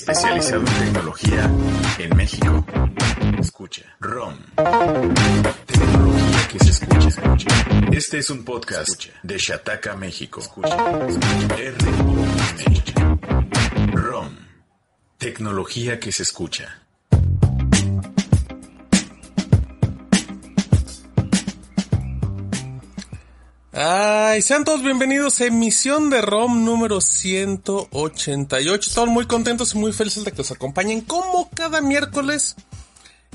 especializado en tecnología en México. Escucha. ROM. Tecnología que se escucha, escucha. Este es un podcast de Shataka, México. Escucha. R-O-M. ROM. Tecnología que se escucha. Ay, sean todos bienvenidos a emisión de ROM número 188. Estamos muy contentos y muy felices de que nos acompañen como cada miércoles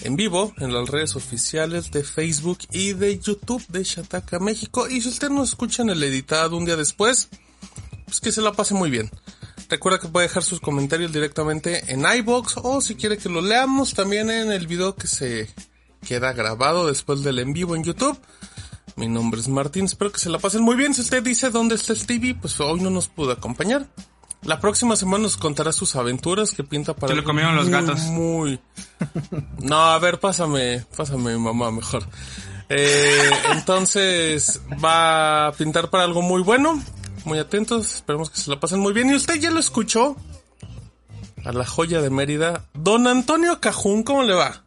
en vivo en las redes oficiales de Facebook y de YouTube de Shataka México. Y si usted nos escucha en el editado un día después, pues que se la pase muy bien. Recuerda que puede dejar sus comentarios directamente en iBox o si quiere que lo leamos también en el video que se queda grabado después del en vivo en YouTube. Mi nombre es Martín, espero que se la pasen muy bien. Si usted dice dónde está Stevie, pues hoy no nos pudo acompañar. La próxima semana nos contará sus aventuras que pinta para... Se lo comieron los gatos. Muy... No, a ver, pásame, pásame mi mamá mejor. Eh, entonces va a pintar para algo muy bueno. Muy atentos, esperemos que se la pasen muy bien. Y usted ya lo escuchó. A la joya de Mérida. Don Antonio Cajún, ¿cómo le va?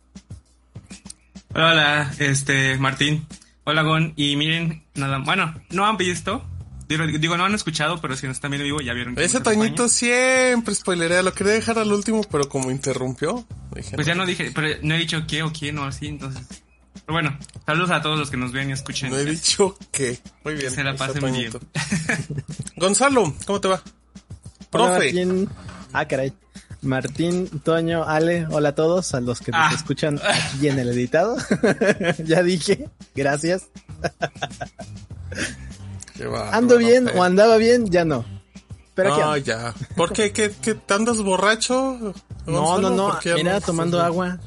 Hola, este, Martín. Hola, Gon. Y miren, nada, bueno, no han visto. Digo, digo, no han escuchado, pero si no están viendo vivo ya vieron. que Ese. Toñito siempre spoilerea. Lo quería dejar al último, pero como interrumpió. dije, Pues ya no dije, pero no he dicho qué o quién o así, entonces. Pero bueno, saludos a todos los que nos ven y escuchen. No he dicho que. Muy bien. Se la pasen muy bien. Gonzalo, ¿cómo te va? Profe. Ah, caray. Martín, Toño, Ale, hola a todos, a los que nos Ah. escuchan aquí en el editado. ya dije, gracias. Qué ¿Ando bien o andaba bien? Ya no. Pero No, ya. ¿Por qué? ¿Qué, qué te andas borracho? No, no, no, ¿Por qué era andas- tomando agua.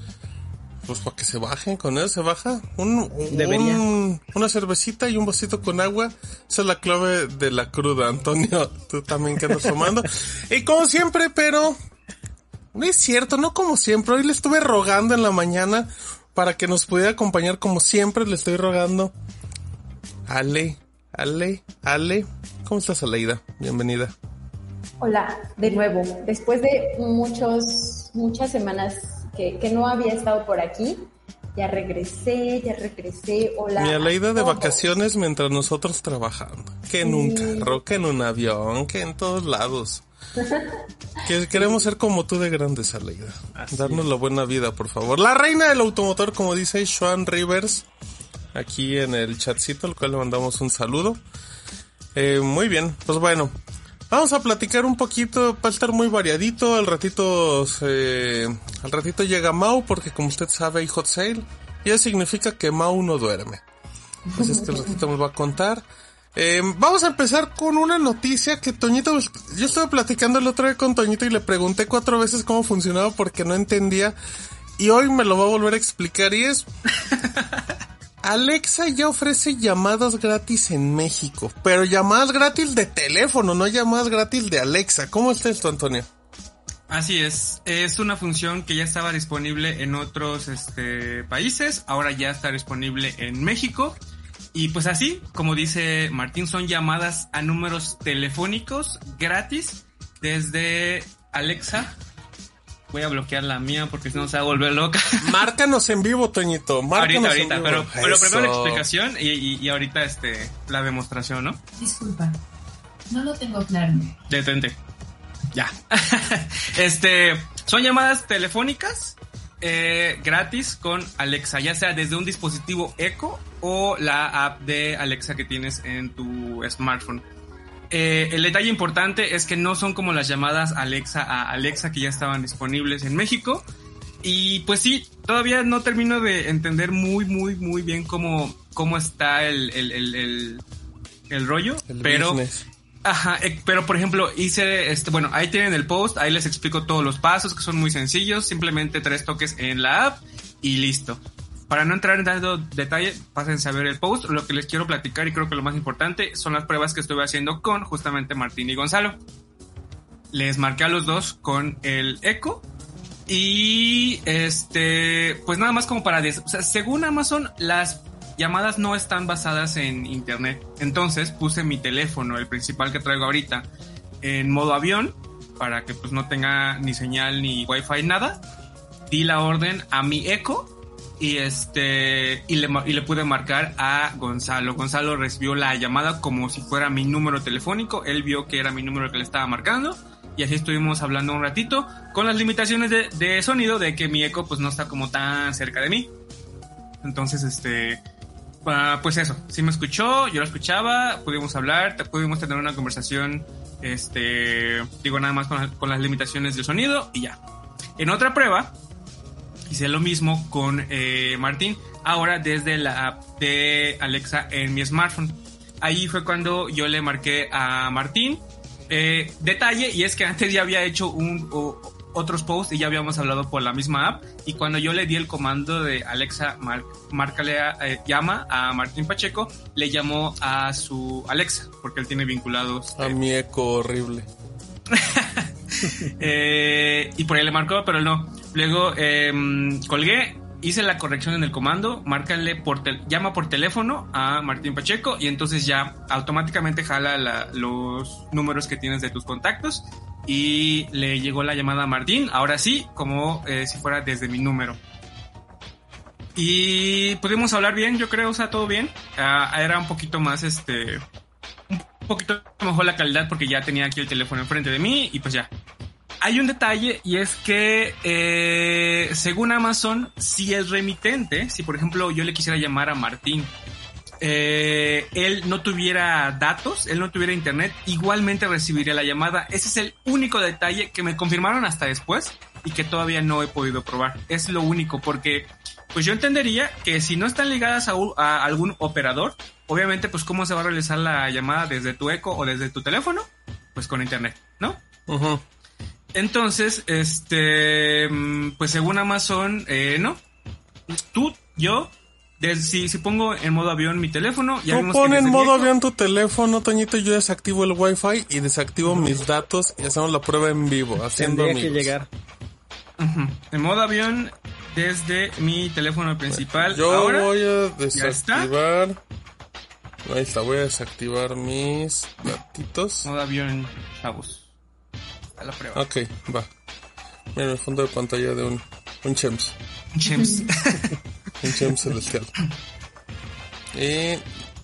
Pues para que se bajen con eso, se baja. Un, un- Debería. una cervecita y un vasito con agua. Esa es la clave de la cruda, Antonio. Tú también que andas tomando. y como siempre, pero... No es cierto, no como siempre. Hoy le estuve rogando en la mañana para que nos pudiera acompañar como siempre. Le estoy rogando. Ale, Ale, Ale. ¿Cómo estás, Aleida? Bienvenida. Hola, de nuevo. Después de muchos, muchas semanas que, que no había estado por aquí, ya regresé, ya regresé. Hola. Mi Aleida de vacaciones mientras nosotros trabajando. Que en un carro, que en un avión, que en todos lados. Que queremos ser como tú de grandes, Aleida. Darnos la buena vida, por favor. La reina del automotor, como dice Sean Rivers, aquí en el chatcito, al cual le mandamos un saludo. Eh, muy bien, pues bueno. Vamos a platicar un poquito, va a estar muy variadito, al ratito se- al ratito llega Mau, porque como usted sabe hay hot sale, y eso significa que Mau no duerme. Así es que el ratito nos va a contar. Eh, vamos a empezar con una noticia que Toñito, yo estuve platicando el otro día con Toñito y le pregunté cuatro veces cómo funcionaba porque no entendía, y hoy me lo va a volver a explicar, y es... Alexa ya ofrece llamadas gratis en México, pero llamadas gratis de teléfono, no llamadas gratis de Alexa. ¿Cómo está esto, Antonio? Así es, es una función que ya estaba disponible en otros este, países, ahora ya está disponible en México. Y pues así, como dice Martín, son llamadas a números telefónicos gratis desde Alexa. Voy a bloquear la mía porque si no se va a volver loca. Márcanos en vivo, Toñito. Márcanos ahorita, en ahorita, vivo. pero, pero primero la explicación y, y- y ahorita este la demostración, ¿no? Disculpa, no lo tengo claro. Detente. Ya. este, son llamadas telefónicas eh, gratis con Alexa, ya sea desde un dispositivo Echo o la app de Alexa que tienes en tu smartphone. Eh, el detalle importante es que no son como las llamadas Alexa a Alexa que ya estaban disponibles en México. Y pues sí, todavía no termino de entender muy, muy, muy bien cómo, cómo está el, el, el, el, rollo. Pero business. Ajá, eh, pero por ejemplo, hice este, bueno, ahí tienen el post, ahí les explico todos los pasos que son muy sencillos, simplemente tres toques en la app y listo. Para no entrar en tanto detalle, pásense a ver el post. Lo que les quiero platicar y creo que lo más importante son las pruebas que estuve haciendo con justamente Martín y Gonzalo. Les marqué a los dos con el eco y este, pues nada más como para, des- o sea, según Amazon, las llamadas no están basadas en internet. Entonces puse mi teléfono, el principal que traigo ahorita, en modo avión para que pues no tenga ni señal ni wifi nada. Di la orden a mi eco y este y le, y le pude marcar a Gonzalo. Gonzalo recibió la llamada como si fuera mi número telefónico. Él vio que era mi número que le estaba marcando y así estuvimos hablando un ratito con las limitaciones de, de sonido de que mi eco pues no está como tan cerca de mí. Entonces este pues eso, sí me escuchó, yo lo escuchaba, pudimos hablar, pudimos tener una conversación, este, digo nada más con, con las limitaciones del sonido y ya. En otra prueba, hice lo mismo con eh, Martín, ahora desde la app de Alexa en mi smartphone. Ahí fue cuando yo le marqué a Martín. Eh, detalle, y es que antes ya había hecho un, o- otros posts y ya habíamos hablado por la misma app. Y cuando yo le di el comando de Alexa, mar- márcale, a- eh, llama a Martín Pacheco, le llamó a su Alexa, porque él tiene vinculados. A eh, mi eco horrible. eh, y por ahí le marcó, pero no. Luego em, colgué, hice la corrección en el comando, márcale por llama por teléfono a Martín Pacheco y entonces ya automáticamente jala la- los números que tienes de tus contactos y le llegó la llamada a Martín, ahora sí, como eh, si fuera desde mi número. Y pudimos hablar bien, yo creo, o sea, todo bien. Ah, era un poquito más, este, un poquito mejor la calidad porque ya tenía aquí el teléfono enfrente de mí y pues ya. Hay un detalle y es que eh, según Amazon, si el remitente, si por ejemplo yo le quisiera llamar a Martín, eh, él no tuviera datos, él no tuviera internet, igualmente recibiría la llamada. Ese es el único detalle que me confirmaron hasta después y que todavía no he podido probar. Es lo único porque pues yo entendería que si no están ligadas a, algún operador, obviamente pues cómo se va a realizar la llamada desde tu eco o desde tu teléfono, pues con internet, ¿no? Ujú. Entonces, este, mm, pues según Amazon, eh, no. Tú, yo, si, si pongo en modo avión mi teléfono, ya Tú que pon en modo avión tu teléfono, Toñito, yo desactivo el wifi y desactivo mis datos y hacemos la prueba en vivo, haciendo Tendría que llegar. En modo avión desde mi teléfono principal. Yo Ahora, voy a está. desactivar. Ahí está, voy a desactivar mis datitos. modo avión, chavos. A la prueba. Ok, va. Mira el fondo de pantalla de un, un Chems. Chems. Un Chems celestial. Y.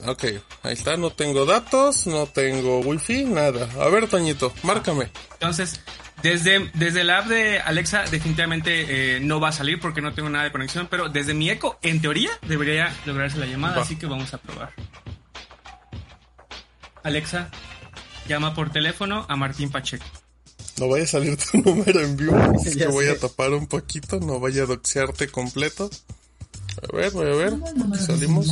Ok, ahí está, no tengo datos, no tengo wifi, nada. A ver, Toñito, márcame. Entonces, desde, desde la app de Alexa definitivamente eh, no va a salir porque no tengo nada de conexión, pero desde mi eco, en teoría, debería lograrse la llamada, Va. así que vamos a probar. Alexa, llama por teléfono a Martín Pacheco. No vaya a salir tu número en vivo, así que voy a tapar un poquito, no vaya a doxearte completo. A ver, voy a ver. Salimos.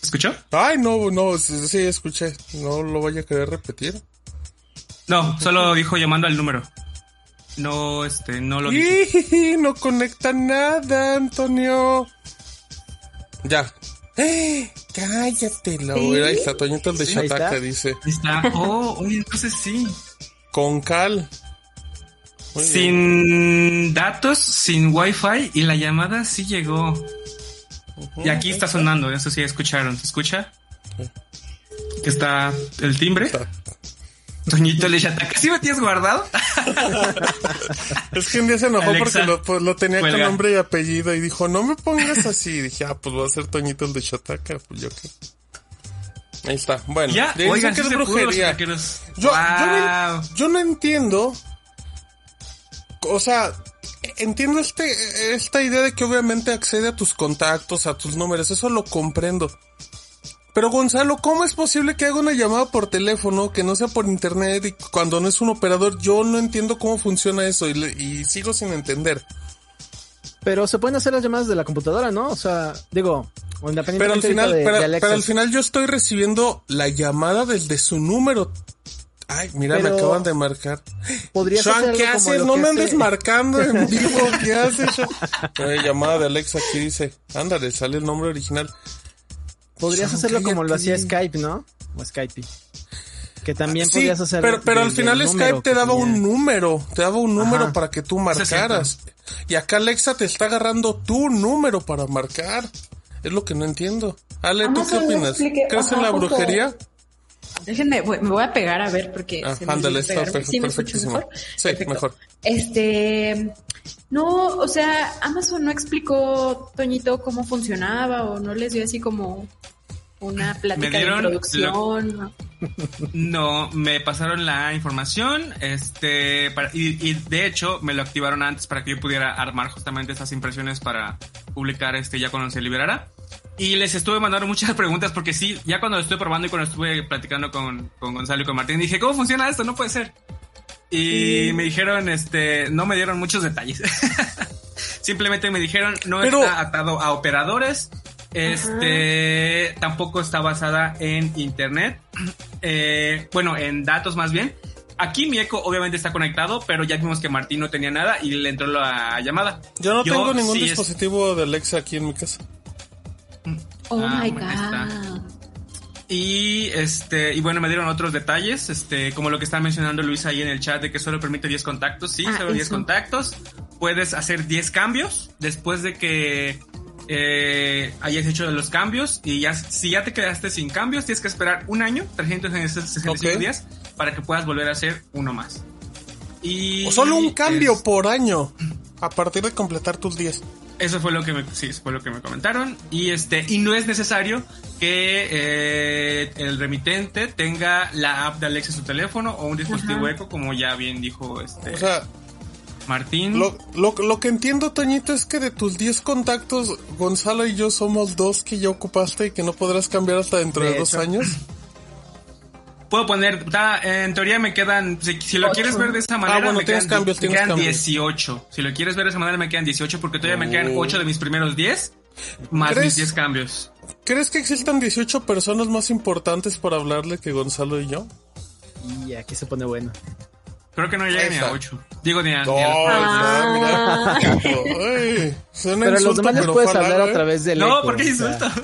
¿Escuchó? Ay, no, no, sí, sí, escuché. No lo vaya a querer repetir. No, solo dijo llamando al número. No, este, no lo dijo. No conecta nada, Antonio. Ya. ¡Eh! Cállate, Laura. Ahí está, Toñito el de Sí, ahí dice. Ahí Está. Oh, oye, entonces sí. Con cal. Muy bien. sin datos, sin wifi y la llamada sí llegó. Y aquí está sonando, eso sí escucharon. ¿Se escucha? Que está el timbre. Está. Toñito le Shataka. ¿Sí me tienes guardado? Es que un día se enojó Alexa, porque lo, pues, lo tenía con cuelga. nombre y apellido y dijo, no me pongas así. Y dije, ah, pues va a ser Toñito el de Shataka. Pues yo qué. Ahí está. Bueno, Ya, oigan, que es pudo, brujería. yo, Wow. no, yo no entiendo. O sea, entiendo este, esta idea de que obviamente accede a tus contactos, a tus números, eso lo comprendo. Pero Gonzalo, ¿cómo es posible que haga una llamada por teléfono que no sea por internet y cuando no es un operador? Yo no entiendo cómo funciona eso y, le- y sigo sin entender. Pero se pueden hacer las llamadas de la computadora, ¿no? O sea, digo, Pero al final, de, pero, de pero al final yo estoy recibiendo la llamada desde su número. Ay, mira, me acaban de marcar. podrías Sean, ¿qué haces? No me hace- andes marcando en vivo. ¿Qué haces? Sean? Llamada de Alexa aquí dice, ándale, sale el nombre original. Podrías hacerlo como lo hacía Skype, ¿no? O Skype. Que también Sí, podrías hacerlo. pero, pero al final Skype te daba tenía. un número, te daba un número Ajá. para que tú marcaras. Y acá Alexa te está agarrando tu número para marcar. Es lo que no entiendo. Ale, ¿tú qué opinas? ¿Crees en la brujería? Déjenme, voy- me voy a pegar a ver porque Ah, se me ándale, está perfecto, ¿Sí me mejor? Sí, Perfecto. mejor. Este, no, o sea, Amazon no explicó, Toñito, cómo funcionaba o no les dio así como una plática de dieron introducción. ¿no? No, me pasaron la información, este, para- y, y de hecho me lo activaron antes para que yo pudiera armar justamente estas impresiones para publicar este ya cuando se liberara. Y les estuve mandando muchas preguntas porque sí, ya cuando lo estuve probando y cuando estuve platicando con, con Gonzalo y con Martín, dije, ¿cómo funciona esto? No puede ser. Y me dijeron, este, no me dieron muchos detalles. Simplemente me dijeron, no Pero- está atado a operadores. Este, tampoco está basada en internet. Eh, bueno, en datos más bien. Aquí mi eco obviamente está conectado, pero ya vimos que Martín no tenía nada y le entró la llamada. Yo no tengo ningún sí es- dispositivo de Alexa aquí en mi casa. Oh Ah, my está. Y este, y bueno, me dieron otros detalles, este, como lo que está mencionando Luis ahí en el chat de que solo permite 10 contactos, sí, Ah, solo 10 eso. contactos. Puedes hacer 10 cambios después de que eh, hayas hecho los cambios y ya si ya te quedaste sin cambios, tienes que esperar un año, 365 Ok. días para que puedas volver a hacer uno más. Y O solo un cambio es- por año. A partir de completar tus 10. Eso fue lo que me, sí, eso fue lo que me comentaron. Y este, y no es necesario que eh, el remitente tenga la app de Alexa en su teléfono o un dispositivo Ajá. eco, como ya bien dijo este O sea, Martín. lo, lo, lo que entiendo, Toñito, es que de tus 10 contactos, Gonzalo y yo somos dos que ya ocupaste y que no podrás cambiar hasta dentro de, De dos años. Puedo poner, está- en teoría me quedan, si, si lo Ocho. quieres ver de esa manera, Ah, bueno, me quedan, cambios, me quedan cambios. 18. Si lo quieres ver de esa manera, me quedan 18 porque todavía me quedan Oh. 8 de mis primeros 10 más ¿Crees? mis 10 cambios. ¿Crees que existan 18 personas más importantes para hablarle que Gonzalo y yo? Y aquí se pone bueno. Creo que no llega ni a 8. Digo ni a, No, ni a- ya, mira. Ay, suena Pero los insulto, demás les puedes hablar halago, a ¿eh? través del No, eco, ¿por qué o sea, insulto?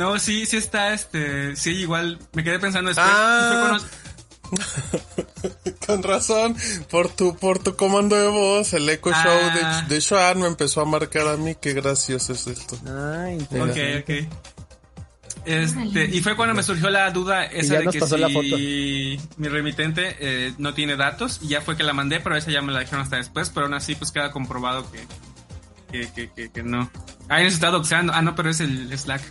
No, sí, sí está, este, sí, igual, me quedé pensando después. Ah. Con razón, por tu, por tu comando de voz, el Echo Ah. Show de, de Sean me empezó a marcar a mí. Qué gracioso es esto. Ah, Ok, interesante. ok. Este, y fue cuando me surgió la duda esa de que si mi remitente eh, no tiene datos y ya fue que la mandé, pero esa ya me la dijeron hasta después, pero aún así pues queda comprobado que que, que, que, que no. Ahí nos está doxeando. Ah, no, pero es el Slack.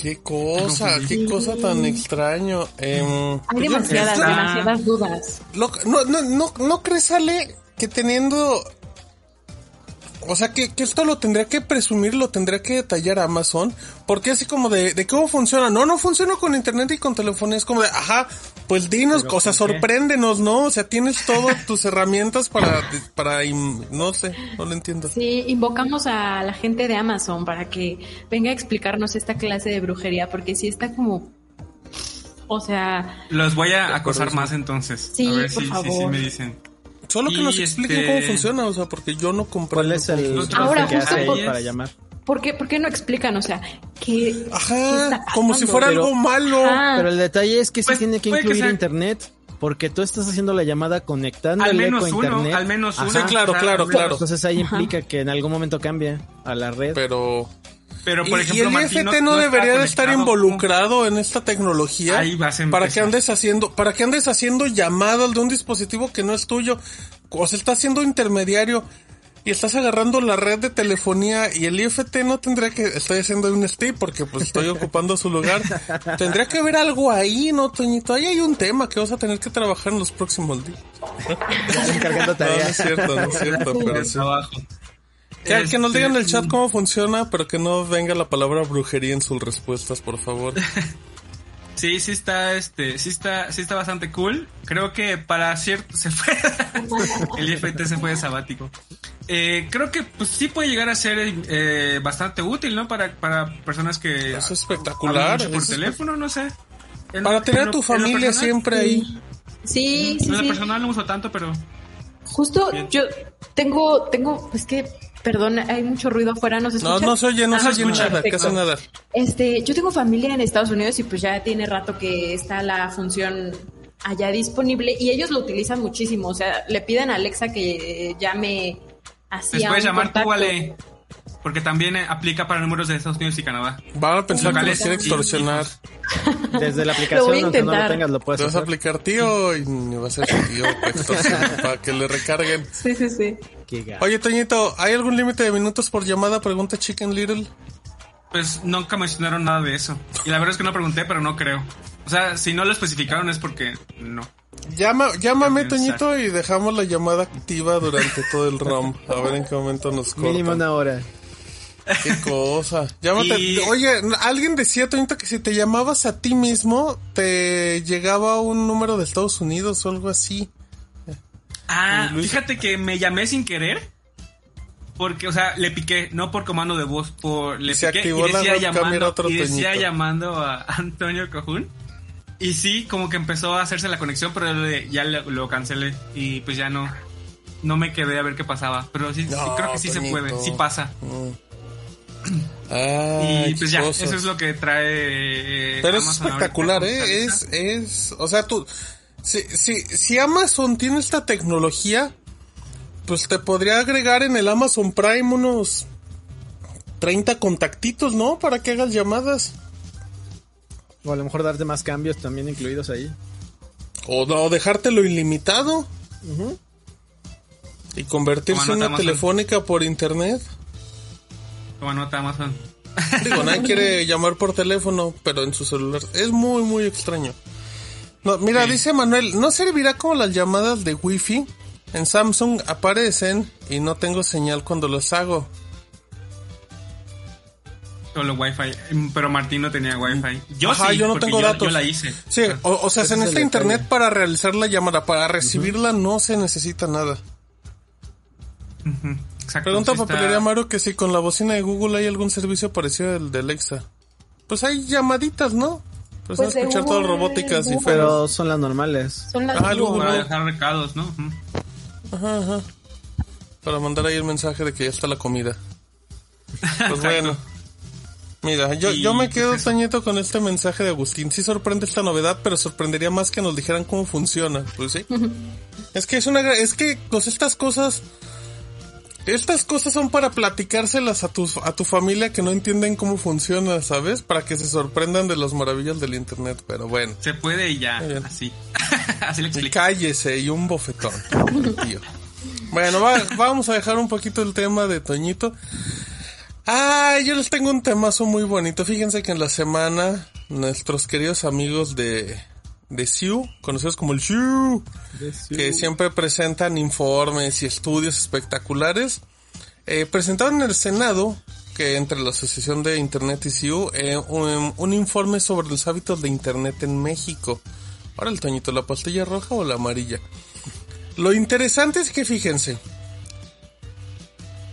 Qué cosa, Me qué cosa tan extraño. Em, Hay pues demasiadas, demasiadas dudas. Lo- no, no, no, ¿No crees, Ale, que teniendo... O sea, que, que esto lo tendría que presumir, lo tendría que detallar Amazon, porque así como de, de cómo funciona. No, no funciona con internet y con telefonía. Es como de, ajá, pues dinos, Pero o sea, ¿por qué? sorpréndenos, ¿no? O sea, tienes todas tus herramientas para, para, no sé, no lo entiendo. Sí, invocamos a la gente de Amazon para que venga a explicarnos esta clase de brujería, porque sí está como, o sea, Los voy a acosar más entonces. Sí, a ver por si, si, si favor. me dicen. Solo que Y nos expliquen este- cómo funciona, o sea, porque yo no comprendo. ¿Cuál es el Ahora, que justo ahí por- para llamar? ¿Por qué, por qué no explican? O sea, que qué Ajá, está como si fuera Pero- algo malo. Ajá. Pero el detalle es que sí Pues, tiene que incluir sea- internet, porque tú estás haciendo la llamada conectando Al menos a uno, internet. al menos uno. Sí, claro, claro, claro. Entonces ahí implica que en algún momento cambia a la red. Pero... Pero por y, ejemplo, y el Martín IFT no, debería de estar involucrado en esta tecnología Ahí vas a para que andes haciendo para que andes haciendo llamadas de un dispositivo que no es tuyo o se está haciendo intermediario y estás agarrando la red de telefonía y el IFT no tendría que estoy haciendo un stay porque pues estoy ocupando su lugar tendría que haber algo ahí no Toñito ahí hay un tema que vas a tener que trabajar en los próximos días encargando no, no es tareas. cierto no es cierto pero sí. Que, que nos Este, digan en el chat cómo funciona, pero que no venga la palabra brujería en sus respuestas, por favor. Sí, sí está, este, sí está, sí está bastante cool. Creo que para cierto se fue, el IFT se fue de sabático. Eh, creo que pues sí puede llegar a ser eh, bastante útil, ¿no? Para, para personas que Es espectacular. mucho por es teléfono, no sé. En- Para tener en a tu familia personal- siempre ahí. Sí, sí, En lo sí. personal no uso tanto, pero Justo Bien. yo tengo, tengo, es que, perdón, hay mucho ruido afuera, ¿no se No, escucha? no se oye, no Ah, se oye escucha, nada, casi nada. Este, yo tengo familia en Estados Unidos y pues ya tiene rato que está la función allá disponible y ellos lo utilizan muchísimo, o sea, le piden a Alexa que llame así les a puedes llamar contacto. tú, vale. Porque también eh, aplica para números de Estados Unidos y Canadá. Van a pensar que nos Locales quiere y extorsionar. Desde la Lo voy aplicación, a aunque no lo tengas, lo Te puedes vas a aplicar tío y ni va a ser tío para que le recarguen. Sí, sí, sí. Oye, Toñito, ¿hay algún límite de minutos por llamada? Pregunta Chicken Little. Pues nunca mencionaron nada de eso. Y la verdad es que no pregunté, pero no creo. O sea, si no lo especificaron es porque no. Llama, llámame. Toñito, y dejamos la llamada activa durante todo el ROM. A ver en qué momento nos cortan. Mínimo una hora. Qué cosa. Llámate. Y- Oye, alguien decía, Toñito, que si te llamabas a ti mismo, te llegaba un número de Estados Unidos o algo así. Ah, fíjate que me llamé sin querer. Porque, o sea, le piqué, no por comando de voz, por le se piqué activó y la decía era llamando, otro y decía llamando a Antonio Cojún. Y sí, como que empezó a hacerse la conexión, pero ya lo, lo cancelé y pues ya no no me quedé a ver qué pasaba, pero sí, sí, creo que sí se puede, sí pasa. Ah, y pues ya, eso es lo que trae eh, Pero es espectacular, ¿eh? Es, es, o sea, tú, si, si, si Amazon tiene esta tecnología, pues te podría agregar en el Amazon Prime unos 30 contactitos, ¿no? Para que hagas llamadas. O a lo mejor darte más cambios también incluidos ahí. O, o dejártelo ilimitado. Y convertirse en una Amazon. telefónica por internet. Toma nota Amazon. Digo, nadie quiere llamar por teléfono, pero en su celular. Es muy, muy extraño. No, mira, Sí. dice Manuel, ¿no servirá como las llamadas de Wi-Fi? En Samsung aparecen y no tengo señal cuando los hago. Solo Wi-Fi, mm, pero Martín no tenía Wi-Fi. Yo Ajá, sí, yo no porque tengo yo, datos. yo la hice. Sí, o, o sea, en es este internet para realizar la llamada, para recibirla no se necesita nada. Exacto. Pregunta está- Papelería Mario que si con la bocina de Google hay algún servicio parecido al de Alexa. Pues hay llamaditas, ¿no? Pues, Pues de escuchar todas robóticas y. Pero son las normales. Son las Ah, Google. Para dejar recados, ¿no? Ajá, ajá. Para mandar ahí el mensaje de que ya está la comida. Pues bueno. Mira, yo, yo me pues, quedo. Toñito, con este mensaje de Agustín. Sí sorprende esta novedad, pero sorprendería más que nos dijeran cómo funciona. Pues sí. es que es una... gra- Es que, pues estas cosas... Estas cosas son para platicárselas a tu, a tu familia que no entienden cómo funciona, ¿sabes? Para que se sorprendan de las maravillas del internet, pero bueno. Se puede y ya, así. así le Y explico. cállese y un bofetón, tío. Bueno, va- vamos a dejar un poquito el tema de Toñito. Ah, yo les tengo un temazo muy bonito. Fíjense que en la semana nuestros queridos amigos de de SIU, conocidos como el SIU, que siempre presentan informes y estudios espectaculares, eh, presentaron en el Senado, que entre la Asociación de Internet y SIU, eh, un, un informe sobre los hábitos de Internet en México. Ahora el Toñito, ¿la pastilla roja o la amarilla? Lo interesante es que fíjense,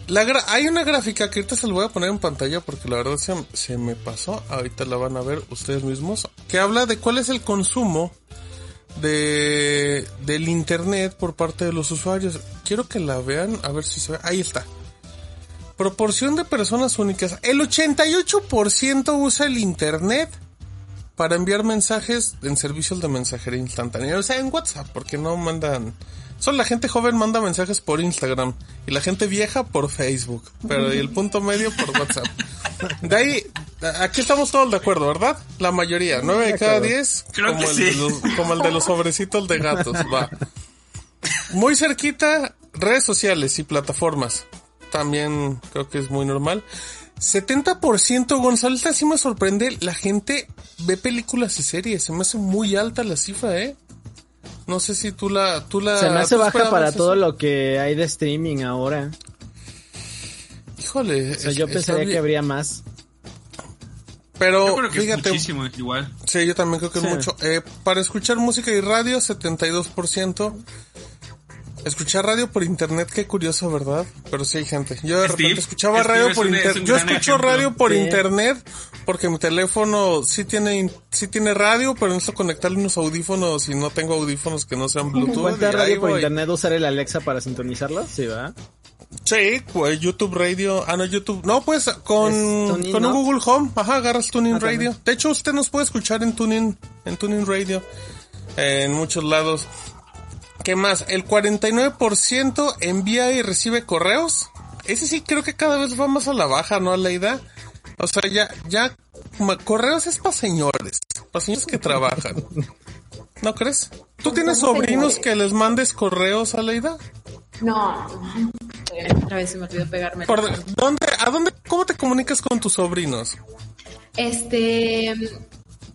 la gra- hay una gráfica que ahorita se la voy a poner en pantalla porque la verdad se, se me pasó, ahorita la van a ver ustedes mismos, que habla de cuál es el consumo de del internet por parte de los usuarios. Quiero que la vean, a ver si se ve. Ahí está. Proporción de personas únicas. El 88% usa el internet para enviar mensajes en servicios de mensajería instantánea. O sea, en WhatsApp, porque no mandan... Solo la gente joven manda mensajes por Instagram y la gente vieja por Facebook, pero y el punto medio por WhatsApp. De ahí, aquí estamos todos de acuerdo, ¿verdad? La mayoría, nueve de cada diez, Creo como, que el sí. de los, como el de los sobrecitos de gatos, va. Muy cerquita, redes sociales y plataformas. También creo que es muy normal. 70% Gonzalo, esta sí me sorprende. La gente ve películas y series. Se me hace muy alta la cifra, ¿eh? No sé si tú la... Tú la Se me hace ¿tú baja para eso? todo lo que hay de streaming ahora. Híjole. O sea, es- yo pensaría bien. que habría más. Pero Yo creo que fíjate, es muchísimo igual. Sí, yo también creo que Sí. es mucho. Eh, para escuchar música y radio, 72%. Escuchar radio por internet, qué curioso, ¿verdad? Pero sí hay gente. Yo de Steve, repente escuchaba Steve radio es por internet. Yo escucho ejemplo. radio por Sí. internet porque mi teléfono sí tiene sí tiene radio, pero necesito conectarle unos audífonos y no tengo audífonos que no sean Bluetooth. ¿Cuenta radio por voy. internet usar el Alexa para sintonizarlo? Sí, ¿verdad? Sí, pues YouTube Radio. Ah, no, YouTube. No, pues con, con un ¿no? Google Home. Ajá, agarras TuneIn Ah, también. Radio. De hecho, usted nos puede escuchar en TuneIn, en TuneIn Radio. eh, en muchos lados. ¿Qué más? El 49% envía y recibe correos. ese sí creo que cada vez va más a la baja, ¿no, Aleida? O sea, ya, ya, correos es para señores, para señores que trabajan. ¿No crees? ¿Tú tienes sobrinos señores. que les mandes correos, Aleida? No, otra vez se me olvidó pegarme. ¿Por dónde, a dónde, cómo te comunicas con tus sobrinos? Este,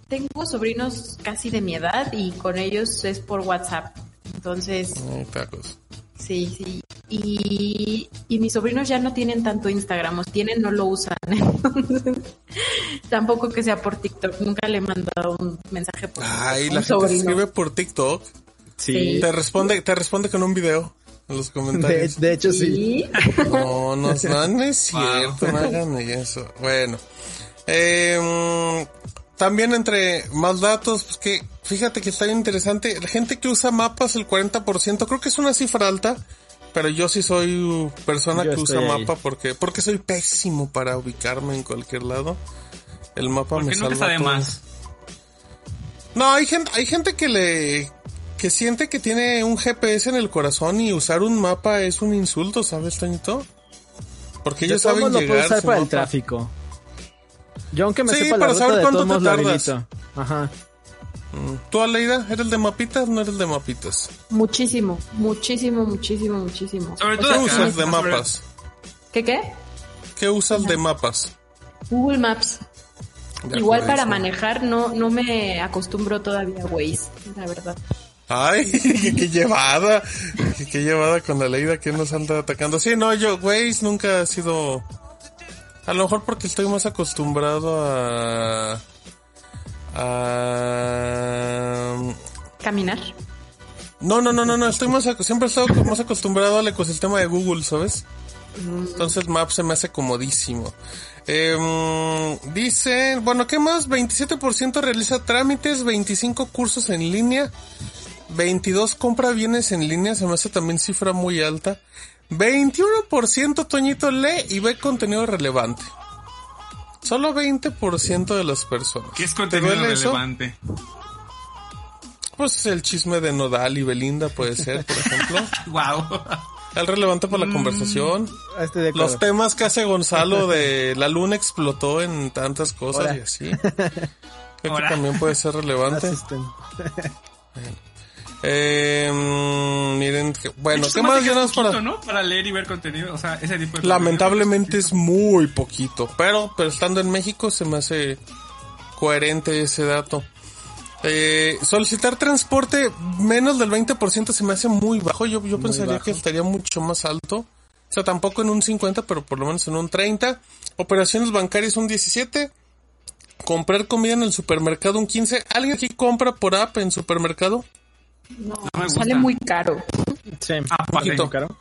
tengo sobrinos casi de mi edad y con ellos es por WhatsApp. Entonces, Ay, tacos. sí, sí. Y, y mis sobrinos ya no tienen tanto Instagram, o tienen, no lo usan. Entonces, tampoco que sea por TikTok. Nunca le he mandado un mensaje por Ay, un la gente sobrino. escribe por TikTok. Sí. Te responde, te responde con un video en los comentarios. de hecho, sí. Sí. No, no, no, no es cierto, no hagan eso. Bueno, eh, también entre más datos, pues que fíjate que está bien interesante. La gente que usa mapas, el 40%, creo que es una cifra alta, pero yo sí soy persona Yo que usa ahí. mapa porque, porque soy pésimo para ubicarme en cualquier lado. El mapa me salva todo. más. No, hay gente, hay gente que le que siente que tiene un GPS en el corazón y usar un mapa es un insulto, ¿sabes, Toñito? Porque ellos saben modos lo llegar usar el tráfico. Yo aunque me Sí, sepa la para ruta saber de cuánto todos te la tardas. habilito. Ajá. Mm. ¿Tú, Aleida, eres de mapitas? ¿No eres de mapitas? Muchísimo, muchísimo, muchísimo, muchísimo. Sobre O todo ¿Qué usas de mapas? ¿Qué qué? ¿Qué usas de mapas? Google Maps. Ya Igual para eso. manejar no, no me acostumbro todavía a Waze, la verdad. Ay, qué, qué llevada. Qué, qué llevada con la Aleida que nos anda atacando. Sí, no, yo, Waze nunca ha sido... A lo mejor porque estoy más acostumbrado a... a... Caminar. No, no, no, no, no, estoy más, siempre he estado más acostumbrado al ecosistema de Google, ¿sabes? Entonces Maps se me hace comodísimo. Eh, dicen, bueno, ¿qué más? 27% realiza trámites, 25 cursos en línea, 22 compra bienes en línea, se me hace también cifra muy alta. 21% Toñito lee y ve contenido relevante. Solo 20% de las personas. ¿Qué es ¿Te contenido eso? relevante? Pues el chisme de Nodal y Belinda puede ser, por ejemplo. Wow. Es relevante para la conversación. Estoy de acuerdo. Los temas que hace Gonzalo de la luna explotó en tantas cosas y así. Creo que también puede ser relevante. Eh, miren, que- bueno, hecho, ¿qué más poquito, para... ¿no? Para leer y ver contenido, o sea, ese tipo de Lamentablemente es muy poquito, pero, pero estando en México se me hace coherente ese dato. Eh, solicitar transporte menos del 20% se me hace muy bajo. Yo, yo pensaría bajo. que estaría mucho más alto. O sea, tampoco en un 50, pero por lo menos en un 30. Operaciones bancarias un 17. Comprar comida en el supermercado un 15. ¿Alguien aquí compra por app en supermercado? No, me gusta. sale muy caro. Sí. Ah, Un poquito poquito. caro.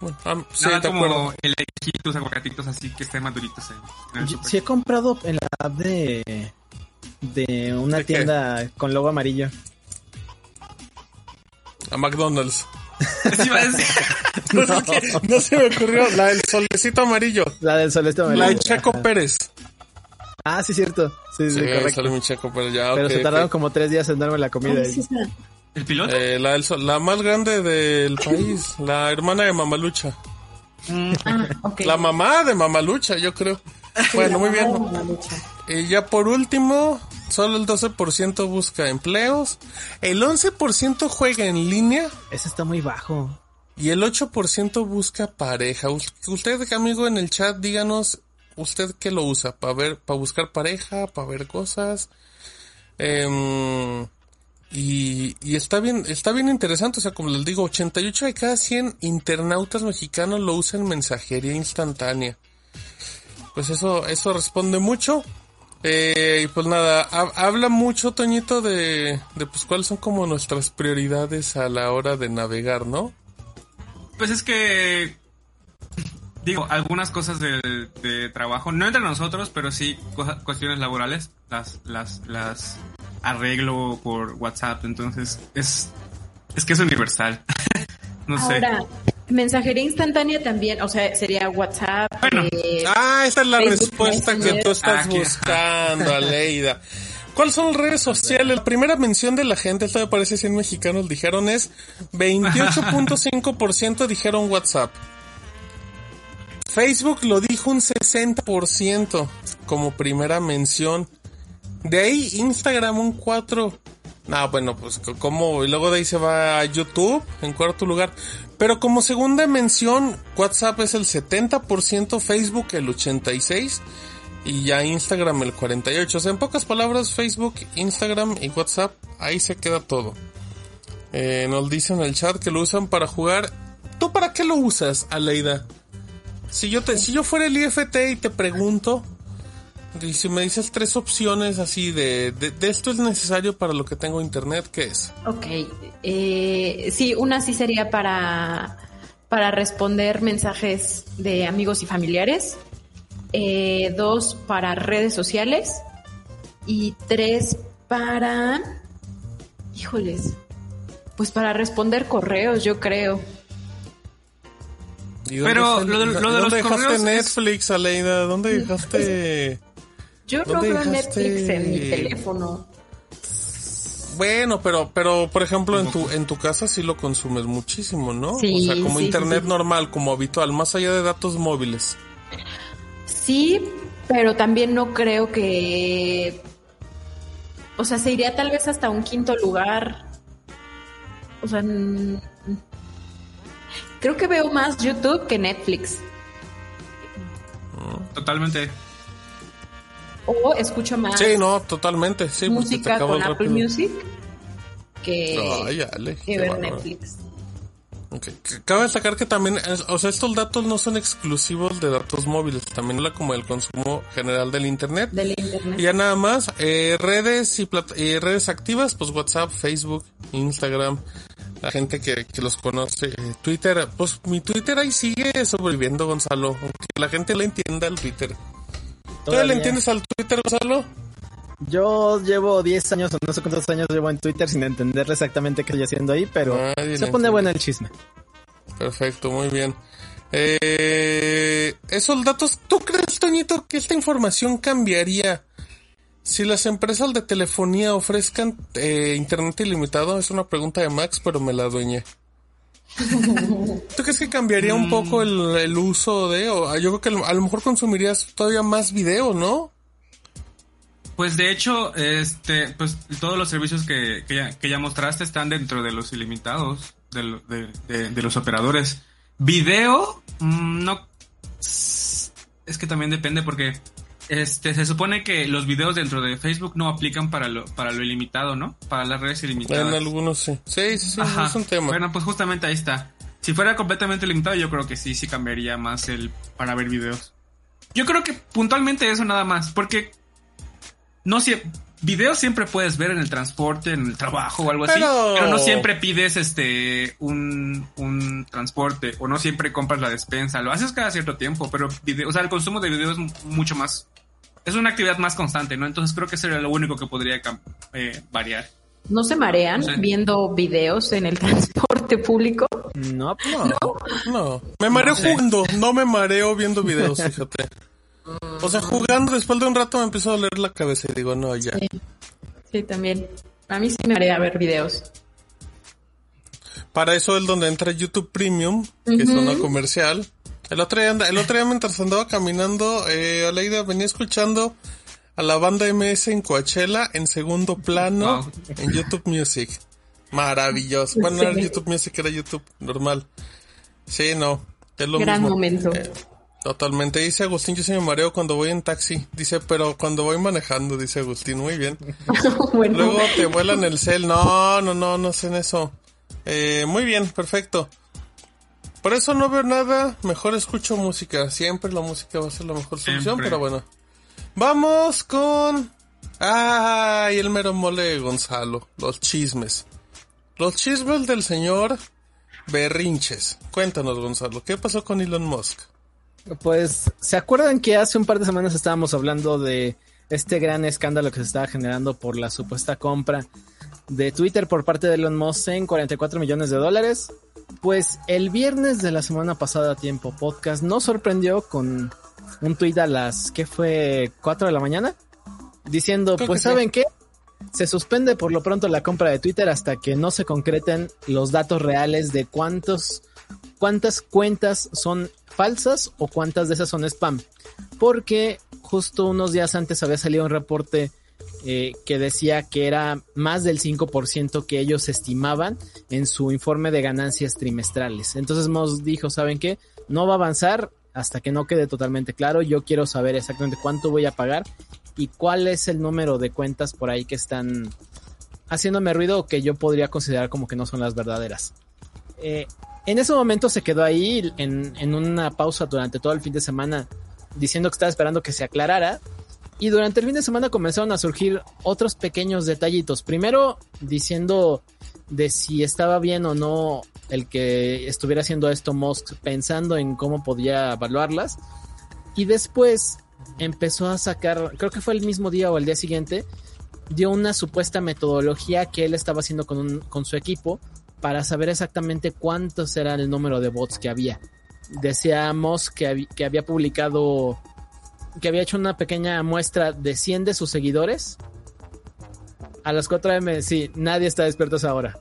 Bueno, ah, sí, Nada como acuerdo. elegitos, aguacatitos así que estén maduritos en, en el Yo-. Sí he comprado en la app de de una ¿De qué? tienda con logo amarillo. A McDonald's. Sí. No, qué- no se me ocurrió. La del solecito amarillo. La del celeste amarillo. La de Checo Ajá. Pérez. Ah, sí, cierto. Sí, sí, Sí, correcto. sale mi Checo Pérez. Ya, Pero ok, se tardaron ok. como tres días en darme la comida. Ay, sí, sí. ¿El piloto? Eh, la, más grande del país. La hermana de Mamalucha. Ah. La mamá de Mamalucha, yo creo. Bueno, muy bien. Y ya por último, solo el 12% busca empleos. El 11% juega en línea. Ese está muy bajo. Y el 8% busca pareja. Us- Usted, amigo, en el chat, díganos, ¿usted qué lo usa? ¿Para ver, para buscar pareja? ¿Para ver cosas? Em, y, está bien, está bien interesante. O sea, como les digo, 88 de cada 100 internautas mexicanos lo usan en mensajería instantánea. Pues eso, eso responde mucho. Eh, y pues nada, ha- habla mucho, Toñito, de, de pues cuáles son como nuestras prioridades a la hora de navegar, ¿no? Pues es que digo, algunas cosas de, de trabajo, no entre nosotros, pero sí cuestiones laborales, las, las, las arreglo por WhatsApp, entonces es, es que es universal. no sé. Ahora, mensajería instantánea también, o sea, sería WhatsApp. Bueno. eh, Ah, esta es la Facebook respuesta que tú estás Ah, buscando, Aleida. ¿Cuáles son las redes sociales? La primera mención de la gente, esto me parece 100 mexicanos dijeron es 28.5% dijeron WhatsApp. Facebook lo dijo un 60% como primera mención. De ahí Instagram un 4. Ah, bueno, pues como y luego de ahí se va a YouTube en cuarto lugar. Pero como segunda mención, WhatsApp es el 70%, Facebook el 86% y ya Instagram el 48%. O sea, en pocas palabras, Facebook, Instagram y WhatsApp, ahí se queda todo. Eh, nos dicen en el chat que lo usan para jugar. ¿Tú para qué lo usas, Aleida? Si yo te, si yo fuera el IFT y te pregunto, y si me dices tres opciones así de, de, esto es necesario para lo que tengo internet, ¿qué es? Ok, eh, sí, una sí sería para, para responder mensajes de amigos y familiares, eh, dos para redes sociales y tres para, híjoles, pues para responder correos, yo creo. Pero lo de, lo de ¿dónde dejaste Netflix, Aleida? ¿Dónde dejaste...? Yo no veo Netflix en mi teléfono. Bueno, pero, pero por ejemplo en tu, en tu casa sí lo consumes muchísimo, ¿no? o sea, como internet normal, como habitual, más allá de datos móviles. Sí, pero también no creo que, o sea, se iría tal vez hasta un quinto lugar. O sea, creo que veo más YouTube que Netflix. Totalmente o escucho más sí, no, totalmente, sí, música con Apple Music que, que ver Netflix. Okay. Cabe destacar que también, o sea, estos datos no son exclusivos de datos móviles, también habla como el consumo general del internet. Del internet. Y ya nada más, eh, redes y redes activas, pues WhatsApp, Facebook, Instagram, la gente que, que los conoce, eh, Twitter, pues mi Twitter ahí sigue sobreviviendo, Gonzalo, aunque la gente le entienda el Twitter. ¿Tú le entiendes al Twitter, Gonzalo? Yo llevo 10 años o no sé cuántos años llevo en Twitter sin entenderle exactamente qué estoy haciendo ahí, pero se pone bueno el chisme. Perfecto, muy bien. Eh, esos datos, ¿tú crees, Toñito, que esta información cambiaría si las empresas de telefonía ofrezcan eh, internet ilimitado? Es una pregunta de Max, pero me la dueñé. ¿Tú crees que cambiaría un poco el, uso de, o yo creo que a lo mejor consumirías todavía más video, ¿no? Pues de hecho, este, pues todos los servicios que, que, ya, mostraste están dentro de los ilimitados de, los operadores. Video, mm, no, es que también depende porque este, se supone que los videos dentro de Facebook no aplican para lo, para lo ilimitado, ¿no? Para las redes ilimitadas. En algunos sí. Sí, sí, sí, es un tema. Bueno, pues justamente ahí está. Si fuera completamente limitado, yo creo que sí, sí cambiaría más el para ver videos. Yo creo que puntualmente eso nada más, porque no si videos siempre puedes ver en el transporte, en el trabajo o algo así, pero no siempre pides este un, un transporte o no siempre compras la despensa, lo haces cada cierto tiempo, pero video, o sea, el consumo de videos es mucho más es una actividad más constante, ¿no? Entonces creo que sería lo único que podría eh, variar. ¿No se marean viendo videos en el transporte público? No, no. No. Me mareo jugando, no me mareo viendo videos, fíjate. O sea, jugando después de un rato me empezó a doler la cabeza y digo, no, ya. Sí, también. A mí sí me marea ver videos. Para eso es donde entra YouTube Premium, que es una comercial el otro día, el otro día mientras andaba caminando, eh, Aleida venía escuchando a la banda MS en Coachella en segundo plano en YouTube Music. Maravilloso. Bueno, no era YouTube Music, era YouTube normal. Sí, no, es lo Gran momento. Eh, totalmente. Dice Agustín, yo se me mareo cuando voy en taxi. Dice, pero cuando voy manejando, dice Agustín, muy bien. Luego te vuelan el cel. No, no, no, no sé en eso. Eh, muy bien, perfecto. Por eso no veo nada, mejor escucho música. Siempre la música va a ser la mejor solución, pero bueno. Vamos con... Ay, el mero mole Gonzalo, los chismes. Los chismes del señor Berrinches. Cuéntanos, Gonzalo, ¿qué pasó con Elon Musk? Pues, ¿se acuerdan que hace un par de semanas estábamos hablando de este gran escándalo que se estaba generando por la supuesta compra de Twitter por parte de Elon Musk en 44 millones de dólares? Pues el viernes de la semana pasada, Tiempo Podcast, nos sorprendió con un tuit a las, ¿qué fue? 4 de la mañana, diciendo, pues ¿saben qué? Se suspende por lo pronto la compra de Twitter hasta que no se concreten los datos reales de cuántos, cuántas cuentas son falsas o cuántas de esas son spam. Porque justo unos días antes había salido un reporte eh, que decía que era más del 5% que ellos estimaban en su informe de ganancias trimestrales. Entonces Moss dijo, ¿saben qué? No va a avanzar hasta que no quede totalmente claro. Yo quiero saber exactamente cuánto voy a pagar y cuál es el número de cuentas por ahí que están haciéndome ruido que yo podría considerar como que no son las verdaderas. Eh, en ese momento se quedó ahí en, en una pausa durante todo el fin de semana diciendo que estaba esperando que se aclarara. Y durante el fin de semana comenzaron a surgir otros pequeños detallitos. Primero diciendo de si estaba bien o no el que estuviera haciendo esto Musk pensando en cómo podía evaluarlas. Y después empezó a sacar, creo que fue el mismo día o el día siguiente, dio una supuesta metodología que él estaba haciendo con, con su equipo para saber exactamente cuántos era el número de bots que había. Decía Musk que, había publicado, que había hecho una pequeña muestra de 100 de sus seguidores. A las 4 am, sí, nadie está despierto a esa hora.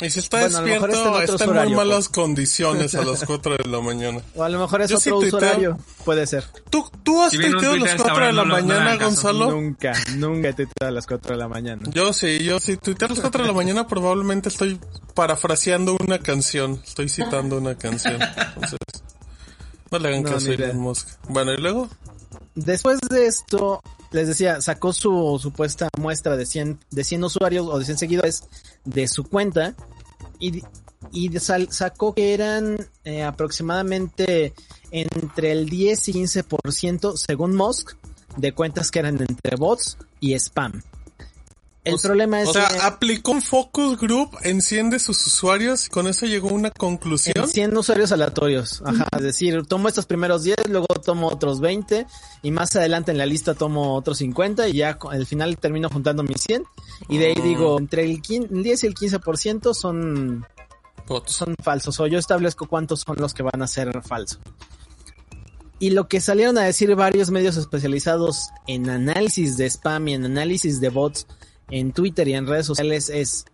Y si está bueno, despierto, está en muy malas condiciones a las 4 de la mañana. O a lo mejor es Yo otro sí horario. Puede ser. ¿Tú, tú has si tuiteado a las 4 de la no mañana, Gonzalo? Nunca, nunca he tuiteado a las 4 de la mañana. Yo sí, yo sí. Tuitear a las 4 de la mañana probablemente estoy parafraseando una canción. Estoy citando una canción. Entonces, no le hagan no, caso a Elon Musk. Bueno, ¿y luego? Después de esto, les decía, sacó su supuesta muestra de 100, de 100 usuarios o de 100 seguidores de su cuenta y, y sacó que eran eh, aproximadamente entre el 10 y 15% según Musk de cuentas que eran entre bots y spam. El problema es o sea, aplicó un focus group en 100 de sus usuarios y con eso llegó a una conclusión. En 100 usuarios aleatorios. Ajá, es decir, tomo estos primeros 10, luego tomo otros 20 y más adelante en la lista tomo otros 50 y ya al final termino juntando mis 100 y de ahí ah. digo, entre el 10 y el 15% son son falsos o yo establezco cuántos son los que van a ser falsos. Y lo que salieron a decir varios medios especializados en análisis de spam y en análisis de bots en Twitter y en redes sociales es,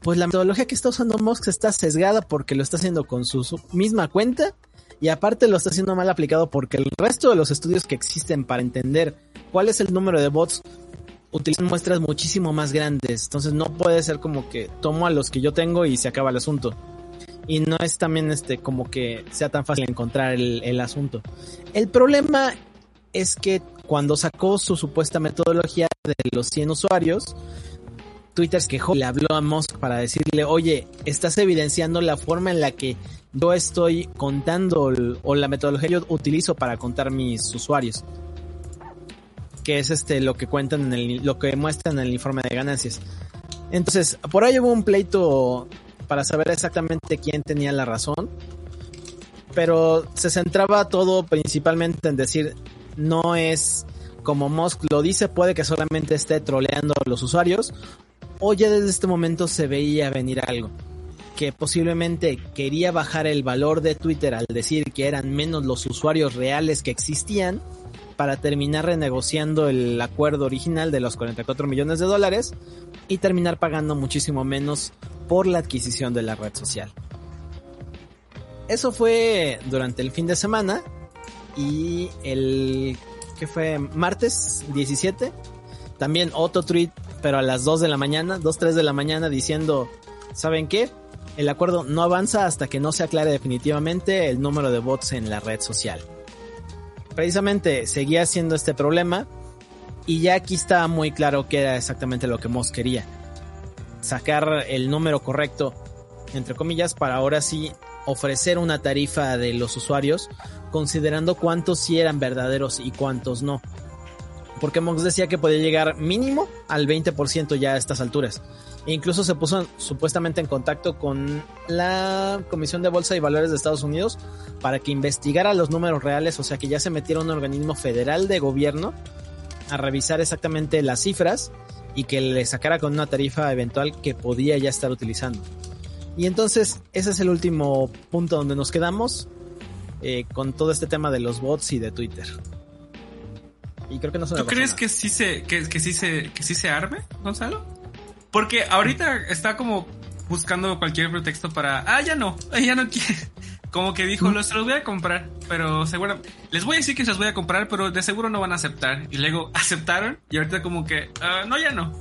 pues la metodología que está usando Musk está sesgada porque lo está haciendo con su, misma cuenta y aparte lo está haciendo mal aplicado porque el resto de los estudios que existen para entender cuál es el número de bots utilizan muestras muchísimo más grandes. Entonces no puede ser como que tomo a los que yo tengo y se acaba el asunto. Y no es también este como que sea tan fácil encontrar el, el asunto. El problema es que cuando sacó su supuesta metodología de los 100 usuarios, Twitter se quejó, le habló a Musk para decirle, oye, estás evidenciando la forma en la que yo estoy contando o la metodología que yo utilizo para contar mis usuarios. Que es este lo que cuentan en el, lo que muestran en el informe de ganancias. Entonces, por ahí hubo un pleito para saber exactamente quién tenía la razón. Pero se centraba todo principalmente en decir, no es como Musk lo dice, puede que solamente esté troleando a los usuarios, o ya desde este momento se veía venir algo. Que posiblemente quería bajar el valor de Twitter al decir que eran menos los usuarios reales que existían para terminar renegociando el acuerdo original de los 44 millones de dólares y terminar pagando muchísimo menos por la adquisición de la red social. Eso fue durante el fin de semana y el que fue martes 17, también otro tweet, pero a las 2 de la mañana, 2, 3 de la mañana diciendo, ¿saben qué? El acuerdo no avanza hasta que no se aclare definitivamente el número de bots en la red social. Precisamente seguía siendo este problema y ya aquí estaba muy claro que era exactamente lo que Moss quería. Sacar el número correcto, entre comillas, para ahora sí ofrecer una tarifa de los usuarios considerando cuántos sí eran verdaderos y cuántos no. Porque Mox decía que podía llegar mínimo al 20% ya a estas alturas. E incluso se puso supuestamente en contacto con la Comisión de Bolsa y Valores de Estados Unidos para que investigara los números reales, o sea que ya se metiera un organismo federal de gobierno a revisar exactamente las cifras y que le sacara con una tarifa eventual que podía ya estar utilizando. Y entonces ese es el último punto donde nos quedamos eh, con todo este tema de los bots y de Twitter. Y creo que no se ¿Tú crees que sí se que, que sí se que sí se arme, Gonzalo? Porque ahorita está como buscando cualquier pretexto para, ah, ya no, ya no quiere, como que dijo, los, los voy a comprar, pero seguro, les voy a decir que se los voy a comprar, pero de seguro no van a aceptar. Y luego aceptaron y ahorita como que, ah, no, ya no.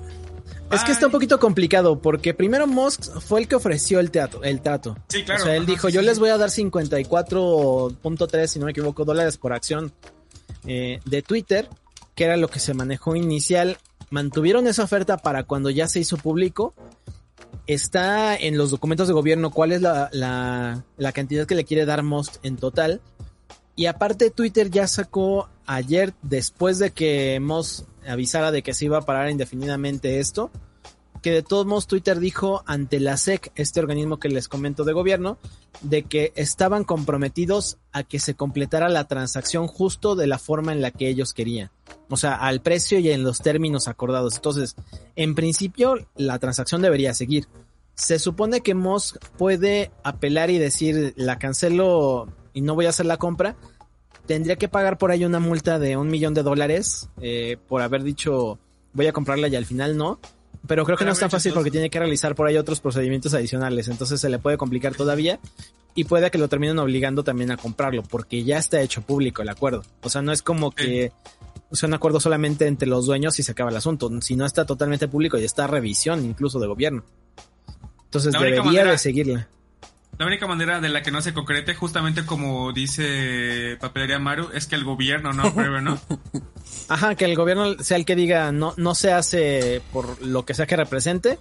Es que está un poquito complicado porque primero Musk fue el que ofreció el teatro, el trato. Sí, claro. O sea, él Ajá, dijo, sí, yo sí, les voy a dar 54.3, si no me equivoco, dólares por acción eh, de Twitter, que era lo que se manejó inicial. Mantuvieron esa oferta para cuando ya se hizo público. Está en los documentos de gobierno cuál es la, la, la cantidad que le quiere dar Musk en total. Y aparte Twitter ya sacó ayer, después de que Musk avisara de que se iba a parar indefinidamente esto, que de todos modos Twitter dijo ante la SEC, este organismo que les comento de gobierno, de que estaban comprometidos a que se completara la transacción justo de la forma en la que ellos querían. O sea, al precio y en los términos acordados. Entonces, en principio, la transacción debería seguir. Se supone que Musk puede apelar y decir, la cancelo y no voy a hacer la compra. Tendría que pagar por ahí una multa de un millón de dólares eh, por haber dicho, voy a comprarla y al final no. Pero creo que Pero no es tan fácil porque tiene que realizar por ahí otros procedimientos adicionales. Entonces se le puede complicar todavía y puede que lo terminen obligando también a comprarlo porque ya está hecho público el acuerdo. O sea, no es como que sea un acuerdo solamente entre los dueños y se acaba el asunto. Si no está totalmente público y está revisión incluso de gobierno. Entonces debería manera- de seguirla. La única manera de la que no se concrete, justamente como dice Papelería Maru, es que el gobierno no apruebe, ¿no? Ajá, que el gobierno sea el que diga no, no se hace por lo que sea que represente.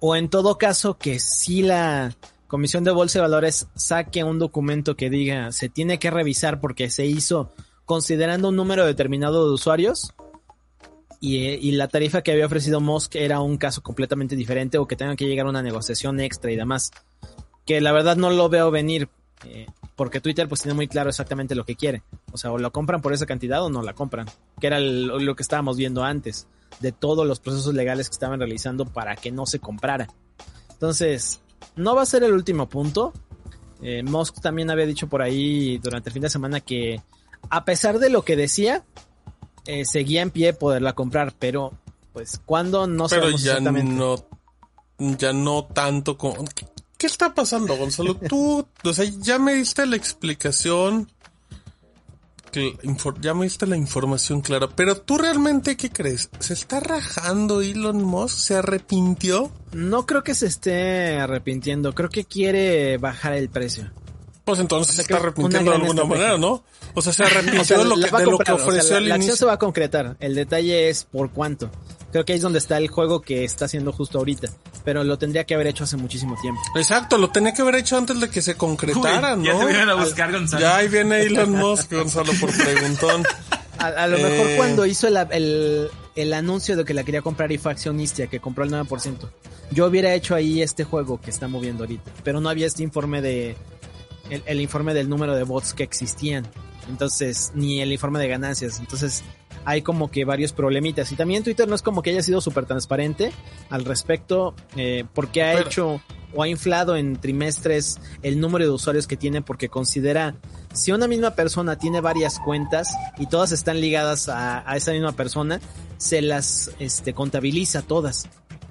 O en todo caso que si la Comisión de Bolsa de Valores saque un documento que diga se tiene que revisar porque se hizo considerando un número determinado de usuarios y, y la tarifa que había ofrecido Musk era un caso completamente diferente o que tengan que llegar a una negociación extra y demás. Que la verdad no lo veo venir eh, porque Twitter pues tiene muy claro exactamente lo que quiere. O sea, o lo compran por esa cantidad o no la compran. Que era el- lo que estábamos viendo antes de todos los procesos legales que estaban realizando para que no se comprara. Entonces, no va a ser el último punto. Eh, Musk también había dicho por ahí durante el fin de semana que a pesar de lo que decía, eh, seguía en pie poderla comprar, pero pues cuando no Pero sabemos ya exactamente. no, ya no tanto como... ¿Qué, está pasando, Gonzalo? Tú, o sea, ya me diste la explicación, ya me diste la información clara, pero tú realmente, ¿qué crees? ¿Se está rajando Elon Musk? ¿Se arrepintió? No creo que se esté arrepintiendo, creo que quiere bajar el precio. Pues entonces se sea, está arrepintiendo de alguna manera, ¿no? O sea, se arrepintió O sea, de lo que, va a de lo que comprar, o sea, ofreció la, acción se va a concretar. El detalle es por cuánto. Creo que ahí es donde está el juego que está haciendo justo ahorita. Pero lo tendría que haber hecho hace muchísimo tiempo. Exacto, lo tenía que haber hecho antes de que se concretara, Uy, ¿no? Ya te vienen a buscar, Gonzalo. Ya ahí viene Elon Musk, Gonzalo, por preguntón. A, a lo mejor Eh. cuando hizo el, el, el anuncio de que la quería comprar y fue accionista, que compró el 9%. Yo hubiera hecho ahí este juego que está moviendo ahorita. Pero no había este informe de... El, el informe del número de bots que existían. Entonces, ni el informe de ganancias. Entonces, hay como que varios problemitas. Y también Twitter no es como que haya sido súper transparente al respecto, eh, porque ha Pero- hecho o ha inflado en trimestres el número de usuarios que tiene porque considera si una misma persona tiene varias cuentas y todas están ligadas a, a esa misma persona, se las este, contabiliza todas.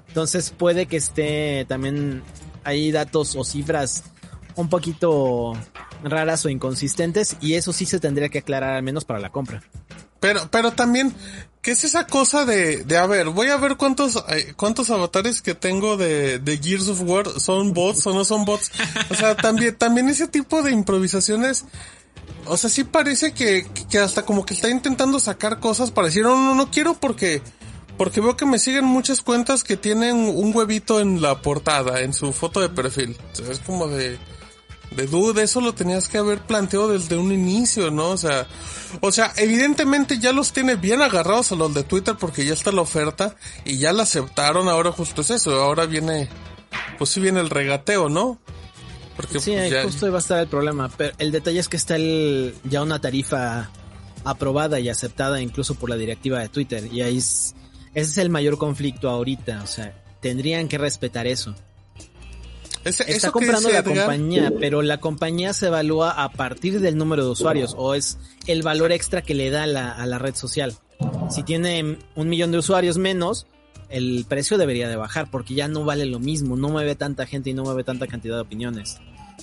Entonces puede que esté también hay datos o cifras un poquito raras o inconsistentes y eso sí se tendría que aclarar al menos para la compra. Pero, pero también, ¿qué es esa cosa de, de a ver, voy a ver cuántos, eh, cuántos avatares que tengo de, de Gears of War son bots o no son bots? O sea, también, también ese tipo de improvisaciones, o sea, sí parece que, que hasta como que está intentando sacar cosas para decir, no, no, no quiero porque, porque veo que me siguen muchas cuentas que tienen un huevito en la portada, en su foto de perfil. Es como de, de duda, eso lo tenías que haber planteado desde un inicio, ¿no? O sea, o sea, evidentemente ya los tiene bien agarrados a los de Twitter porque ya está la oferta y ya la aceptaron, ahora justo es eso, ahora viene, pues sí viene el regateo, ¿no? Porque Sí, pues, ya- justo ahí va a estar el problema. Pero el detalle es que está el, ya una tarifa aprobada y aceptada incluso por la directiva de Twitter. Y ahí es, ese es el mayor conflicto ahorita. O sea, tendrían que respetar eso. Ese- Está comprando la Edgar, compañía, pero la compañía se evalúa a partir del número de usuarios o es el valor extra que le da la- a la red social. Si tiene un millón de usuarios menos, el precio debería de bajar porque ya no vale lo mismo, no mueve tanta gente y no mueve tanta cantidad de opiniones.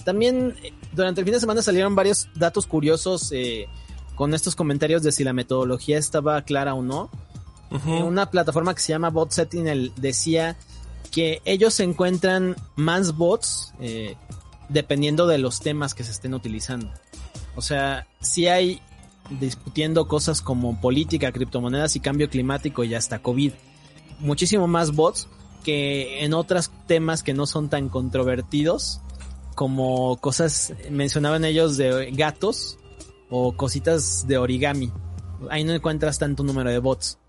También eh, durante el fin de semana salieron varios datos curiosos eh, con estos comentarios de si la metodología estaba clara o no. Ujú. Una plataforma que se llama Bot Sentinel decía que ellos encuentran más bots eh, dependiendo de los temas que se estén utilizando. O sea, si hay discutiendo cosas como política, criptomonedas y cambio climático y hasta COVID. Muchísimo más bots que en otros temas que no son tan controvertidos, como cosas, mencionaban ellos de gatos o cositas de origami. Ahí no encuentras tanto número de bots.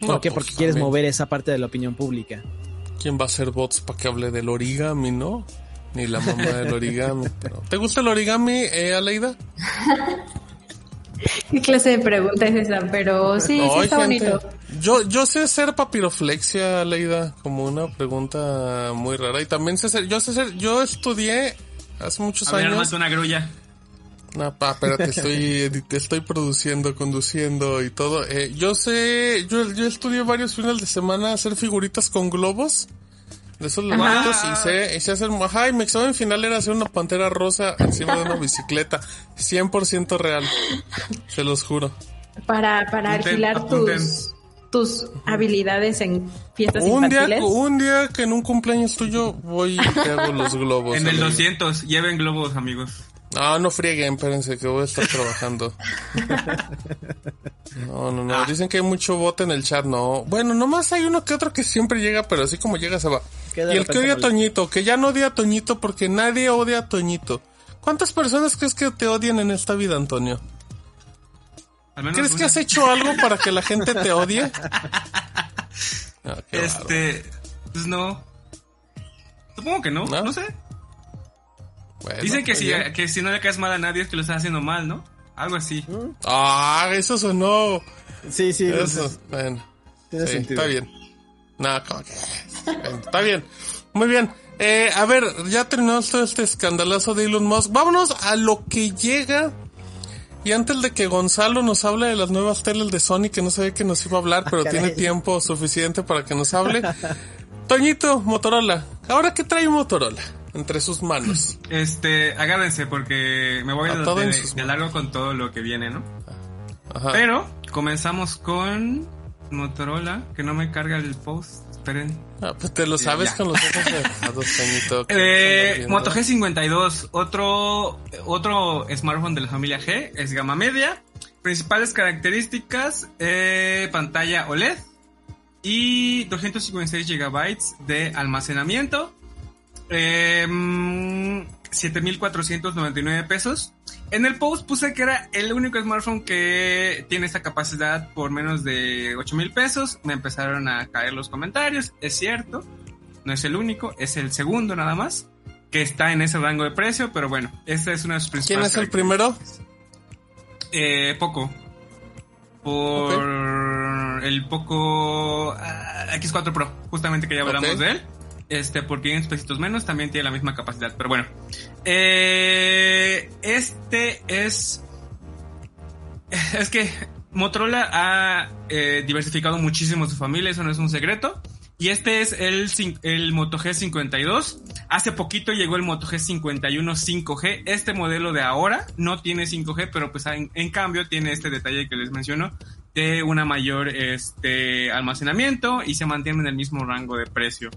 ¿Por No, qué? pues, Porque quieres mover esa parte de la opinión pública. ¿Quién va a hacer bots para que hable del origami, no? Ni la mamá del origami. pero- ¿Te gusta el origami, eh, Aleida? ¿Qué clase de pregunta es esa? Pero sí, sí Ay, está gente, bonito. Yo, yo sé hacer papiroflexia, Aleida, como una pregunta muy rara. Y también sé hacer, yo sé hacer, yo estudié hace muchos A ver, años. una grulla. No, pa, espérate, estoy, te estoy produciendo, conduciendo y todo. Eh, yo sé, yo, yo estudié varios fines de semana hacer figuritas con globos. De esos levantos y sé, y sé hacer, ajá, y mi examen final era hacer una pantera rosa encima de una bicicleta. 100% real. Se los juro. Para, para Apunten, alquilar apunten. tus, tus habilidades en fiestas Un día, infantiles. un día que en un cumpleaños tuyo voy y te hago los globos. En el Aleida. 200, lleven globos, amigos. No, no frieguen, espérense que voy a estar trabajando. No, no, no. Dicen que hay mucho bote en el chat. No. Bueno, nomás hay uno que otro que siempre llega, pero así como llega se va. Y el que odia a. Toñito, que ya no odia a Toñito porque nadie odia a Toñito. ¿Cuántas personas crees que te odian en esta vida, Antonio? Al menos ¿Crees que has hecho algo para que la gente te odie? Ah. Este, pues no. Supongo que no, ¿No? no, sé. Bueno, Dicen que si, que si no le caes mal a nadie es que lo estás haciendo mal, ¿no? Algo así. Ah, eso sonó. Sí, sí. Eso, bueno. tiene Sí, sentido. está bien. No, como que... Bueno, Está bien. Muy bien. Eh, a ver, ya terminamos todo este escandalazo de Elon Musk. Vámonos a lo que llega. Y antes de que Gonzalo nos hable de las nuevas teles de Sony, que no sabía que nos iba a hablar, pero Caray. tiene tiempo suficiente para que nos hable. Toñito, Motorola. ¿Ahora qué trae Motorola entre sus manos? Este, agárrense porque me voy A de, de- largo con todo lo que viene, ¿no? Ajá. Pero comenzamos con Motorola, que no me carga el post. Esperen. Ah, pues te lo sabes con los ojos cerrados, Toñito. ¿Qué Eh? Moto G52, otro, otro smartphone de la familia G, es gama media. Principales características, eh, pantalla OLED y 256 gigabytes de almacenamiento. Eh, mm, 7.499 pesos. En el post puse que era el único smartphone que tiene esta capacidad por menos de 8.000 pesos. Me empezaron a caer los comentarios, es cierto. No es el único, es el segundo nada más. Que está en ese rango de precio, pero bueno, esta es una de sus ¿Quién principales es el primero? eh, Poco. Por el Poco ah, X4 Pro, justamente que ya hablamos de él. Este, por 500 pesitos menos, también tiene la misma capacidad. Pero bueno. Eh, este es. Es que Motorola ha eh, diversificado muchísimo su familia, eso no es un secreto. Y este es el, el Moto G52. Hace poquito llegó el Moto G51 5G. Este modelo de ahora no tiene 5G, pero pues en, en cambio tiene este detalle que les menciono de una mayor este, almacenamiento y se mantiene en el mismo rango de precio.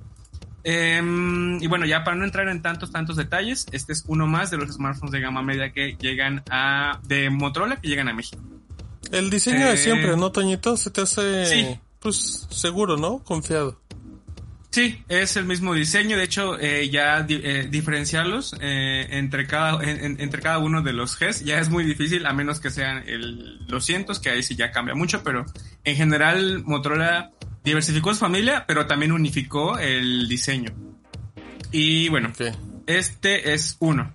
Em, y bueno, ya para no entrar en tantos, tantos detalles, este es uno más de los smartphones de gama media que llegan a, de Motorola que llegan a México. El diseño de Eh, siempre, ¿no, Toñito? Se te hace, Sí. pues, seguro, ¿no? Confiado. Sí, es el mismo diseño. De hecho, eh, ya di- eh, diferenciarlos eh, entre cada en- en- entre cada uno de los Gs ya es muy difícil, a menos que sean el 200, que ahí sí ya cambia mucho. Pero en general, Motorola diversificó su familia, pero también unificó el diseño. Y bueno, este es uno.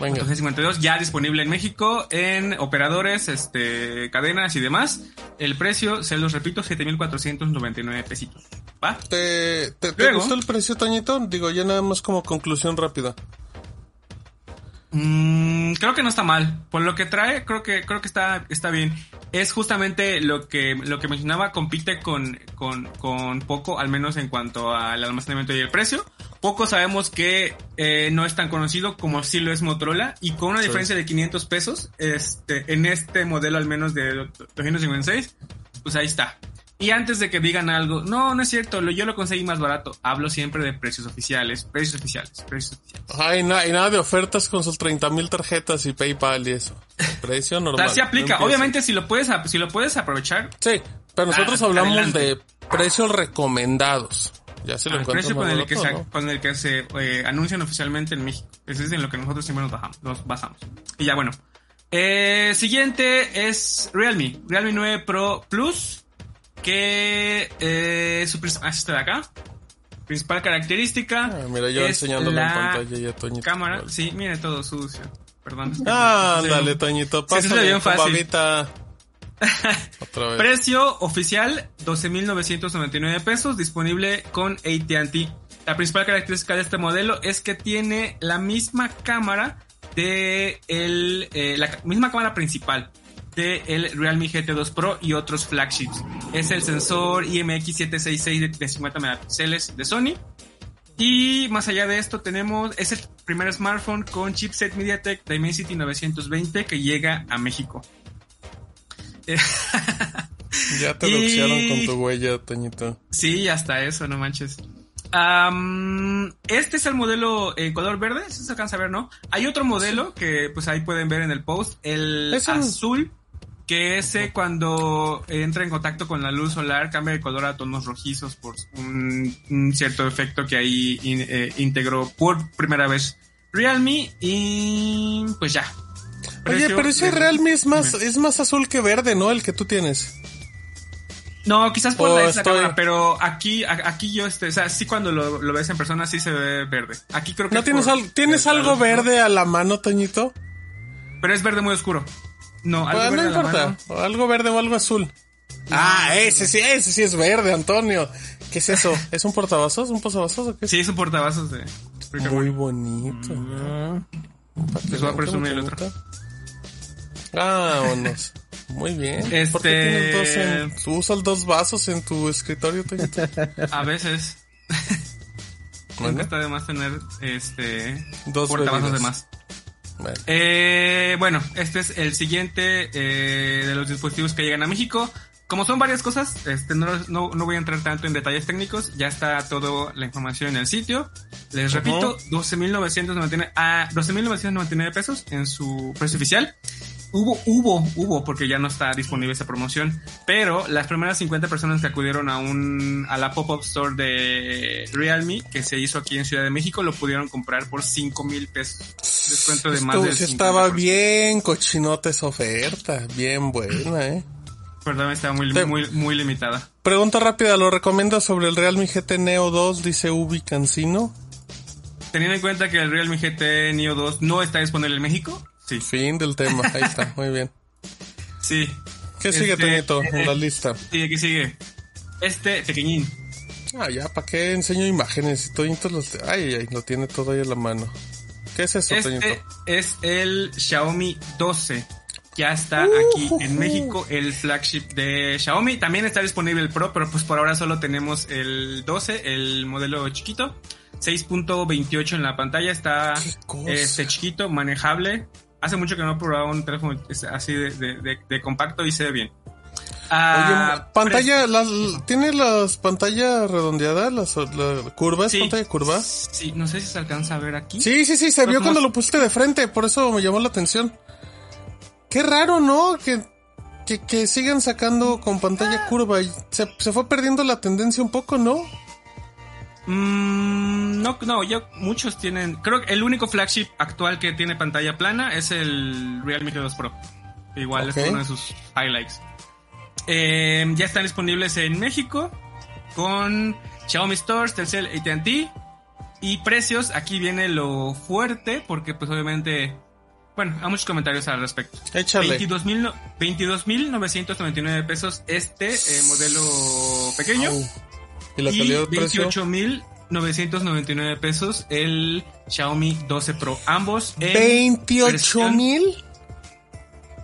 Venga. Moto G52 ya disponible en México en operadores, este, cadenas y demás. El precio, se los repito, 7.499 pesitos. ¿Va? ¿Te, te, te Luego- gustó el precio, Toñito? Digo, ya nada más como conclusión rápida. Mm, creo que no está mal. Por lo que trae, creo que, creo que está, está bien. Es justamente lo que, lo que mencionaba, compite con, con, con poco, al menos en cuanto al almacenamiento y el precio. Poco sabemos que eh, no es tan conocido como sí lo es Motorola y con una Sí. diferencia de 500 pesos este, en este modelo al menos de 256, pues ahí está. Y antes de que digan algo, no, no es cierto, lo- yo lo conseguí más barato. Hablo siempre de precios oficiales, precios oficiales, precios oficiales. Ay, na- y nada de ofertas con sus 30 mil tarjetas y PayPal y eso. Precio normal. sea, sí aplica. no. Obviamente si lo puedes, si lo puedes aprovechar, Sí, pero nosotros Ah, hablamos adelante. de precios recomendados. Ya se lo al encuentran precio con el que se, ¿no? con el que se eh, anuncian oficialmente en México. Ese es en lo que nosotros siempre nos, bajamos, nos basamos. Y ya bueno. Eh, siguiente es Realme. Realme 9 Pro Plus. Que eh, su ah, este de acá. Principal característica. Ah, mira, yo es en la pantalla ya, Toñito. Cámara. Vale. Sí, mire todo sucio. Perdón. Ah, Sí. ándale, Toñito, Sí, ve pásale bien fácil. Otra vez. Precio oficial 12.999 pesos, disponible con AT&T. La principal característica de este modelo es que tiene la misma cámara de el, eh, la misma cámara principal de el Realme GT2 Pro y otros flagships. Es el sensor IMX766 de, de 50 megapíxeles de Sony. Y más allá de esto tenemos, es el primer smartphone con chipset MediaTek Dimensity 920 que llega a México. Ya te Y- con tu huella, Toñito. Sí, hasta eso, no manches. Este es el modelo en color verde, si se alcanza a ver, ¿no? Hay otro modelo que pues ahí pueden ver en el post, el Es un- azul, que ese cuando entra en contacto con la luz solar cambia de color a tonos rojizos por un, un cierto efecto que ahí in- eh, integró por primera vez Realme y pues ya. Oye, pero ese Realme es más, es más azul que verde, ¿no? El que tú tienes. No, quizás por Oh, la esa estoy- cámara, pero aquí, aquí yo, este, o sea, sí cuando lo, lo ves en persona sí se ve verde. Aquí creo que ¿No es tienes, por- al- ¿tienes algo verde a la mano, Toñito? Pero es verde muy oscuro. No, algo Pues, no verde la importa. O Algo verde o algo azul. Ah, ese sí, ese sí es verde, Antonio. ¿Qué es eso? ¿Es un portavasos? ¿Un posavasos o qué? Sí, es un portavasos de Muy bonito. Mm. Les voy a presumir el otro. Vámonos. Muy bien. ¿Por qué Este- tienes dos en, tú usas dos vasos en tu escritorio, Toñito? A veces. Bueno. Nunca está de más tener este Dos portavasos bebidas. de más. Bueno. Eh, bueno, este es el siguiente eh, de los dispositivos que llegan a México. Como son varias cosas, este, no, no, no voy a entrar tanto en detalles técnicos. Ya está toda la información en el sitio. Les Ujú. repito, 12.999 a 12.999 pesos en su precio oficial. Hubo, hubo, hubo, porque ya no está disponible esa promoción. Pero las primeras 50 personas que acudieron a un, a la pop-up store de Realme, que se hizo aquí en Ciudad de México, lo pudieron comprar por 5 mil pesos. Descuento de más del sí estaba 50%. bien cochinote esa oferta. Bien buena, eh. Perdón, estaba muy, Te- muy, muy limitada. Pregunta rápida, ¿lo recomiendas sobre el Realme GT Neo 2? Dice Ubi Cancino. Teniendo en cuenta que el Realme GT Neo 2 no está disponible en México, sí. Fin del tema. Ahí está, muy bien. Sí. ¿Qué sigue, Este, Toñito, en la lista? Y aquí sigue. Este pequeñín. Ah, ya, ¿para qué enseño imágenes? Toñito los... Ay, ay, ay, lo tiene todo ahí a la mano. ¿Qué es eso, Toñito? Este es el Xiaomi 12. Ya está Uh, aquí en México el flagship de Xiaomi. También está disponible el Pro, pero pues por ahora solo tenemos el 12, el modelo chiquito. 6.28 en la pantalla, está Qué este chiquito, manejable. Hace mucho que no he probado un teléfono así de, de- de- de compacto y se ve bien. Oye, Ah, pantalla, las, ¿tiene las pantallas redondeadas? Las, la curva, ¿es Sí. pantalla curva? Sí, no sé si se alcanza a ver aquí. Sí, sí, sí, se Pero vio cuando lo pusiste de frente, por eso me llamó la atención. Qué raro, ¿no? Que, que, que sigan sacando con pantalla curva y se, se fue perdiendo la tendencia un poco, ¿no? Mm, no, no, yo, muchos tienen. Creo que el único flagship actual que tiene pantalla plana es el Realme G2 Pro. Igual es uno de sus highlights. Eh, ya están disponibles en México con Xiaomi Stores, Telcel, AT&T y precios. Aquí viene lo fuerte porque, pues, obviamente, bueno, hay muchos comentarios al respecto. Échale. 22 mil 22.999 pesos este eh, modelo pequeño. Y la Y calidad de precio. 28.999 pesos el Xiaomi 12 Pro. Ambos en 28 versión- mil.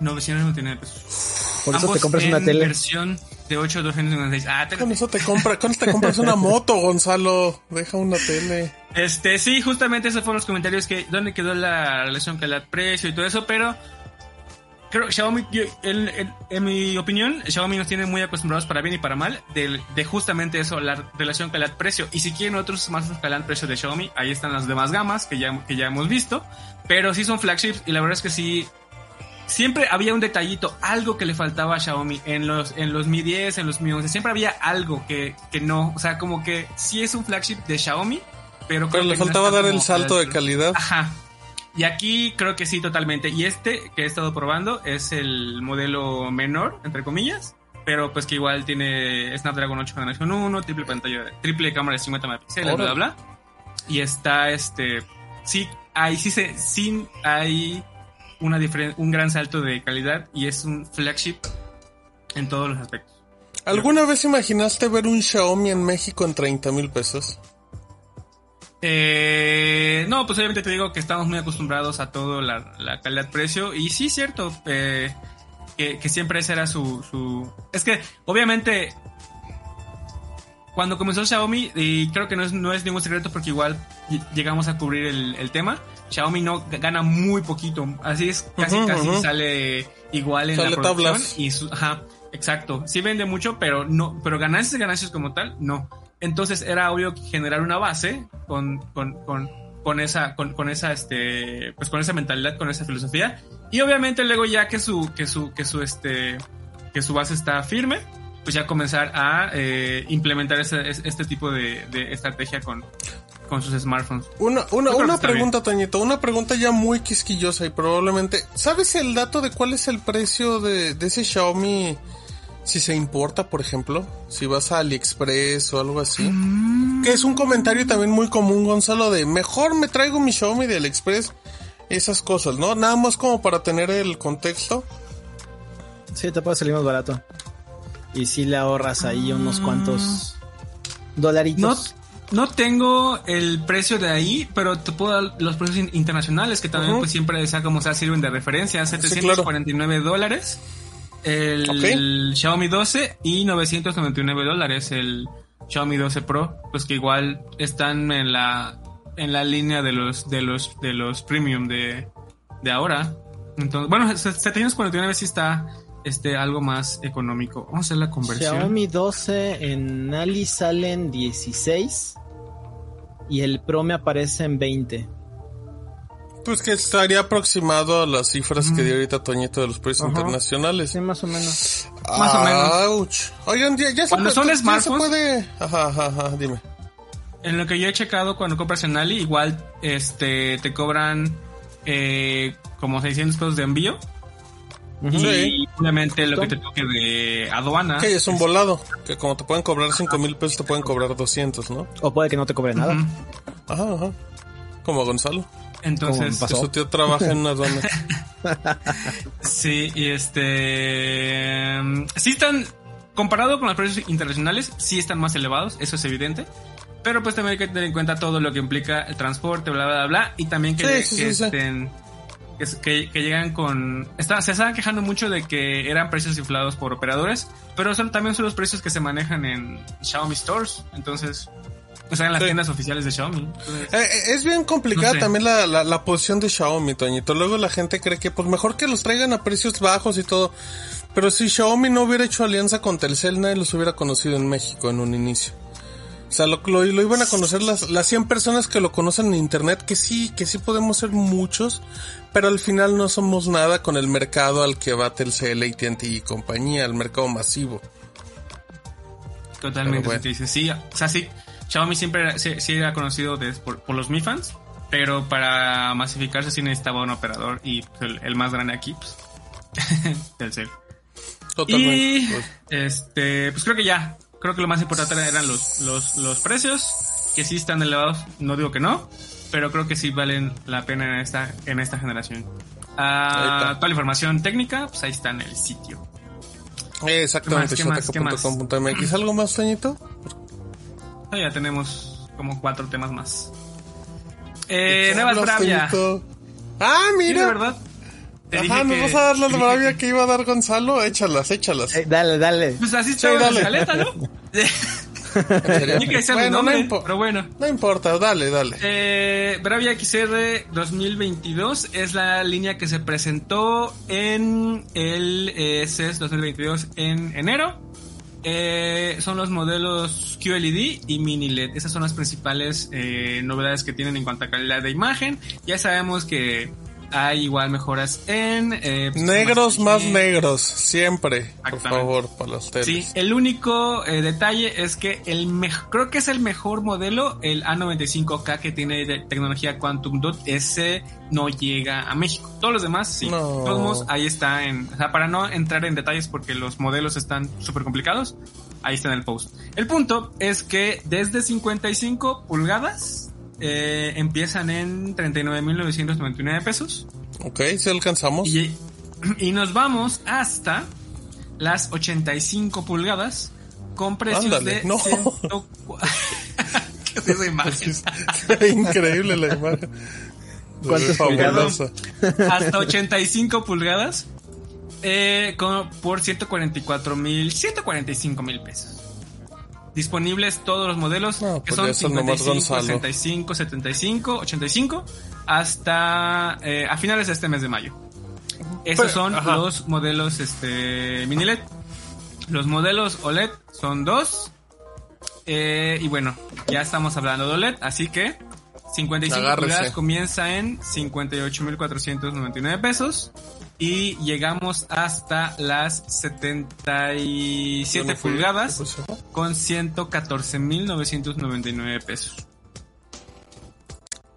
999 pesos. Por eso Ambos te compras una tele. versión de 8 256. Ah, te- Con eso te compra, con eso te compras una moto, Gonzalo. Deja una tele. Este, sí, justamente esos fueron los comentarios que, ¿dónde quedó la relación calidad-precio y todo eso? Pero creo que Xiaomi, yo- en, mi opinión, Xiaomi nos tiene muy acostumbrados para bien y para mal de, de justamente eso, la relación calidad-precio. Y si quieren otros smartphones calidad-precio de Xiaomi, ahí están las demás gamas que ya, que ya hemos visto. Pero sí son flagships y la verdad es que sí, siempre había un detallito, algo que le faltaba a Xiaomi en los, en los Mi 10, en los Mi 11. Siempre había algo que, que no, o sea, como que sí es un flagship de Xiaomi, pero, le no faltaba dar el salto al- de calidad. Ajá. Y aquí creo que sí, totalmente. Y este que he estado probando es el modelo menor, entre comillas. Pero pues que igual tiene Snapdragon 8 generación 1, triple pantalla, triple cámara de 50 megapíxeles, bla, bla, bla. Y está este. Sí, hay, sí, se, sí hay una un gran salto de calidad y es un flagship en todos los aspectos. ¿Alguna vez imaginaste ver un Xiaomi en México en 30 mil pesos? Eh, no, pues obviamente te digo que estamos muy acostumbrados a todo la, la calidad-precio. Y sí, cierto, eh, que, que siempre ese era su, su... Es que, obviamente, cuando comenzó Xiaomi, y creo que no es, no es ningún secreto porque igual ll- llegamos a cubrir el, el tema, Xiaomi no gana muy poquito. Así es, casi casi sale igual en Sale la producción. tablas. Y su, ajá, exacto. Sí vende mucho, pero no, pero ganancias, ganancias como tal, no. Entonces era obvio generar una base con, con, con, con esa, con, esa, este, pues con esa mentalidad, con esa filosofía. Y obviamente luego ya que su, que su, que su, este, que su base está firme, pues ya comenzar a eh, implementar ese- es- este tipo de, de estrategia con, con sus smartphones. Una, una, una pregunta, Toñito, una pregunta ya muy quisquillosa y probablemente... ¿Sabes el dato de cuál es el precio de, de ese Xiaomi si se importa, por ejemplo? Si vas a AliExpress o algo así. Que es un comentario también muy común, Gonzalo, de mejor me traigo mi Xiaomi de AliExpress. Esas cosas, ¿no? Nada más como para tener el contexto. Sí, te puede salir más barato. Y si le ahorras ahí unos cuantos dolaritos. No, no tengo el precio de ahí, pero te puedo dar los precios in- internacionales que también pues siempre sea como sea sirven de referencia. 749 dólares el. Xiaomi 12 y 999 dólares el Xiaomi 12 Pro, pues que igual están en la en la línea de los de los de los premium de, de ahora. Entonces, bueno, 749 sí está este algo más económico. Vamos a hacer la conversión. Xiaomi 12 en Ali salen 16 y el Pro me aparece en 20. Pues que estaría aproximado a las cifras que dio ahorita Toñito de los precios Ajá. internacionales. Sí, más o menos. Más o menos. Ouch. Oigan, ya, ya se Cuando puede- son ya se puede... Ajá, ajá, ajá, dime. En lo que yo he checado cuando compras en Ali, igual este te cobran eh, como 600 pesos de envío. Ujú. Sí. Y obviamente lo que te toque de aduana. Que es un volado. Que como te pueden cobrar 5 mil pesos, te pueden cobrar 200, ¿no? O puede que no te cobre nada. Ajá, ajá. Como Gonzalo. Entonces, Que pasó? su tío trabaja en una aduana. sí, y este. Sí están. Comparado con los precios internacionales, sí están más elevados, eso es evidente. Pero pues también hay que tener en cuenta todo lo que implica el transporte, bla, bla, bla. Y también que, Sí, sí, que sí, sí. estén- que, que- que llegan con... está- se estaban quejando mucho de que eran precios inflados por operadores, pero son, también son los precios que se manejan en Xiaomi Stores. Entonces, o sea, en las Sí. tiendas oficiales de Xiaomi. Entonces, Eh, eh, es bien complicada No sé. también la, la, la posición de Xiaomi, Toñito. Luego la gente cree que pues mejor que los traigan a precios bajos y todo. Pero si Xiaomi no hubiera hecho alianza con Telcel, nadie los hubiera conocido en México en un inicio. O sea, lo, lo, lo iban a conocer las, las 100 personas que lo conocen en internet, que sí, que sí podemos ser muchos, pero al final no somos nada con el mercado al que va Telcel, AT&T y compañía, el mercado masivo. Totalmente, bueno. sí, o sea, sí, Xiaomi siempre era, sí, era conocido de- por, por los Mi fans, pero para masificarse sí necesitaba un operador y pues, el, el más grande aquí, pues, Telcel. Totalmente. Y este, pues creo que ya, creo que lo más importante eran los, los, los precios, que sí están elevados, no digo que no, pero creo que sí valen la pena en esta, en esta generación. Ah, toda la información técnica, pues ahí está en el sitio. exactamente, ¿Qué más? ¿Qué más? shotaka.com.mx. ¿Algo más, Toñito? Ya tenemos como cuatro temas más. Eh, ¿De qué Nuevas hablas, Bravia. Ah, Sí, mira. verdad. Te Ajá, dije ¿nos que- vas a dar la Bravia que- que iba a dar Gonzalo? Échalas, échalas. Eh, dale, dale. Pues así estaba la dale. escaleta, ¿no? Que Bueno, no nombre, impo- pero bueno. No importa, dale, dale. Eh, Bravia XR 2022 es la línea que se presentó en el eh, CES 2022 en enero. Eh, son los modelos QLED y Mini LED. Esas son las principales eh, novedades que tienen en cuanto a calidad de imagen. Ya sabemos que hay igual mejoras en... eh, pues, Negros más negros, siempre, por favor, para los teles. Sí, el único eh, detalle es que el creo que es el mejor modelo, el A95K que tiene de tecnología Quantum Dot, ese no llega a México. Todos los demás sí. No. Todos ahí está en, o sea, para no entrar en detalles porque los modelos están súper complicados, ahí está en el post. El punto es que desde 55 pulgadas eh, empiezan en 39.999 pesos. Ok, si alcanzamos. Y, y nos vamos hasta las 85 pulgadas con precios Ándale, de no. 104 ¿Qué es esa imagen? Increíble la imagen. ¿Cuántas Fabulosa. Hasta 85 pulgadas eh, con- por 144 mil, 145 mil pesos. Disponibles todos los modelos No, que pues son ya son nomás 55, Gonzalo. 65, 75, 85 hasta eh, a finales de este mes de mayo. Esos Pero, son ajá. los modelos este mini LED. Los modelos OLED son dos. Eh, y bueno, ya estamos hablando de OLED, así que 55 Agárrese. pulgadas comienza en 58.499 pesos y llegamos hasta las 77 Yo no fui. pulgadas con 114.999 pesos.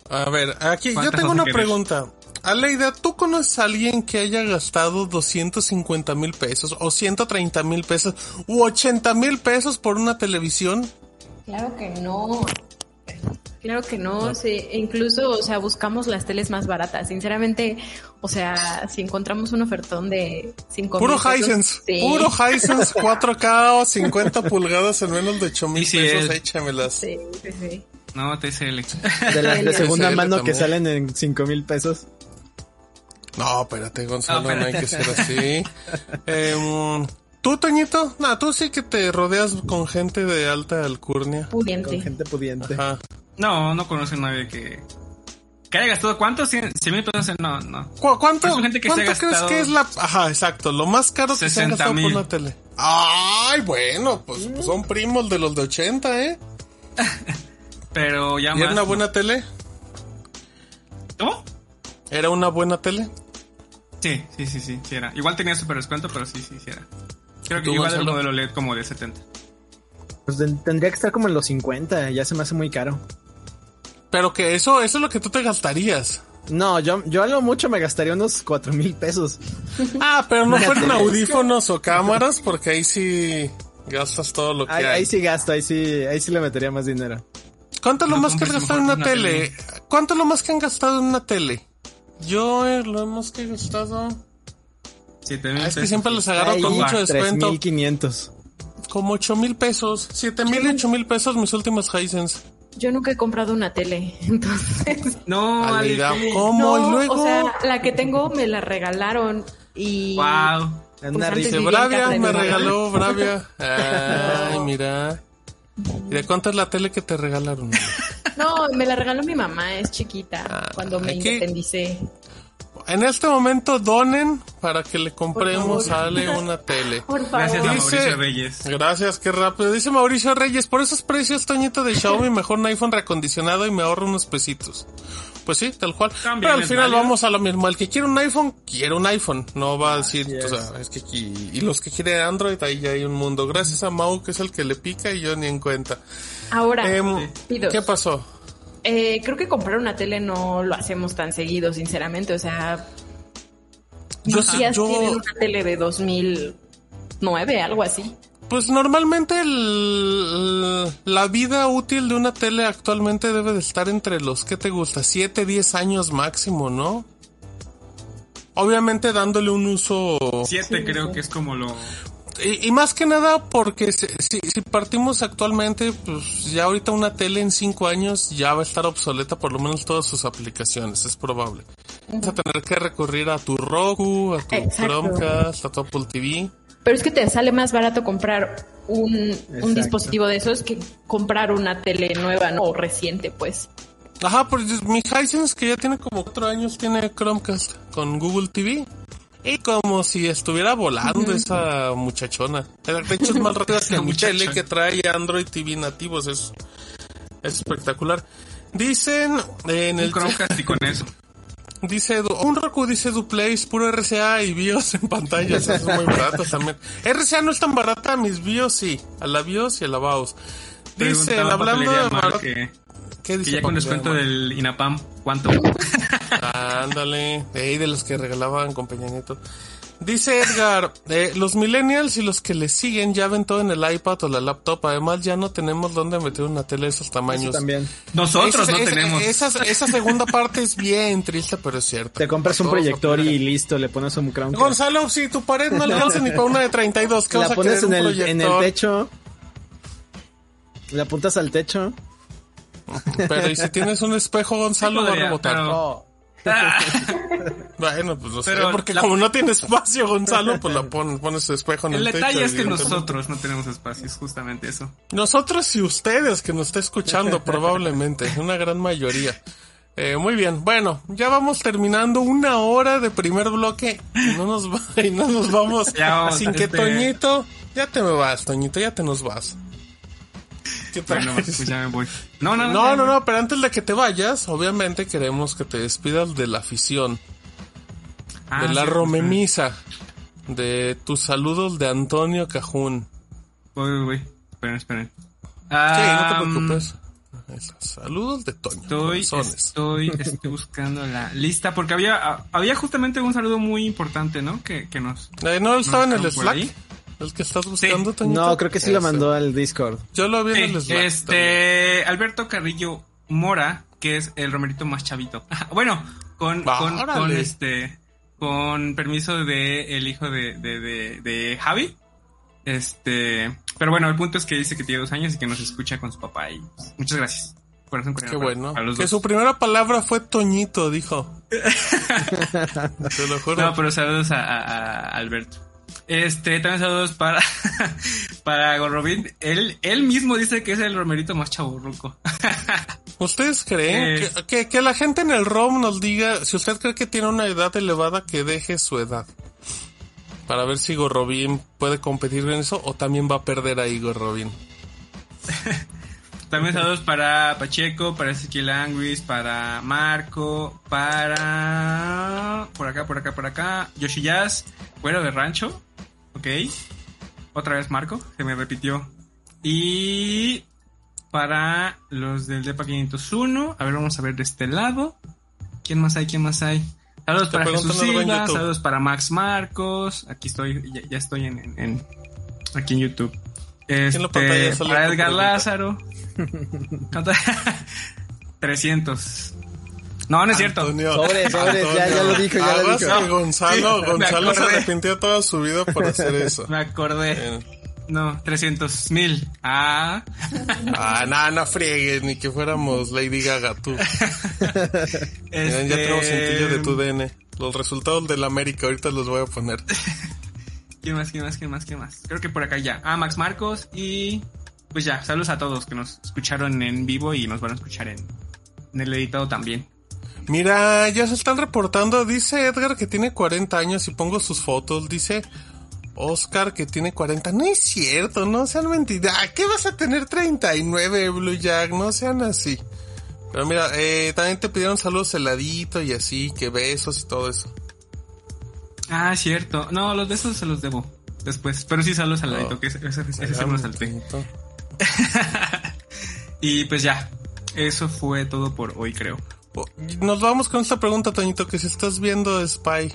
A ver, aquí yo ¿Cuántas tengo una querer? pregunta. Aleida, ¿tú conoces a alguien que haya gastado 250 mil pesos o 130 mil pesos u 80 mil pesos por una televisión? Claro que no. Claro que no, sí, e incluso, o sea, buscamos las teles más baratas. Sinceramente, o sea, si encontramos un ofertón de 5 Puro mil pesos, Hisense, sí. puro Hisense 4K o 50 pulgadas en menos de 8 mil Sí, sí, pesos, es. échamelas. Sí, sí, sí. No, TCL. De las de segunda mano que también. salen en 5 mil pesos. No, espérate, Gonzalo, No, no, hay que ser así. Em, ¿Tú, Toñito? No, tú sí que te rodeas con gente de alta alcurnia. Pudiente. Con gente pudiente. Ajá. No, no conozco a nadie que... ¿Que haya gastado cuánto? ¿100 mil pesos? en- No, no. ¿Cu- ¿Cuánto, gente que cuánto ha crees que es la... Ajá, exacto, lo más caro que se 60 gastado por mil. una tele? Ay, bueno, pues, pues son primos de los de 80, ¿eh? Pero ya ¿Y más... era una buena tele? ¿Cómo? ¿Era una buena tele? Sí, sí, sí, sí, sí era. Igual tenía super descuento, pero sí, sí, sí era. Creo que ¿Tú, igual el Gonzalo? modelo LED como de 70. Pues ten- tendría que estar como en los 50, ya se me hace muy caro. Pero que eso, eso es lo que tú te gastarías. No, yo, yo a lo mucho me gastaría unos 4 mil pesos. Ah, pero no fueron audífonos o cámaras, porque ahí sí gastas todo lo que Ahí, hay. ahí sí gasto, ahí sí, ahí sí le metería más dinero. ¿Cuánto es lo más que has compres gastado en una tele? ¿Cuánto es lo más que han gastado en una tele? Yo eh, lo más que he gastado... 7 mil Ah, es que siempre les agarro con mucho descuento. 3.500. Como 8 mil pesos. 7 mil, 8 mil pesos mis últimos Hisense. Yo nunca he comprado una tele, entonces. No. ¿cómo? no, y luego... o sea, la que tengo me la regalaron y. Wow. Pues Una risa. Dice, Bravia, me regaló Bravia. Ay, mira. ¿Y de cuánto es la tele que te regalaron? No, me la regaló mi mamá, es chiquita, Ah, cuando me que- independicé. En este momento donen para que le compremos a. Ale una tele. Por favor. Gracias a Dice- Mauricio Reyes. Gracias, qué rápido. Dice Mauricio Reyes, por esos precios, Toñito de Xiaomi, mejor un iPhone reacondicionado y me ahorro unos pesitos. Pues sí, tal cual. También Pero al final válido. vamos a lo mismo. El que quiere un iPhone, quiere un iPhone. No va a decir, o sea, es que aquí... Y los que quieren Android, ahí ya hay un mundo. Gracias a Mau, que es el que le pica y yo ni en cuenta. Ahora, Em. ¿Qué pasó? Eh, creo que comprar una tele no lo hacemos tan seguido, sinceramente. O sea, Yo yo- tienen una tele de 2009, algo así. Pues normalmente el- la vida útil de una tele actualmente debe de estar entre los, ¿qué te gusta? 7, 10 años máximo, ¿no? Obviamente dándole un uso... 7 creo que es como lo... Y, y más que nada porque si, si- si partimos actualmente, pues ya ahorita una tele en 5 años ya va a estar obsoleta por lo menos todas sus aplicaciones, es probable. Vas a tener que recurrir a tu Roku, a tu Exacto. Chromecast, a tu Apple TV. Pero es que te sale más barato comprar un, un dispositivo de esos que comprar una tele nueva ¿no? o reciente, pues. Ajá, pues mi Hisense que ya tiene como cuatro años tiene Chromecast con Google TV. Y como si estuviera volando esa muchachona. De hecho es más rápida que mi tele que trae Android TV nativos. Es, es espectacular. Dicen en Un el y con eso. Dice, un Roku dice Duplace, puro RCA y BIOS en pantallas, eso es muy barato también. RCA no es tan barata, mis BIOS sí, a la BIOS y a la BIOS. Dicen, hablando de Mar barato, que, ¿qué que dice ya con descuento del INAPAM, ¿cuánto? Ándale, ey, de los que regalaban con Peña Nieto. Dice Edgar, eh, los millennials y los que le siguen ya ven todo en el iPad o la laptop, además ya no tenemos dónde meter una tele de esos Eso tamaños. también. Nosotros Esa- no esa- tenemos. Esa, esa segunda parte es bien triste, pero es cierto. Te compras un proyector y listo, le pones un Chromecast. Gonzalo, si tu pared no alcanza ni para una de 32, ¿qué vas La a pones en el, en el techo. Le apuntas al techo. Pero ¿y si tienes un espejo, Gonzalo, Sí va a podría, rebotar? pero-. Ah, Bueno, pues no sé, Pero porque la- como no tiene espacio, Gonzalo, pues la pon- pones su espejo en el, el techo. detalle es que nosotros no tenemos espacio, es justamente eso. Nosotros y ustedes que nos está escuchando probablemente, una gran mayoría. Eh, muy bien, bueno, ya vamos terminando una hora de primer bloque y no nos, va- y no nos vamos Ya vamos, sin que este- Toñito, ya te me vas, Toñito, ya te nos vas. Pues ya me voy. No, no, No, no, no, pero antes de que te vayas, obviamente queremos que te despidas de la afición, Ah, de la sí, romemisa, de tus saludos de Antonio Cajún. Voy, voy. Esperen, esperen. Sí, Ah, no te preocupes. Saludos de Toño. Estoy, estoy, estoy buscando la lista porque había, había justamente un saludo muy importante, ¿no? Que, que nos. Eh, ¿No estaba en el Slack? ahí? ¿El que estás buscando, Toñito? No, creo que sí lo mandó al Discord. Yo lo vi en el Slack. este, Alberto Carrillo Mora, que es el romerito más chavito. bueno, con, con, Órale. con este, con permiso de el hijo de, de, de, de Javi. Este, pero bueno, el punto es que dice que tiene dos años y que nos escucha con su papá y pues, muchas gracias. Corazón Qué bueno. Que dos. su primera palabra fue Toñito, dijo. Te lo juro. No, pero saludos a, a- a Alberto. Este, también saludos para, para Gorrobin. Él, él mismo dice que es el romerito más chaburruco. ¿Ustedes creen Eh. que, que, que la gente en el ROM nos diga si usted cree que tiene una edad elevada que deje su edad? Para ver si Igor Robin puede competir en eso o también va a perder a Igor Robin. También saludos para Pacheco, para Ezequiel Anguis, para Marco, para... Por acá, por acá, por acá. Yoshi Jazz, Güero de Rancho. Ok. Otra vez Marco, se me repitió. Y... Para los del DEPA 501. A ver, vamos a ver de este lado. ¿Quién más hay? ¿Quién más hay? Saludos Te para Jesús en Silva, saludos para Max Marcos. Aquí estoy, ya, ya estoy en, en- en- aquí en YouTube. Este, la pantalla sale para Edgar. Lázaro. ¿Cuánto? 300. No, no es cierto. Antonio. Sobres, sobres, ya- ya lo dijo, ya lo dijo. Gonzalo, Sí, Gonzalo se arrepintió toda su vida por hacer eso. Me acordé. Eh, No, 300 mil. Ah. Ah, no, no friegues, ni que fuéramos Lady Gaga, tú. Miren, ya tenemos cintillo de tu DN. Los resultados del América, ahorita los voy a poner. ¿Quién más? ¿Quién más? ¿Quién más? ¿Quién más? Creo que por acá ya. Ah, Max Marcos y pues ya, saludos a todos que nos escucharon en vivo y nos van a escuchar en, en el editado también. Mira, ya se están reportando. Dice Edgar que tiene 40 años y pongo sus fotos. Dice Oscar que tiene 40. No es cierto, no sean mentiras. Ah, ¿Qué vas a tener 39, Blue Jack? No sean así. Pero mira, eh, también te pidieron saludos heladito y así, que besos y todo eso. Ah, cierto. No, los de esos se los debo después. Pero sí saludos al ladito, Oh. que ese, ese, ese me salté. Bonito. Y pues ya, eso fue todo por hoy, creo. Nos vamos con esta pregunta, Toñito, que si estás viendo Spy.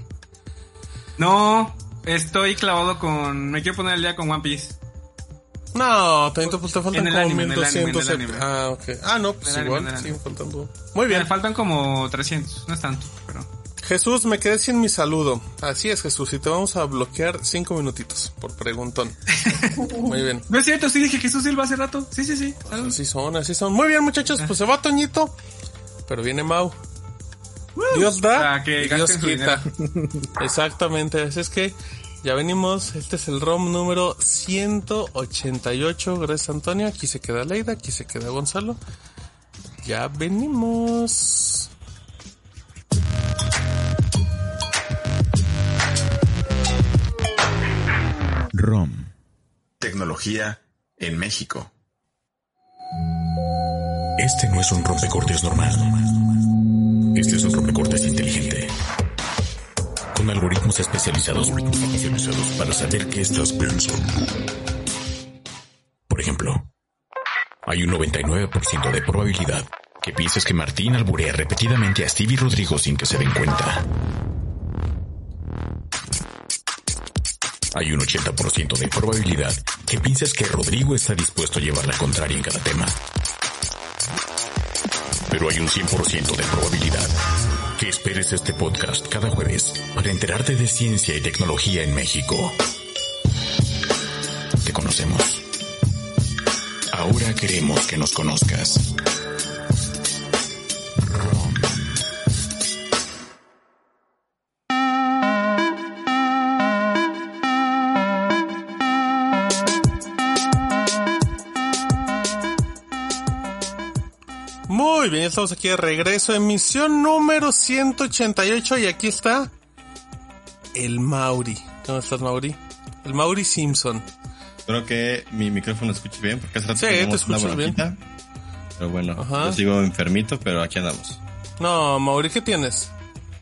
No, estoy clavado con... Me quiero poner el día con One Piece. No, Toñito, pues te faltan como anime, en el anime, 1200. en el anime. Ah, ok. Ah, no, pues igual, el anime. siguen faltando. Muy Me bien. faltan como 300, no es tanto, pero... Jesús, me quedé sin mi saludo. Así es, Jesús, y te vamos a bloquear cinco minutitos por preguntón. Muy bien. No es cierto, sí dije Jesús Silva hace rato. Sí, sí, sí. saludos. Así son, así son. Muy bien, muchachos, pues se va Toñito, pero viene Mau. Dios da Ah, que y Dios quita. Exactamente, así es que Ya venimos, este es el ROM número 188, gracias Antonio, aquí se queda Leida, aquí se queda Gonzalo. Ya venimos. ROM. Tecnología en México. Este no es un rompecortes normal. Este es un rompecortes inteligente. Con algoritmos especializados, especializados para saber qué estás pensando. Por ejemplo, hay un 99% de probabilidad que pienses que Martín alburea repetidamente a Stevie Rodrigo sin que se den cuenta. Hay un 80% de probabilidad que pienses que Rodrigo está dispuesto a llevar la contraria en cada tema. Pero hay un 100% de probabilidad que esperes este podcast cada jueves para enterarte de ciencia y tecnología en México. Te conocemos. Ahora queremos que nos conozcas. Muy bien, estamos aquí de regreso, emisión número 188 y aquí está el Mauri. ¿Cómo estás, Mauri? El Mauri Simpson. Espero que mi micrófono escuche bien, porque hace rato Sí, teníamos te una bien. Pero bueno, Ajá. yo sigo enfermito, pero aquí andamos. No, Mauri, ¿qué tienes?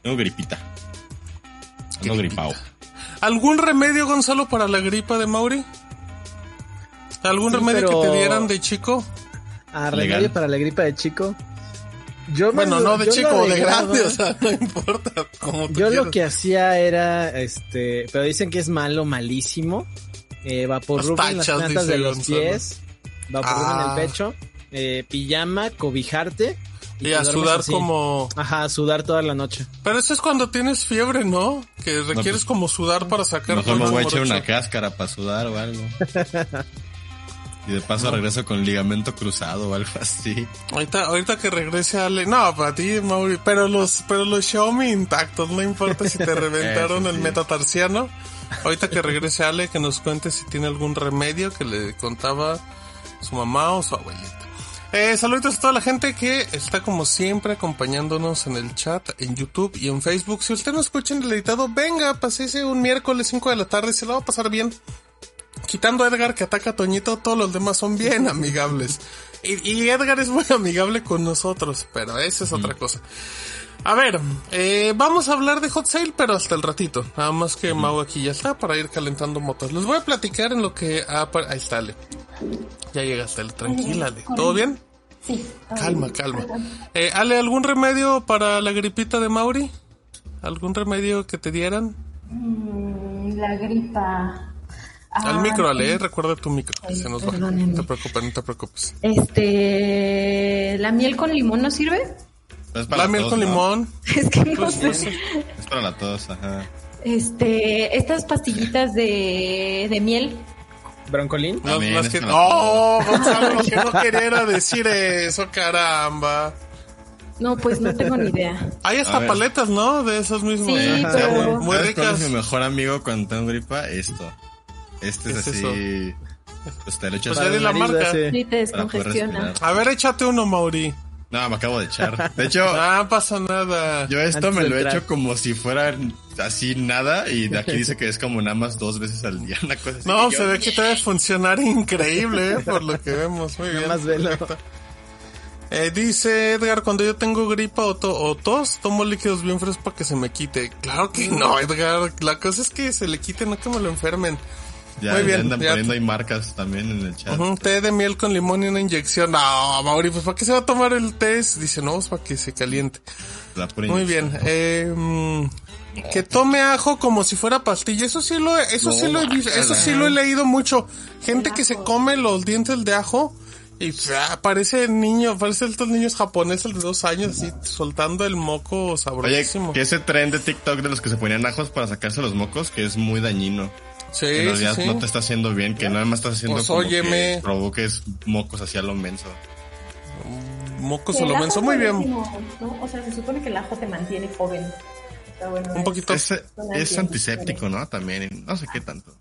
Tengo gripita. Gripita. gripado. ¿Algún remedio, Gonzalo, para la gripa de Mauri? ¿Algún Sí, remedio pero- que te dieran de chico? Ah, Legal. remedio para la gripa de chico. Yo me Bueno, lo- no de yo chico lo o de grande, o sea, no importa. Como tú Yo lo quieras. que hacía era, este, pero dicen que es malo, malísimo. Eh, vaporrub Las en las plantas de los Gonzalo. pies, vaporrub Ah. en el pecho, eh, pijama, cobijarte. Y a te duermes sudar así. como... Ajá, a sudar toda la noche. Pero eso es cuando tienes fiebre, ¿no? Que requieres pues, como sudar para sacar Mejor me todo voy a echar una cáscara para sudar o algo. Y de paso regreso con ligamento cruzado o algo así. Ahorita, ahorita que regrese Ale, no, para ti, Mauri, pero los, pero los Xiaomi intactos, no importa si te reventaron Eso el sí. metatarsiano. Ahorita que regrese Ale, que nos cuente si tiene algún remedio que le contaba su mamá o su abuelita. Eh, saludos a toda la gente que está como siempre acompañándonos en el chat, en YouTube y en Facebook. Si usted no escucha en el editado, venga, pasese un miércoles 5 de la tarde, se lo va a pasar bien. Quitando a Edgar que ataca a Toñito, todos los demás son bien amigables. Y, y Edgar es muy amigable con nosotros, pero esa es otra cosa. A ver, eh, vamos a hablar de Hot Sale, pero hasta el ratito. Nada más que Mau aquí ya está para ir calentando motos. Les voy a platicar en lo que... ah, ahí está, Ale. Ya llegaste, Ale. Tranquila, Ale. ¿Todo bien? Sí. todo Calma, bien. calma. Eh, Ale, ¿algún remedio para la gripita de Mauri? ¿Algún remedio que te dieran? Mm, La gripa. Al Ah, micro, Ale, eh, recuerda tu micro. que Ay, se nos va. No te preocupes, no te preocupes. Este, ¿la miel con limón no sirve? Es para La miel tos, con ¿no? limón. Es que no Pues, sé. pues, Es para la tos, ajá. Este, estas pastillitas de, de miel. Broncolín. Las es que... ¡Oh! Gonzalo, lo que no quería era decir eso, caramba. No, pues no tengo ni idea. Hay hasta paletas, ¿no? De esos mismos. Sí, Ajá. pero- Muy ¿Sabes cuál ricas. mi mejor amigo cuando tengo gripa? Esto. Este es ¿Qué es así. Pues te lo echas Pues di la marca. Sí, te descongestiona. A ver, échate uno, Mauri. No, me acabo de echar. De hecho, Ah, pasa nada. yo esto Antes me de lo he hecho como si fuera así nada. Y de aquí dice que es como nada más dos veces al día. Una cosa así. No, yo, se ve que te debe funcionar increíble, ¿eh? por lo que vemos. Muy Nada bien. más. Eh, dice Edgar, cuando yo tengo gripa o, to- o tos, tomo líquidos bien frescos para que se me quite. Claro que no, Edgar. La cosa es que se le quite, no que me lo enfermen. Ya, Muy ya bien, andan ya poniendo ahí marcas también en el chat. Ujú, té de miel con limón y una inyección. No, Mauri, pues ¿para qué se va a tomar el test? Dice, no, es para que se caliente. Muy bien. Eh, que tome ajo como si fuera pastilla. Eso sí lo, eso sí lo he visto, eso sí lo he leído mucho. Gente que se come los dientes de ajo y ah, parece niño, parece estos niños japoneses de dos años así soltando el moco Oye, sabrosísimo. que ese tren de TikTok de los que se ponían ajos para sacarse los mocos, que es muy dañino. Sí, en sí, realidad sí. no te está haciendo bien, que nada más estás haciendo Pues, como óyeme. que provoques mocos hacia lo menso. Moco Que se el lo menso muy bien. ¿no? O sea, se supone que el ajo te mantiene joven. Bueno. Un poquito Es, es antiséptico, ¿no? También, no sé qué tanto.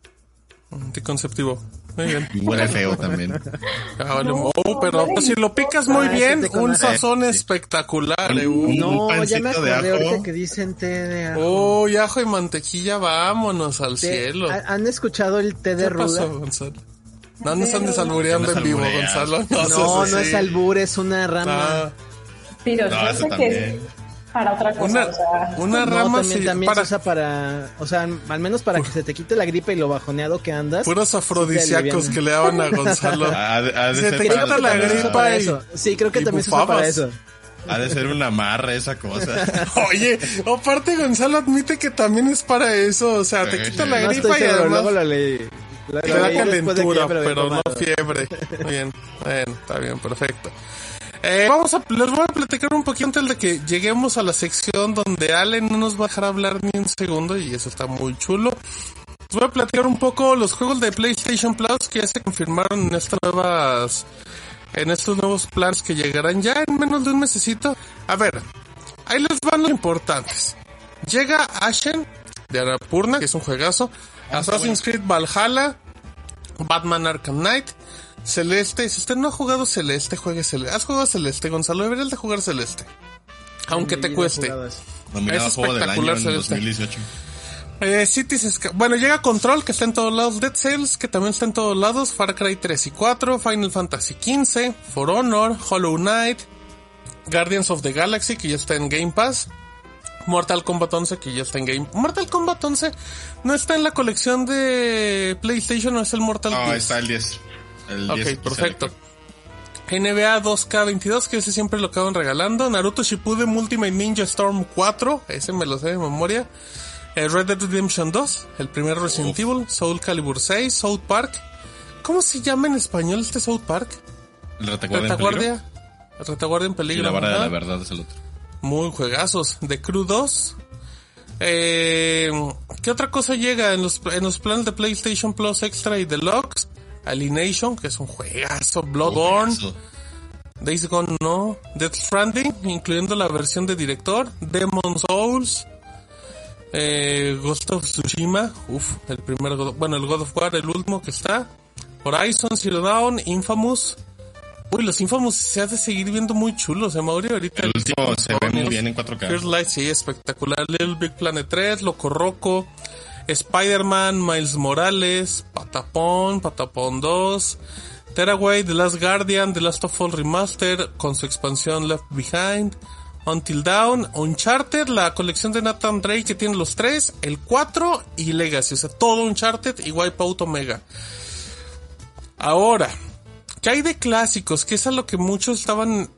Anticonceptivo. Muy bien. Y huele feo también. Ah, vale. Oh, pero si lo picas muy bien, un sazón espectacular. eh. Uh. No, ya me de acordé ajo. ahorita que dicen té de ajo. Oh, y ajo y mantequilla, vámonos al Té- cielo. ¿ha- ¿Han escuchado el té de ¿Qué ruda? pasó, Gonzalo? No nos andes albureando No en vivo. Gonzalo. No, no es albur, es una rama. Ah, Pero No, eso sé que también. es para otra cosa. una, o sea, una No, rama también, también para se usa para, o sea, al menos para que se te quite la gripe y lo bajoneado que andas. puros afrodisíacos que le daban a Gonzalo. Ha de, ha de Se ser te quita la gripa y- eso. Sí, creo que también se usa para eso. Ha de ser una amarre esa cosa. Oye, aparte Gonzalo admite que también es para eso, o sea, te quita la No gripa y seguro, además luego leí. Te da de calentura, había pero no tomado. fiebre. Muy bien, bueno, está bien, perfecto. Eh, vamos a, les voy a platicar un poquito antes de que lleguemos a la sección donde Allen no nos va a dejar hablar ni un segundo y eso está muy chulo. Les voy a platicar un poco los juegos de PlayStation Plus que ya se confirmaron en estas nuevas, en estos nuevos planes que llegarán ya en menos de un mesecito. A ver, ahí les van los importantes. Llega Ashen de Annapurna, que es un juegazo. Assassin's Creed Valhalla, Batman Arkham Knight, Celeste. Si usted no ha jugado Celeste, juegue Celeste. ¿Has jugado Celeste, Gonzalo? Deberías de jugar Celeste. Aunque te cueste. es- Nominado Es a Juego del Año espectacular en ser este. 2018. Eh, Cities Bueno, llega Control, que está en todos lados. Dead Cells, que también está en todos lados. Far Cry 3 y 4. Final Fantasy 15. For Honor. Hollow Knight. Guardians of the Galaxy, que ya está en Game Pass. Mortal Kombat 11, que ya está en Game Mortal Kombat 11 no está en la colección de PlayStation, no es el Mortal No, 10. está el 10. El Ok, 10 perfecto. NBA 2K22, que ese siempre lo acaban regalando. Naruto Shippuden Ultimate Ninja Storm 4, ese me lo sé de memoria. Eh, Red Dead Redemption 2, el primer Resident Evil. Soul Calibur 6, South Park. ¿Cómo se llama en español este South Park? El retaguardia. en peligro. Retaguardia. Retaguardia en Y peligro. la vara de la verdad es el otro. Muy juegazos. The Crew 2. Eh, ¿Qué otra cosa llega en los, en los planes de PlayStation Plus Extra y Deluxe? Alienation, que es un juegazo. Bloodborne. Juegazo. Days Gone no. Death Stranding, incluyendo la versión de director. Demon Souls. Eh, Ghost of Tsushima. Uf, el primer God- bueno, el God of War, el último que está. Horizon Zero Dawn, Infamous. Uy, los Infamous se ha de seguir viendo muy chulos, eh, Mauri. Ahorita El último se ve muy bien en First 4K. Light, sí, espectacular. Little Big Planet 3, Loco Roco, Spider-Man, Miles Morales, Patapón, Patapón 2, Tearaway, The Last Guardian, The Last of Us Remaster, con su expansión Left Behind, Until Dawn, Uncharted, la colección de Nathan Drake que tiene los tres, el 4 y Legacy, o sea, todo Uncharted y Wipeout Omega. Ahora, ¿qué hay de clásicos? Que es a lo que muchos estaban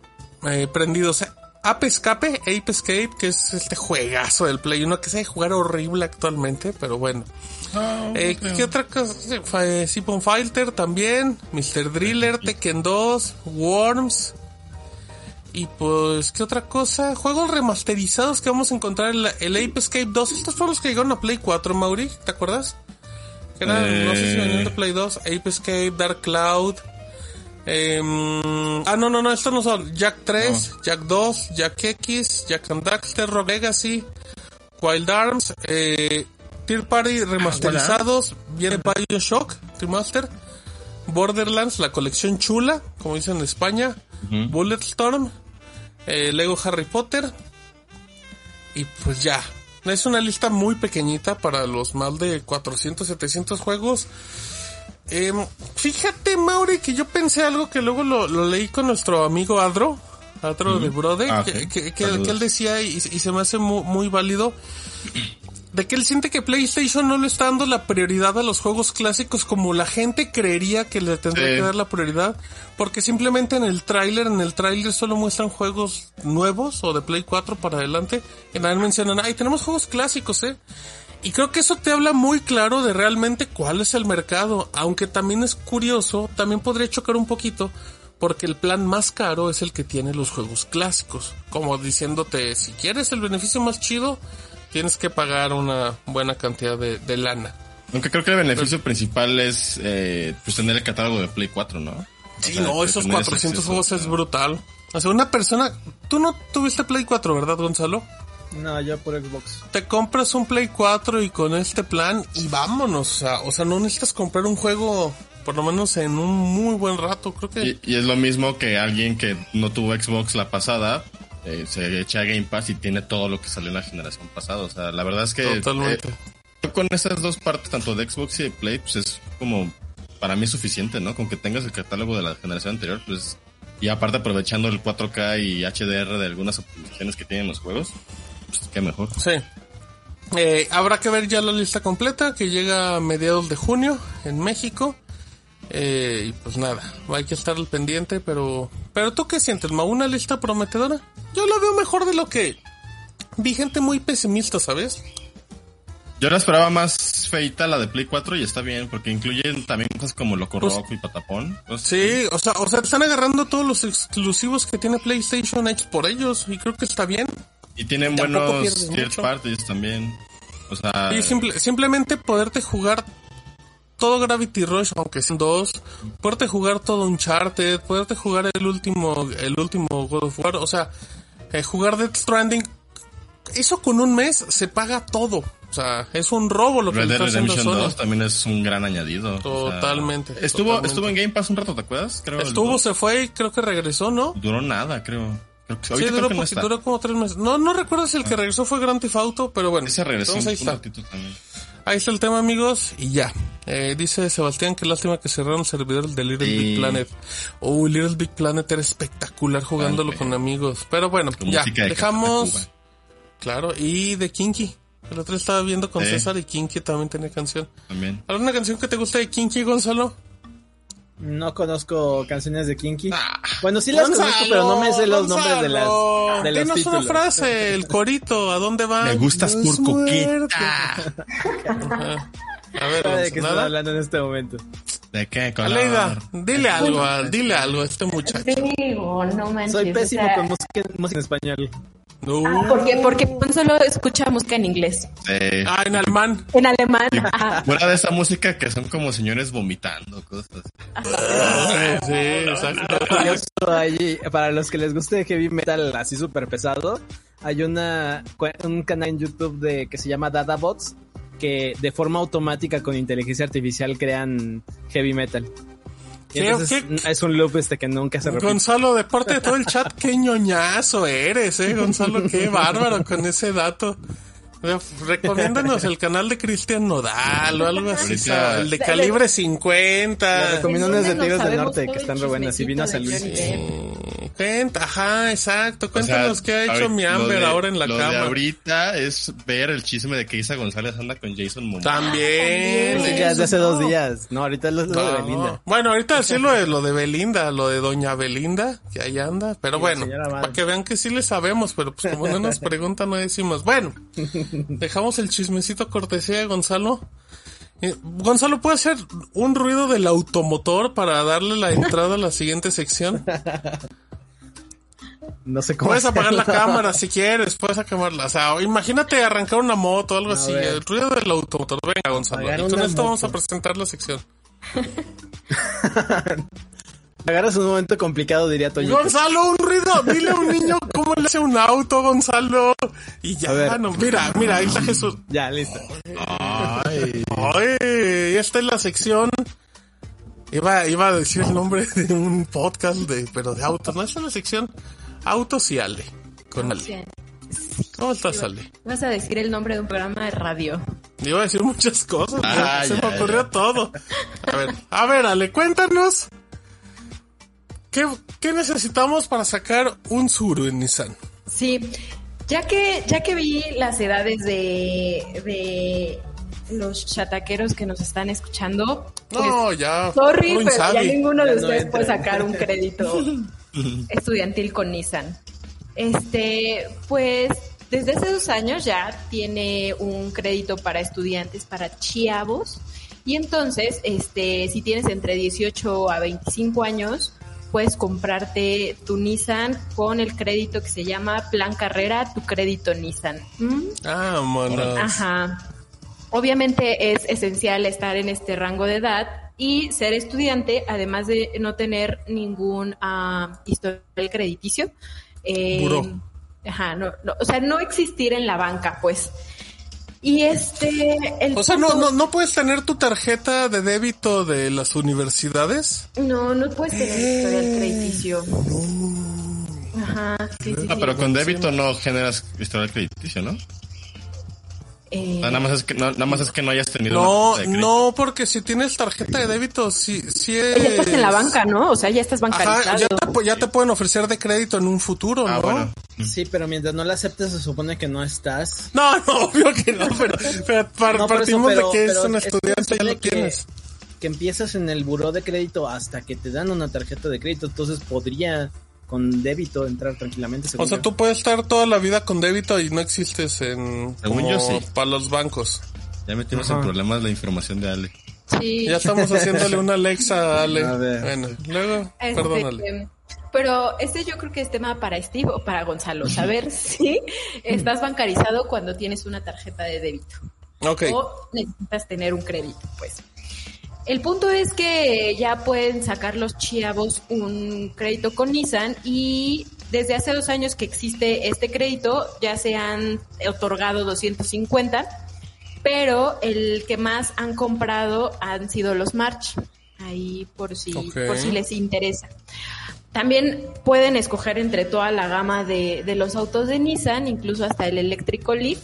eh, prendidos. Ape Escape, Ape Escape, que es este juegazo del Play 1 que se de jugar horrible actualmente, pero bueno. Eh, ¿Qué otra cosa? Eh, Siphon Fighter también, Mr. Driller, Tekken 2, Worms. Y pues, ¿qué otra cosa? Juegos remasterizados que vamos a encontrar el, el Ape Escape 2. Estos fueron los que llegaron a Play 4, Mauri, ¿te acuerdas? Que eran, no sé si venían de Play 2, Ape Escape, Dark Cloud. Em, ah, no, no, no, estos no son. Jack 3, Jack 2, Jack X, Jack and Daxter, Rogue Legacy, Wild Arms, eh, Tier Party remasterizados. Viene Bioshock, Remaster. Borderlands, la colección chula, como dicen en España. Bulletstorm, eh, Lego Harry Potter. Y pues ya. Es una lista muy pequeñita para los más de 400, 700 juegos. Em, fíjate, Mauri, que yo pensé algo que luego lo, lo leí con nuestro amigo Adro, Adro de Brode, Ah, que, ok. que- que- Saludos. que él decía y, y se me hace muy, muy válido de que él siente que PlayStation no le está dando la prioridad a los juegos clásicos como la gente creería que le tendría Sí. que dar la prioridad, porque simplemente en el tráiler, en el tráiler solo muestran juegos nuevos o de Play 4 para adelante, y nada mencionan, ay, tenemos juegos clásicos, eh. Y creo que eso te habla muy claro de realmente cuál es el mercado, aunque también es curioso, también podría chocar un poquito, porque el plan más caro es el que tiene los juegos clásicos, como diciéndote, si quieres el beneficio más chido, tienes que pagar una buena cantidad de, de lana. Aunque creo que el beneficio principal es eh, pues tener el catálogo de Play 4, ¿no? Sí, O sea, no, esos tener 400 acceso, juegos es brutal. O sea, una persona, tú no tuviste Play 4, ¿verdad, Gonzalo? No, yo por Xbox. Te compras un Play 4 y con este plan y vámonos. O sea, o sea, no necesitas comprar un juego por lo menos en un muy buen rato, creo que. Y, y es lo mismo que alguien que no tuvo Xbox la pasada, eh, se echa Game Pass y tiene todo lo que salió en la generación pasada. O sea, la verdad es que Totalmente. eh, con esas dos partes, tanto de Xbox y de Play, pues es como, para mí es suficiente, ¿no? Con que tengas el catálogo de la generación anterior, pues, y aparte aprovechando el 4K y HDR de algunas optimizaciones que tienen los juegos, pues qué mejor. Sí. Eh, habrá que ver ya la lista completa que llega a mediados de junio en México. Eh, y pues nada, hay que estar al pendiente, pero... Pero tú qué sientes, Ma? ¿Una lista prometedora? Yo la veo mejor de lo que... Vi gente muy pesimista, ¿sabes? Yo la esperaba más feita la de Play 4 y está bien, porque incluyen también cosas como Loco Pues- Roco y Patapón. Pues, Sí, o sea, o sea, están agarrando todos los exclusivos que tiene PlayStation hechos por ellos y creo que está bien. Y tienen buenos third parties también. O sea, Y simple- simplemente poderte jugar todo Gravity Rush, aunque sean dos, poderte jugar todo Uncharted, poderte jugar el último, el último God of War, o sea, eh, jugar Death Stranding, eso con un mes se paga todo. O sea, es un robo lo que Red Dead Redemption Sony. 2 también es un gran añadido. o sea, Totalmente, estuvo, totalmente. estuvo en Game Pass un rato, ¿te acuerdas? Creo Estuvo, se fue y creo que regresó, ¿no? Duró nada, creo. Creo que, Sí, duró, creo que no poquito, está. duró como tres meses. No, no recuerdo si el que regresó fue Grand Theft Auto, pero bueno. Ese regresó Entonces ahí está. Ahí está el tema, amigos, y ya. Eh, dice Sebastián que lástima que cerraron el servidor de Little Sí. Big Planet. Oh, Little Big Planet era espectacular jugándolo con amigos. Pero bueno, ya, de dejamos. Claro, y de Kinky. El otro estaba viendo con. César y Kinky también tenía canción. También. ¿Alguna canción que te guste de Kinky, Gonzalo? No conozco canciones de Kinky. Ah, bueno, sí las conozco, pero no me sé los nombres de las de los dinos títulos. una frase, el corito, ¿a dónde va? Me gustas No por coqueta. Ajá. A ver, ¿Sabe de qué ¿nada? hablando en este momento? ¿De qué color? Aleida, dile algo, a- dile algo a este muchacho. Digo, no manches. Soy o pésimo sea, con música, música en español. No. ah, Porque, porque solo escucha música en inglés. Ah, en alemán. En alemán. ajá. Fuera de esa música que son como señores vomitando, cosas. Sí, sí, exacto. Hay- para los que les guste heavy metal así súper pesado, hay una un canal en YouTube de que se llama Dadabots que de forma automática con inteligencia artificial crean heavy metal. Y ¿Qué- entonces qué- es un loop este que nunca se repite. Gonzalo, de parte de todo el chat, qué ñoñazo eres, eh, Gonzalo, qué bárbaro con ese dato. Recomiéndanos el canal de Cristian Nodal o algo así, Ahorita- el de calibre Les 50. recomiendo unas de ¿Dónde Tigres nos del Norte que están re buenas y vino a de? Mm, Cuenta, ajá, exacto. O sea, Cuéntanos qué ha hecho ahorita- mi Amber de- ahora en la lo de cama. ahorita es ver el chisme de que Isa González anda con Jason Momoa. También. Sí, ya es de hace dos días. No, ahorita es lo, lo de No. Belinda. Bueno, ahorita sí lo de, lo de Belinda, lo de Doña Belinda, que ahí anda. Pero Sí, bueno, para que vean que sí le sabemos, pero pues como no nos preguntan, no decimos. Bueno, dejamos el chismecito cortesía de Gonzalo. Eh, Gonzalo, ¿puede hacer un ruido del automotor para darle la entrada a la siguiente sección? No sé cómo. Puedes apagar la cámara si quieres, puedes acabarla. O sea, imagínate arrancar una moto o algo A así. ver. El ruido del automotor. Venga, Gonzalo. Y con esto vamos a presentar la sección. Agarras un momento complicado, diría Toñito. Gonzalo, un ruido. Dile a un niño cómo le hace un auto, Gonzalo. Y ya, ver. no, mira, mira, ahí está Jesús. Ya, listo. Ay. Ay, esta es la sección. Iba, iba a decir el nombre de un podcast de, pero de autos. No, esta es la sección Autos y Ale. Con Ale. ¿Cómo estás, Ale? Vas a decir el nombre de un programa de radio. Iba a decir muchas cosas, Ah, se ya, me ocurrió todo. A ver, a ver, Ale, cuéntanos. ¿Qué, qué necesitamos para sacar un Suru en Nissan? Sí, ya que, ya que vi las edades de, de los chataqueros que nos están escuchando, pues, No, ya. sorry, pero ya ninguno de Ya ustedes puede sacar un crédito estudiantil con Nissan. Este, pues desde hace dos años ya tiene un crédito para estudiantes, para chiavos. Y entonces, este, si tienes entre 18 a 25 años, puedes comprarte tu Nissan con el crédito que se llama Plan Carrera, tu crédito Nissan. ¿Mm? Ah, monos. Ajá. Obviamente es esencial estar en este rango de edad y ser estudiante, además de no tener ningún ah, historial crediticio. Eh, Buró. Ajá, no, no, o sea, no existir en la banca, pues. Y este, el O sea, no, punto- no, no puedes tener tu tarjeta de débito de las universidades. No, no puedes tener historial crediticio. Ajá, sí, sí, Ah, sí. pero con débito no generas historial crediticio, ¿no? Eh, Ah, nada más es que no, nada más es que no hayas tenido No, no, porque si tienes tarjeta de débito, sí, sí es... ya estás en la banca, ¿no? O sea, ya estás Ajá, bancarizado. ya te, ya te pueden ofrecer de crédito en un futuro, Ah, ¿no? bueno. Sí, pero mientras no la aceptes se supone que no estás. No, no, obvio que no, pero, pero par- No, eso, partimos pero- de que es un estudiante, ya lo que- tienes. Que empiezas en el buró de crédito hasta que te dan una tarjeta de crédito, entonces podría con débito entrar tranquilamente. O sea, yo. tú puedes estar toda la vida con débito y no existes en... Según como yo, sí. Para los bancos. Ya metimos Ajá. en problemas la información de Ale. Sí. Ya estamos haciéndole una Alexa a Ale. A ver. Bueno, luego, Este, perdónale. Pero este yo creo que es tema para Steve o para Gonzalo. Saber si estás bancarizado cuando tienes una tarjeta de débito. Ok. O necesitas tener un crédito, pues. El punto es que ya pueden sacar los chavos un crédito con Nissan y desde hace dos años que existe este crédito ya se han otorgado 250, pero el que más han comprado han sido los March. Ahí por si, por si les interesa. También pueden escoger entre toda la gama de, de los autos de Nissan, incluso hasta el eléctrico Leaf.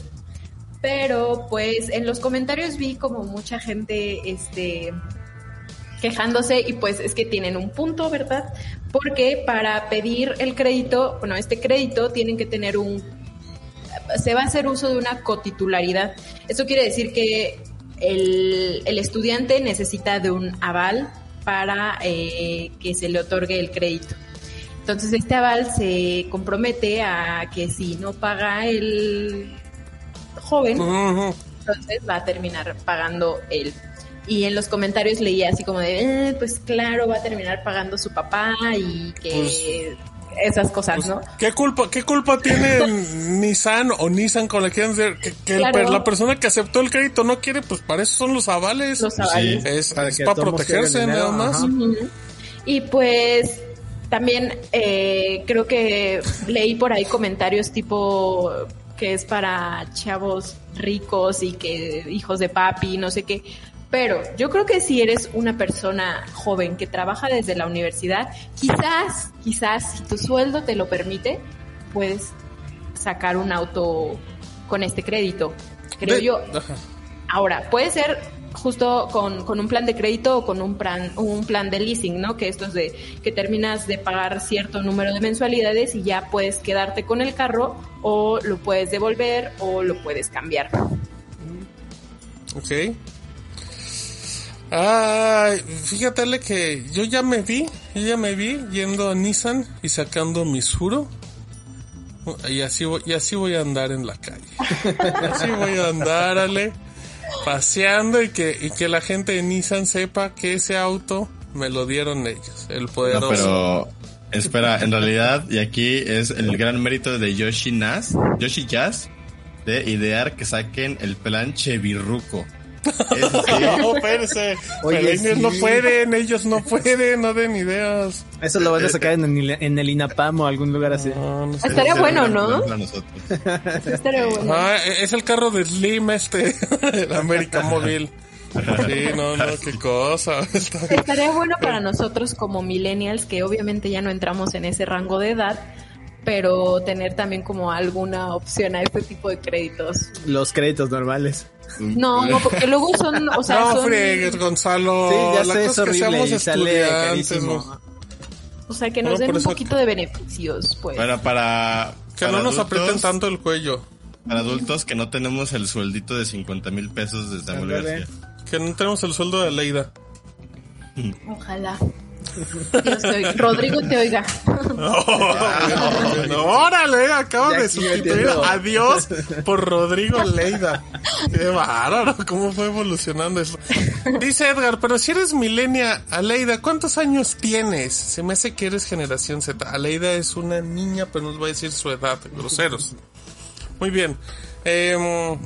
Pero pues en los comentarios vi como mucha gente este quejándose y pues es que tienen un punto, ¿verdad? Porque para pedir el crédito, bueno, este crédito tienen que tener un se va a hacer uso de una cotitularidad. Eso quiere decir que el, el estudiante necesita de un aval para eh, que se le otorgue el crédito. Entonces este aval se compromete a que si no paga el joven, entonces va a terminar pagando él. Y en los comentarios leía así como de, "Eh, pues claro, va a terminar pagando su papá y que esas cosas, ¿no? ¿Qué culpa, qué culpa tiene Nissan o Nissan con la que quieran decir? Que, Claro. la persona que aceptó el crédito no quiere, pues para eso son los avales. Los avales. Es Para es que para todos protegerse dinero, nada más. Y pues también eh, creo que leí por ahí comentarios tipo que es para chavos ricos y que hijos de papi, no sé qué. Pero yo creo que si eres una persona joven que trabaja desde la universidad, quizás, quizás si tu sueldo te lo permite, puedes sacar un auto con este crédito, creo De- yo. Ahora, puede ser justo con, con un plan de crédito o con un plan, un plan de leasing, ¿no? Que esto es de que terminas de pagar cierto número de mensualidades y ya puedes quedarte con el carro o lo puedes devolver o lo puedes cambiar. Ok. Ay, fíjate que yo ya me vi, yo ya me vi yendo a Nissan y sacando mi Suro. Y así y así voy a andar en la calle. Así voy a andar, Ale, paseando y que, y que la gente de Nissan sepa que ese auto me lo dieron ellos, el poderoso. pero espera, en realidad, y aquí es el gran mérito de Yoshi Nas, Yoshi Jazz, de idear que saquen el plan Chevirruco. Eso sí, No, espérese. Oye, sí. no pueden, ellos no pueden, no den ideas. Eso lo van a sacar en el, en el INAPAM o algún lugar así. No, no sé. Estaría bueno, ¿no? Estaría bueno. Ah, es el carro de Slim este, el América Móvil. Sí, no, no, qué cosa. Estaría bueno para nosotros como millennials, que obviamente ya no entramos en ese rango de edad, pero tener también como alguna opción a este tipo de créditos. Los créditos normales. No, no, porque luego son, o sea, No son, friegues, Gonzalo. Sí, ya La sé, cosa es que sale carísimo. o sea, que Bueno, nos den un poquito de beneficios, pues. Bueno, para, Que para no nos aprieten tanto el cuello. Para adultos que no tenemos el sueldito de 50 mil pesos de Samuel Ándale. García. Que no tenemos el sueldo de Leida. Ojalá. Dios te oiga. Rodrigo te oiga. No, órale, acabo de sustituir metiendo. a Dios por Rodrigo Leida. Qué bárbaro, cómo fue evolucionando eso. Dice Edgar, pero si eres milenia, Aleida, ¿cuántos años tienes? Se me hace que eres generación Z. Aleida es una niña, pero nos va a decir su edad, groseros. Muy bien. Em,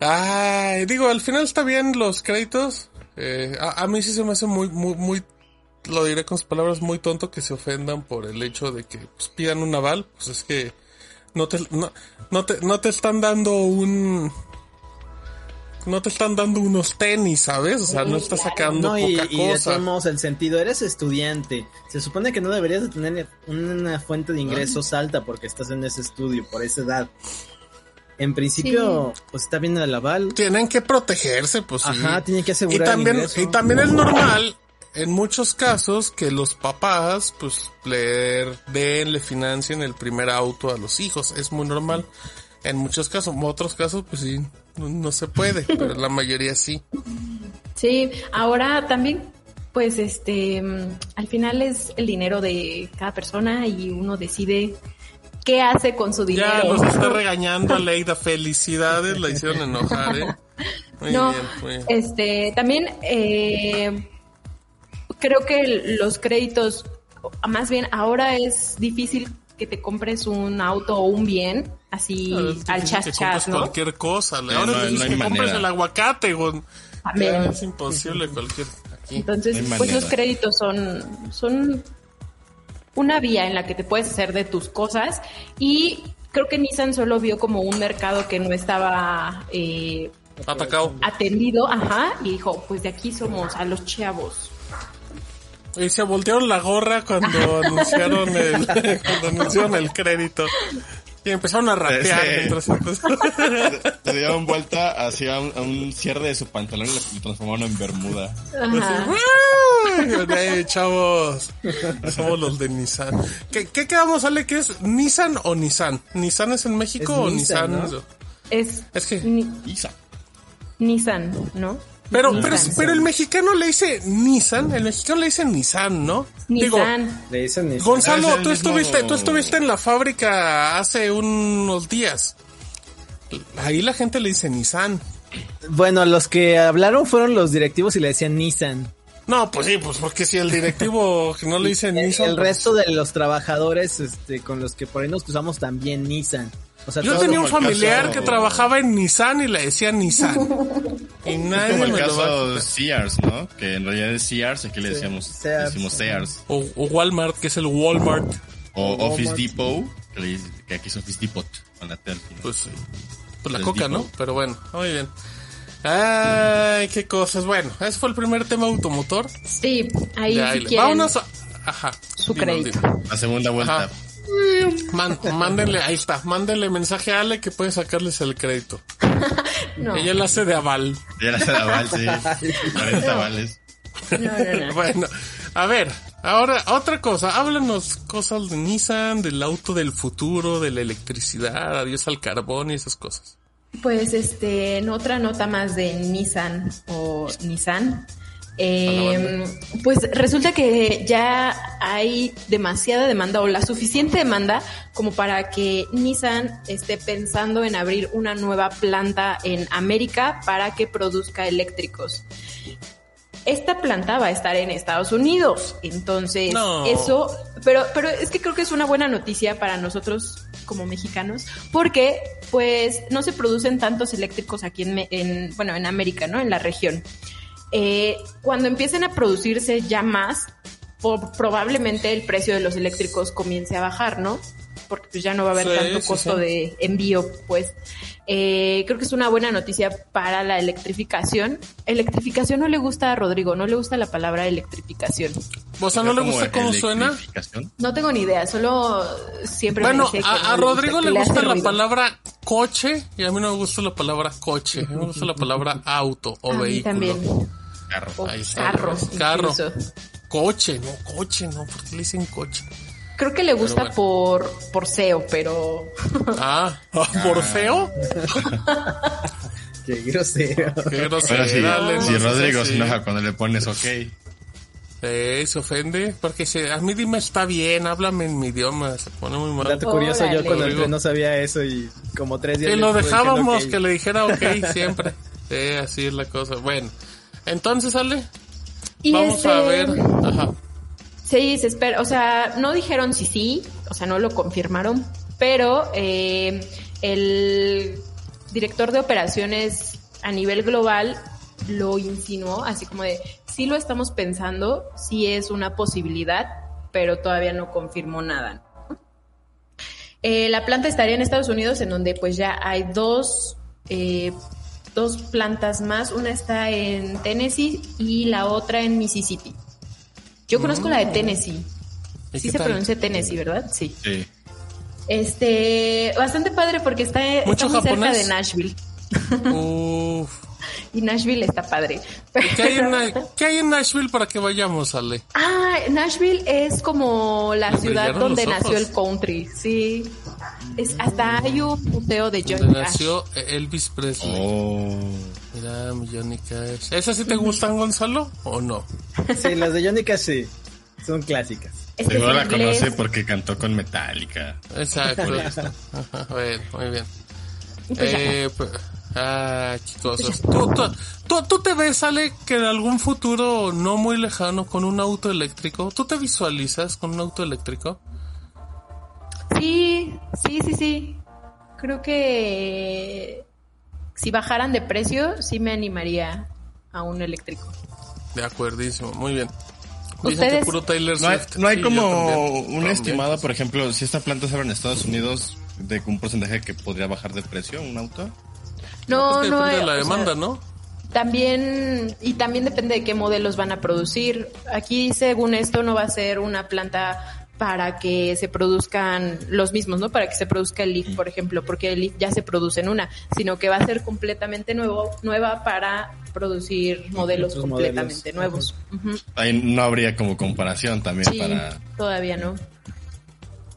ay, digo, al final está bien los créditos. Eh, a, a mí sí se me hace muy, muy, muy lo diré con sus palabras, muy tonto que se ofendan por el hecho de que pues, pidan un aval. Pues es que No te, no, no te, no te están dando un... No te están dando unos tenis, ¿sabes? O sea, no estás sacando No, y, poca y de cosa. todos modos, el sentido, eres estudiante. Se supone que no deberías de tener una fuente de ingresos alta porque estás en ese estudio, por esa edad. En principio, pues está bien el aval. Tienen que protegerse, pues sí. Ajá, tienen que asegurar también, y también es normal, en muchos casos, que los papás, pues, le den, le financien el primer auto a los hijos. Es muy normal. En muchos casos, en otros casos, pues sí, no, no se puede, pero la mayoría sí. Sí, ahora también, pues este, al final es el dinero de cada persona y uno decide qué hace con su Ya dinero. nos está regañando Aleida. Felicidades, la hicieron enojar, ¿eh? Muy no, bien, muy bien. este, también eh, creo que los créditos, más bien ahora es difícil que te compres un auto o un bien así al chas que chas, ¿no? cualquier cosa. Sí, Ahora no no hay que compres el aguacate. Ya es imposible cualquier... Aquí. Entonces, No pues los créditos son, son una vía en la que te puedes hacer de tus cosas y creo que Nissan solo vio como un mercado que no estaba eh, Atacado. atendido, ajá, y dijo, pues de aquí somos a los chavos. Y se voltearon la gorra cuando anunciaron el, cuando anunciaron el crédito. Y empezaron a rapear. Ese- mientras empezaron- Se dieron vuelta hacia un, a un cierre de su pantalón y lo, transformaron en bermuda. Ajá. ¡Ey, chavos! Somos los de Nissan. ¿Qué, qué quedamos, Ale? ¿Qué es Nissan o Nissan? ¿Nissan es en México Es o Nissan, Nissan? ¿no? Es, Es que- Ni-. Nissan, ¿no? Pero, Nissan. pero, pero el mexicano le dice Nissan, el mexicano le dice Nissan, ¿no? Digo, Nissan. Le dicen Nissan. Gonzalo, Es el tú mismo- estuviste, tú estuviste en la fábrica hace unos días. Ahí la gente le dice Nissan. Bueno, los que hablaron fueron los directivos y le decían Nissan. No, pues sí, pues porque si el directivo que no le dice El, Nissan. el pues- resto de los trabajadores este, con los que por ahí nos cruzamos también Nissan. O sea, Yo tenía un familiar caso- que trabajaba en Nissan y le decía Nissan. Y nadie Como el me lo va a caso quitar. Sears, ¿no? Que en realidad es Sears, aquí le decíamos, Sears. decimos Sears. O, o Walmart, que es el Walmart. O O Office Walmart. Depot, que, le dice- que aquí es Office Depot, con la T. Pues sí. Pues la coca, ¿no? Pero bueno, muy bien. Ay, qué cosas. Bueno, ese fue el primer tema automotor. Sí, ahí si quieren Vámonos a... Ajá. su crédito. La segunda vuelta. Ajá. Man- mándenle, ahí está, mándenle mensaje a Ale que puede sacarles el crédito. No, Ella la hace de aval. Ya la de aval, sí. 40 avales. no, no, no. Bueno, a ver, ahora otra cosa, háblanos cosas de Nissan, del auto del futuro, de la electricidad, adiós al carbón y esas cosas. Pues este, en otra nota más de Nissan o Nissan. Eh, pues resulta que ya hay demasiada demanda o la suficiente demanda como para que Nissan esté pensando en abrir una nueva planta en América para que produzca eléctricos. Esta planta va a estar en Estados Unidos, entonces No. eso, pero, pero es que creo que es una buena noticia para nosotros como mexicanos, porque pues no se producen tantos eléctricos aquí en, en bueno, en América, ¿no? En la región. Eh, cuando empiecen a producirse ya más, probablemente el precio de los eléctricos comience a bajar, ¿no? Porque pues ya no va a haber Sí, tanto sí, costo sí. de envío, pues. Eh, creo que es una buena noticia para la electrificación. Electrificación no le gusta a Rodrigo, no le gusta la palabra electrificación. O sea, ¿no le gusta cómo suena? electrificación. No tengo ni idea, solo siempre me Bueno, que a, no a le Rodrigo gusta, le gusta la ruido. palabra coche y a mí no me gusta la palabra coche, a mí me gusta la palabra auto o A mí vehículo. también. Carro. O Ahí está, carro. Coche, no coche, no, porque le dicen coche. Creo que le gusta bueno. por, por SEO, pero Ah, ¿por feo? Qué grosero. Qué Pero grosera, sí, dale, no si seas Rodrigo se enoja cuando le pones ok. Eh, se ofende, porque se, a mí dime está bien, háblame en mi idioma, se pone muy mal. Dato curioso, yo cuando entré no sabía eso y como tres días Que lo dejábamos, que le dijera ok siempre. Sí, así es la cosa. Bueno, entonces, Ale, Y vamos este, a ver. Ajá. Sí, se espera, o sea, no dijeron si sí, o sea, no lo confirmaron, pero eh, el director de operaciones a nivel global lo insinuó, así como de, sí lo estamos pensando, sí es una posibilidad, pero todavía no confirmó nada. ¿no? Eh, la planta estaría en Estados Unidos, en donde pues ya hay dos, eh, dos plantas más. Una está en Tennessee y la otra en Mississippi. Yo conozco la de Tennessee. ¿Y Sí se tal? pronuncia Tennessee, ¿verdad? Sí. Sí. Este, bastante padre porque está, está ¿Mucho muy cerca de Nashville. Uf. Y Nashville está padre. ¿Qué hay, en, qué hay en Nashville para que vayamos, Ale? Ah, Nashville es como la Me ciudad donde nació el country, sí. Es, hasta hay un museo de Johnny Donde Cash. nació Elvis Presley. Oh. Mira, mi Johnny Cash. ¿Esas sí te gustan, Gonzalo? ¿O no? Sí, las de Johnny Cash sí. Son clásicas. Este Seguro la inglés. conoce porque cantó con Metallica. Exacto. Ajá, bueno, muy bien. Pues. Eh, pues, ah, chicos. ¿Tú, tú, tú, tú te ves, Ale, que en algún futuro no muy lejano con un auto eléctrico? ¿Tú te visualizas con un auto eléctrico? Sí, sí, sí, sí. Creo que si bajaran de precio, sí me animaría a un eléctrico. De acuerdísimo, muy bien. Dicen Ustedes- que puro Taylor No hay, Swift. no hay como también. un También. estimado, por ejemplo, si esta planta se abre en Estados Unidos, de un porcentaje que podría bajar de precio un auto. No, Pues que no. depende de la o sea, demanda, ¿no? También, y también depende de qué modelos van a producir. Aquí, según esto, no va a ser una planta para que se produzcan los mismos, ¿no? Para que se produzca el Leaf, por ejemplo, porque el Leaf ya se produce en una, sino que va a ser completamente nuevo, nueva para producir modelos Otros completamente modelos. nuevos. Ahí no habría como comparación también Sí, para... todavía no.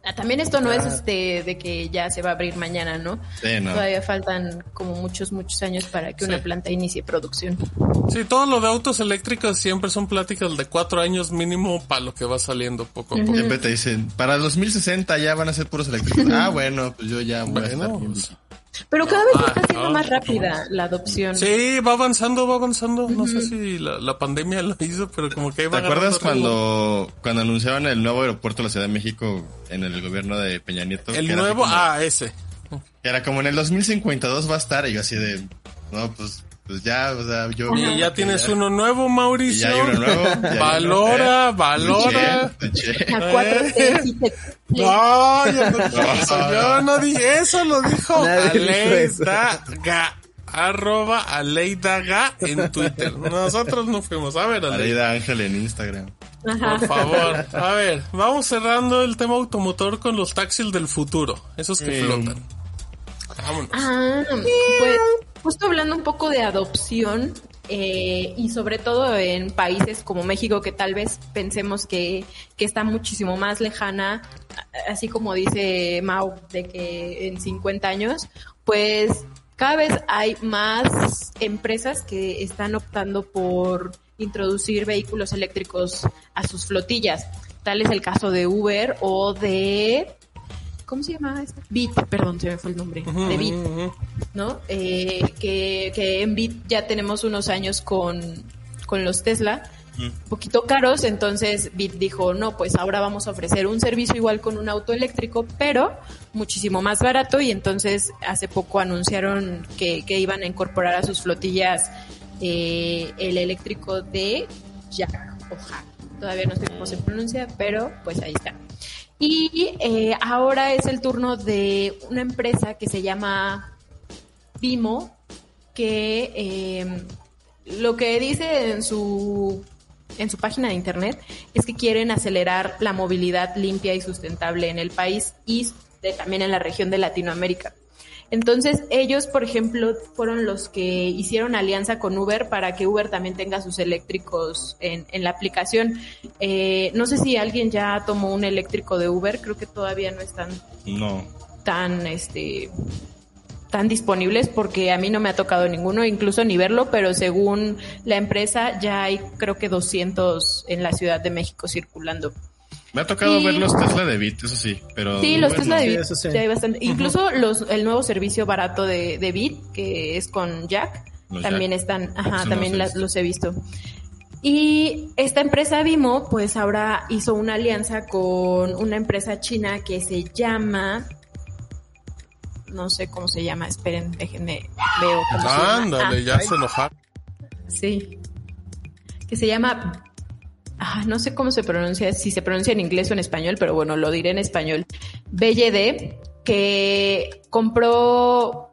Ah, También esto no Ah. es este de que ya se va a abrir mañana, ¿no? Sí, no. Todavía faltan como muchos, muchos años para que una planta inicie producción. Sí, todo lo de autos eléctricos siempre son pláticas de cuatro años mínimo para lo que va saliendo poco a poco. Siempre te dicen, para 2060 ya van a ser puros eléctricos. ah, bueno, pues yo ya voy a estar Bueno, bien pues. Pero cada vez Ah, está siendo no, más rápida la adopción. Sí, va avanzando, va avanzando. No sé si la, la pandemia lo hizo, pero como que ahí ¿Te va acuerdas cuando, cuando anunciaron el nuevo aeropuerto de la Ciudad de México en el gobierno de Peña Nieto? El nuevo, como- ah, ese. que era como en el 2052 va a estar, y yo así de, no, pues, pues ya, o sea, yo... Y ya tienes ya- uno nuevo, Mauricio. ya hay uno nuevo. ya hay Valora, uno, valora. ¿eh? Che. A 4T sí te- No, yo no dije eso. Yo no dije eso, lo dijo eso. Aleidaga. Arroba Aleidaga en Twitter. Nosotros no fuimos. A ver, Aleida. Aleida Ángel en Instagram. Ajá. Por favor. A ver, vamos cerrando el tema automotor con los taxis del futuro. Esos que Sí. flotan. Ah, pues justo hablando un poco de adopción eh, y sobre todo en países como México que tal vez pensemos que, que está muchísimo más lejana, así como dice Mau, de que en 50 años, pues cada vez hay más empresas que están optando por introducir vehículos eléctricos a sus flotillas. Tal es el caso de Uber o de... ¿Cómo se llama esto? Bit, perdón, se me fue el nombre. De Bit. ¿no? Eh, que, que en Bit ya tenemos unos años con, con los Tesla, un poquito caros, entonces Bit dijo, no, pues ahora vamos a ofrecer un servicio igual con un auto eléctrico, pero muchísimo más barato y entonces hace poco anunciaron que, que iban a incorporar a sus flotillas eh, el eléctrico de Jack o Jack. Todavía no sé cómo se pronuncia, pero pues ahí está. Y eh, ahora es el turno de una empresa que se llama Vimo, que eh, lo que dice en su, en su página de internet es que quieren acelerar la movilidad limpia y sustentable en el país y también en la región de Latinoamérica. Entonces ellos, por ejemplo, fueron los que hicieron alianza con Uber para que Uber también tenga sus eléctricos en, en la aplicación. Eh, no sé si alguien ya tomó un eléctrico de Uber, creo que todavía no están No. tan este tan disponibles porque a mí no me ha tocado ninguno, incluso ni verlo, pero según la empresa ya hay creo que 200 en la Ciudad de México circulando. Me ha tocado Y- ver los Tesla de Bit, eso sí, pero... Sí, los bueno, Tesla de Bit, eso sí. sí hay bastante. Incluso los, el nuevo servicio barato de, de Bit, que es con Jack, Los también Jack. están, Eso ajá, no también los he la- visto. los he visto. Y esta empresa Vimo, pues ahora hizo una alianza con una empresa china que se llama, no sé cómo se llama, esperen, déjenme, veo cómo se llama. Ándale, Ah, ya se enojaron. Sí. Que se llama. Ah, no sé cómo se pronuncia, si se pronuncia en inglés o en español, pero bueno, lo diré en español. BYD, que compró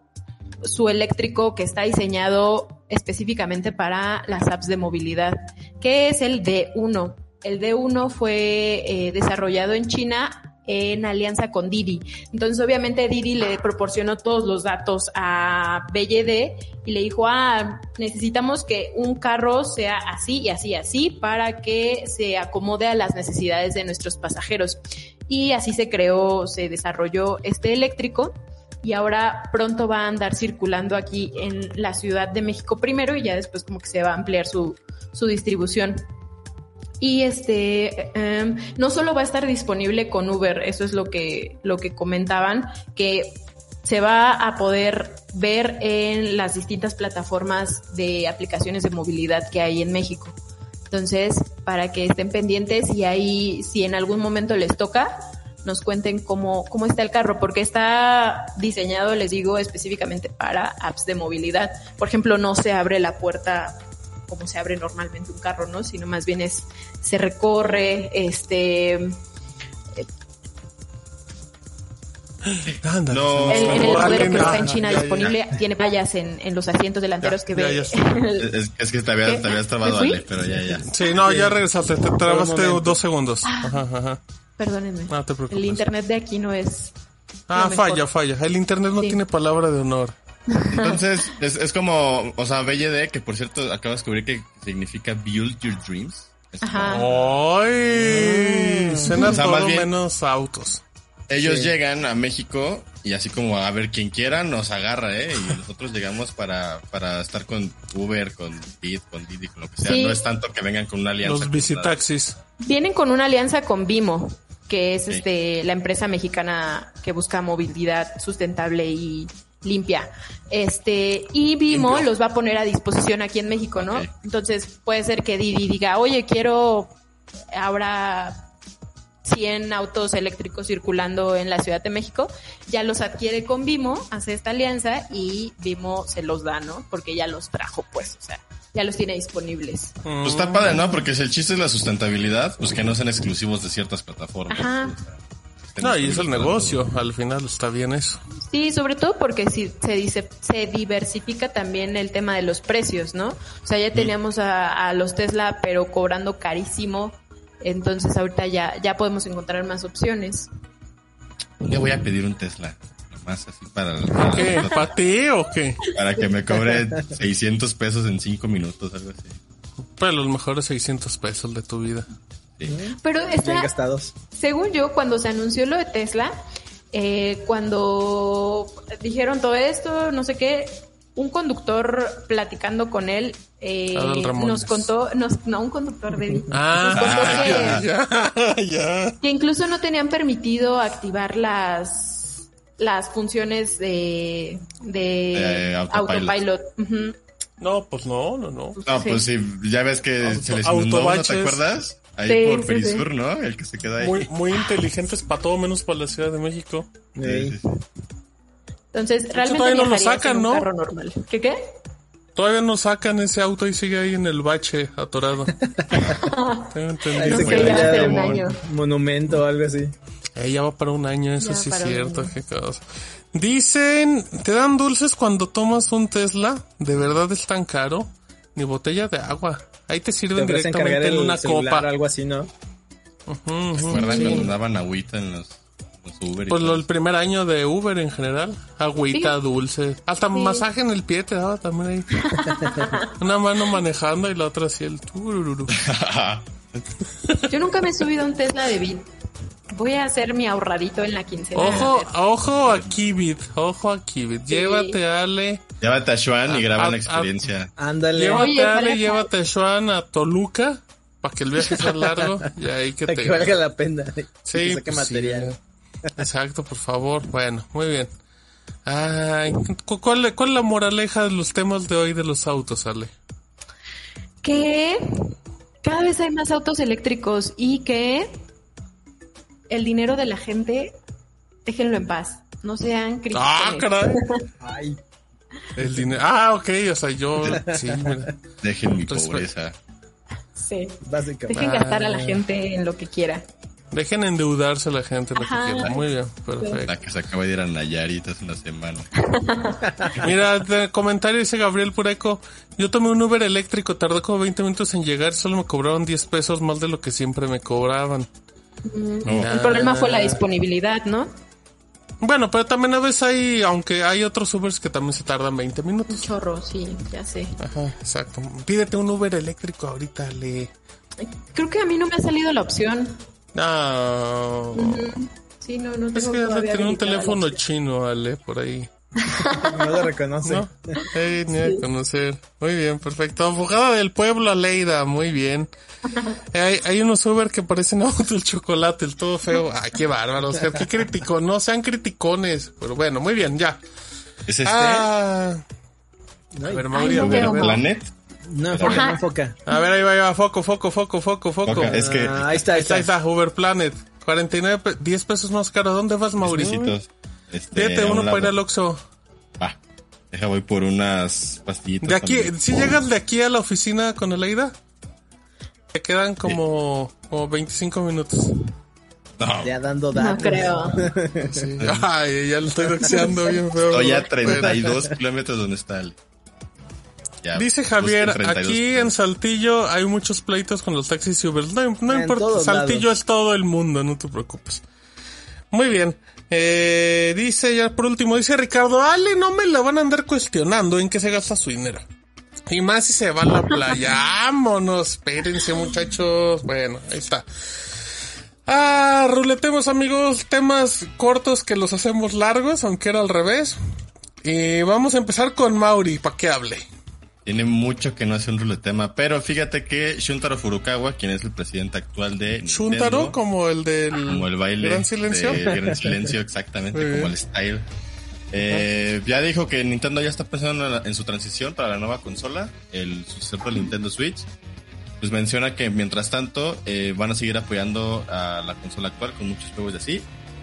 su eléctrico que está diseñado específicamente para las apps de movilidad, que es el D1. El D1 fue eh, desarrollado en China en alianza con Didi. Entonces, obviamente, Didi le proporcionó todos los datos a BYD y le dijo, ah, necesitamos que un carro sea así y así y así para que se acomode a las necesidades de nuestros pasajeros. Y así se creó, se desarrolló este eléctrico y ahora pronto va a andar circulando aquí en la Ciudad de México primero y ya después como que se va a ampliar su, su distribución. Y este em, no solo va a estar disponible con Uber, eso es lo que, lo que comentaban, que se va a poder ver en las distintas plataformas de aplicaciones de movilidad que hay en México. Entonces, para que estén pendientes y ahí, si en algún momento les toca, nos cuenten cómo, cómo está el carro, porque está diseñado, les digo, específicamente para apps de movilidad. Por ejemplo, no se abre la puerta como se abre normalmente un carro, ¿no? Sino más bien es, se recorre, este... Anda, No. se El, en el modelo que está en ah, China ya, ya. disponible tiene vallas en, en los asientos delanteros que Ya, ve. ya. Es, es que te habías, te habías trabado. Ale, pero ya, ya. Sí, no, ya regresaste, te trabaste dos segundos. Ajá, ajá. Perdónenme. No te preocupes. el internet de aquí no es. Ah, falla, falla. El internet no Sí. tiene palabra de honor. Entonces, es, es como, o sea, BYD, que por cierto acabo de descubrir que significa Build Your Dreams. Es Ajá. ¡Ay! Suena O sea, todo más bien- menos autos. Ellos Sí. llegan a México y así como a ver quien quiera nos agarra, ¿eh? Y nosotros llegamos para, para estar con Uber, con Bit, con Didi, con lo que sea. Sí. No es tanto que vengan con una alianza. Los visitaxis. Vienen con una alianza con Vimo, que es Sí. este la empresa mexicana que busca movilidad sustentable y limpia. Este, y Vimo los va a poner a disposición aquí en México, ¿no? Entonces puede ser que Didi diga, oye, quiero ahora 100 autos eléctricos circulando en la Ciudad de México, ya los adquiere con Vimo, hace esta alianza y Vimo se los da, ¿no? Porque ya los trajo, pues, o sea, ya los tiene disponibles. Pues está padre, ¿no? Porque si el chiste es la sustentabilidad, pues que no sean exclusivos de ciertas plataformas. Ajá. O sea, estén No, y es el negocio. Al final está bien eso. Sí, sobre todo porque si se dice, se diversifica también el tema de los precios, ¿no? O sea, ya teníamos a, a los Tesla, pero cobrando carísimo. Entonces ahorita ya, ya podemos encontrar más opciones. Le voy a pedir un Tesla. Nomás así para, para, ¿Qué? ¿Para ti o qué? para que me cobre 600 pesos en 5 minutos, algo así. Pues los mejores 600 pesos de tu vida. Sí. Pero Bien está, gastados. según yo, cuando se anunció lo de Tesla, eh, cuando dijeron todo esto, no sé qué, un conductor platicando con él eh, nos contó, nos, no, un conductor de nos Ah, contó que, ya, ya. que incluso no tenían permitido activar las las funciones de, de De autopilot. No, pues no, no, no. No, Sí. pues sí, ya ves que Auto- se les inundó, ¿no te acuerdas? Ahí Sí, por sí, Perisur, ¿no? El que se queda ahí. Muy, muy inteligentes para todo menos para la Ciudad de México. Entonces, realmente todavía no lo sacan, ¿no? carro normal. ¿Qué qué? Todavía no sacan ese auto y sigue ahí en el bache atorado. Tengo Ahí entendido. se un mon- año. monumento o algo así. Eh, ya va para un año, eso Ya sí es cierto. qué cosa. Dicen, ¿te dan dulces cuando tomas un Tesla? ¿De verdad es tan caro? Ni botella de agua. Ahí te Te sirven cargar directamente en una celular copa. algo así, ¿no? ¿Recuerdan Sí. cuando daban agüita en los, los Uber? y Pues lo, el primer año de Uber en general. Agüita, dulce. Hasta masaje en el pie te daba también ahí. Una mano manejando y la otra así el turururu. Yo nunca me he subido a un Tesla de Bit. Voy a hacer mi ahorradito en la quincena. Ojo, ojo a Kibit, ojo a Kibit. Llévate a Ale, Llévate a Xuan y graba la experiencia. Ándale. llévate Oye, a Ale, llévate a Xuan a Toluca para que el viaje sea largo y ahí que Para te que valga la pena. Sí, que saque pues sí. material. Exacto, por favor. Bueno, muy bien. Ay, cu- ¿cuál, ¿Cuál es la moraleja de los temas de hoy de los autos, Ale? Que cada vez hay más autos eléctricos y que el dinero de la gente, déjenlo en paz. No sean críticos. Ah, caray. Ay, El dinero. Ah, ok, o sea, yo. Sí, mira. Dejen mi Respe- pobreza. Sí. básicamente. Dejen gastar a la Ah. gente en lo que quiera. Dejen endeudarse la gente lo que Ajá. quiera. Muy bien, perfecto. La que se acaba de ir a Nayarit hace una semana. Mira, de comentario dice Gabriel Pureco. Yo tomé un Uber eléctrico, tardó como 20 minutos en llegar, solo me cobraron 10 pesos más de lo que siempre me cobraban. No, El problema fue la disponibilidad, ¿no? Bueno, pero también a veces hay, aunque hay otros Ubers que también se tardan 20 Un minutos. chorro, sí, ya sé. Ajá, exacto. Pídete un Uber eléctrico ahorita, le. Creo que a mí no me ha salido la opción. No. Sí, no, no Es tengo que has de tener un teléfono chino, Ale, por ahí. No lo reconoce. ¿No? Ni a conocer. Muy bien, perfecto. Abogada del pueblo, Aleida, muy bien. Hay, hay unos Uber que parecen auto el chocolate, el todo feo. Ay, qué bárbaro, o sea, qué crítico. No sean criticones. Pero bueno, muy bien, ya. ¿Es este? Ah, a ver, Ay, Mauri, a no ver, a veo. ver. Planet. no enfoca, Ajá. no enfoca. A ver, ahí va, ahí va. Foco, foco, foco, foco, foco. Es que Ah, ahí está, Ahí está, ahí está, Uber Planet. 49, pe- 10 pesos más caro. ¿Dónde vas, Mauri? Este, Pídete a un uno para ir al Oxxo. Va. Deja, voy por unas pastillitas. De aquí, también. si llegas de aquí a la oficina con Aleida, te quedan como, como 25 minutos. No, Ya dando No datos. creo. Ay, ya lo estoy doxeando bien feo. estoy a Pero- 32 kilómetros donde está el... Ya, Dice Javier, busquen 32 aquí en kilómetros. Saltillo hay muchos pleitos con los taxis y Uber. No, no En importa, Saltillo lados. es todo el mundo, no te preocupes. Muy bien. Eh, dice ya por último, dice Ricardo, Ale, no me la van a andar cuestionando en qué se gasta su dinero. Y más si se va a la playa. Vámonos, espérense muchachos. Bueno, ahí está. Ah, ruletemos amigos, temas cortos que los hacemos largos, aunque era al revés. Y vamos a empezar con Mauri, para que hable. Tiene mucho que no hace un ruletema, pero fíjate que Shuntaro Furukawa, quien es el presidente actual de Nintendo, como el del como el baile Gran Silencio. de Gran Silencio, exactamente, como el style. Eh, ya dijo que Nintendo ya está pensando en, su transición para la nueva consola, el sucesor del Nintendo Switch. Pues menciona que mientras tanto eh, van a seguir apoyando a la consola actual con muchos juegos de así.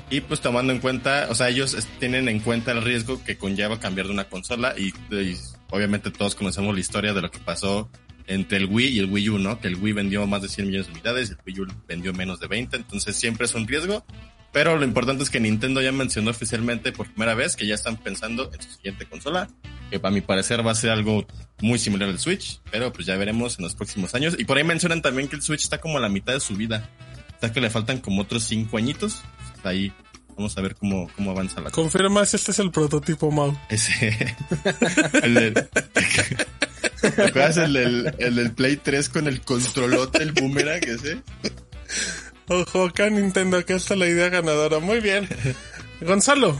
Y pues tomando en cuenta, o sea, ellos tienen en cuenta el riesgo que conlleva cambiar de una consola y, y obviamente todos conocemos la historia de lo que pasó entre el Wii y el Wii U, ¿no? Que el Wii vendió más de 100 millones de unidades, el Wii U vendió menos de 20, entonces siempre es un riesgo. Pero lo importante es que Nintendo ya mencionó oficialmente por primera vez que ya están pensando en su siguiente consola, que para mi parecer va a ser algo muy similar al Switch, pero pues ya veremos en los próximos años. Y por ahí mencionan también que el Switch está como a la mitad de su vida, o sea que le faltan como otros cinco añitos. Ahí vamos a ver cómo, cómo avanza la cosa. Confirmas, este es el prototipo Mau. Ese. el del- ¿Te acuerdas el del, el del Play 3 con el controlote, el boomerang ese? Ojo, acá Nintendo, acá está la idea ganadora. Muy bien. Gonzalo.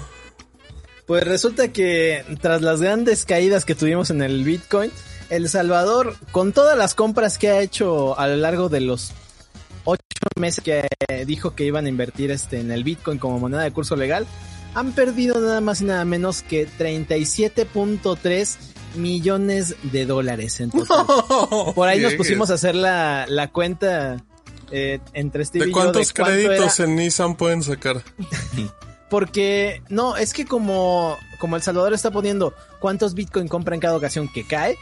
Pues resulta que tras las grandes caídas que tuvimos en el Bitcoin, El Salvador, con todas las compras que ha hecho a lo largo de los ocho meses que dijo que iban a invertir este en el Bitcoin como moneda de curso legal, han perdido nada más y nada menos que 37.3 millones de dólares en total. Por ahí nos pusimos a hacer la, la cuenta eh, entre Steve ¿De y yo cuántos cuánto créditos era. en Nissan pueden sacar? Porque, no, es que como, como El Salvador está poniendo cuántos Bitcoin compra en cada ocasión que cae,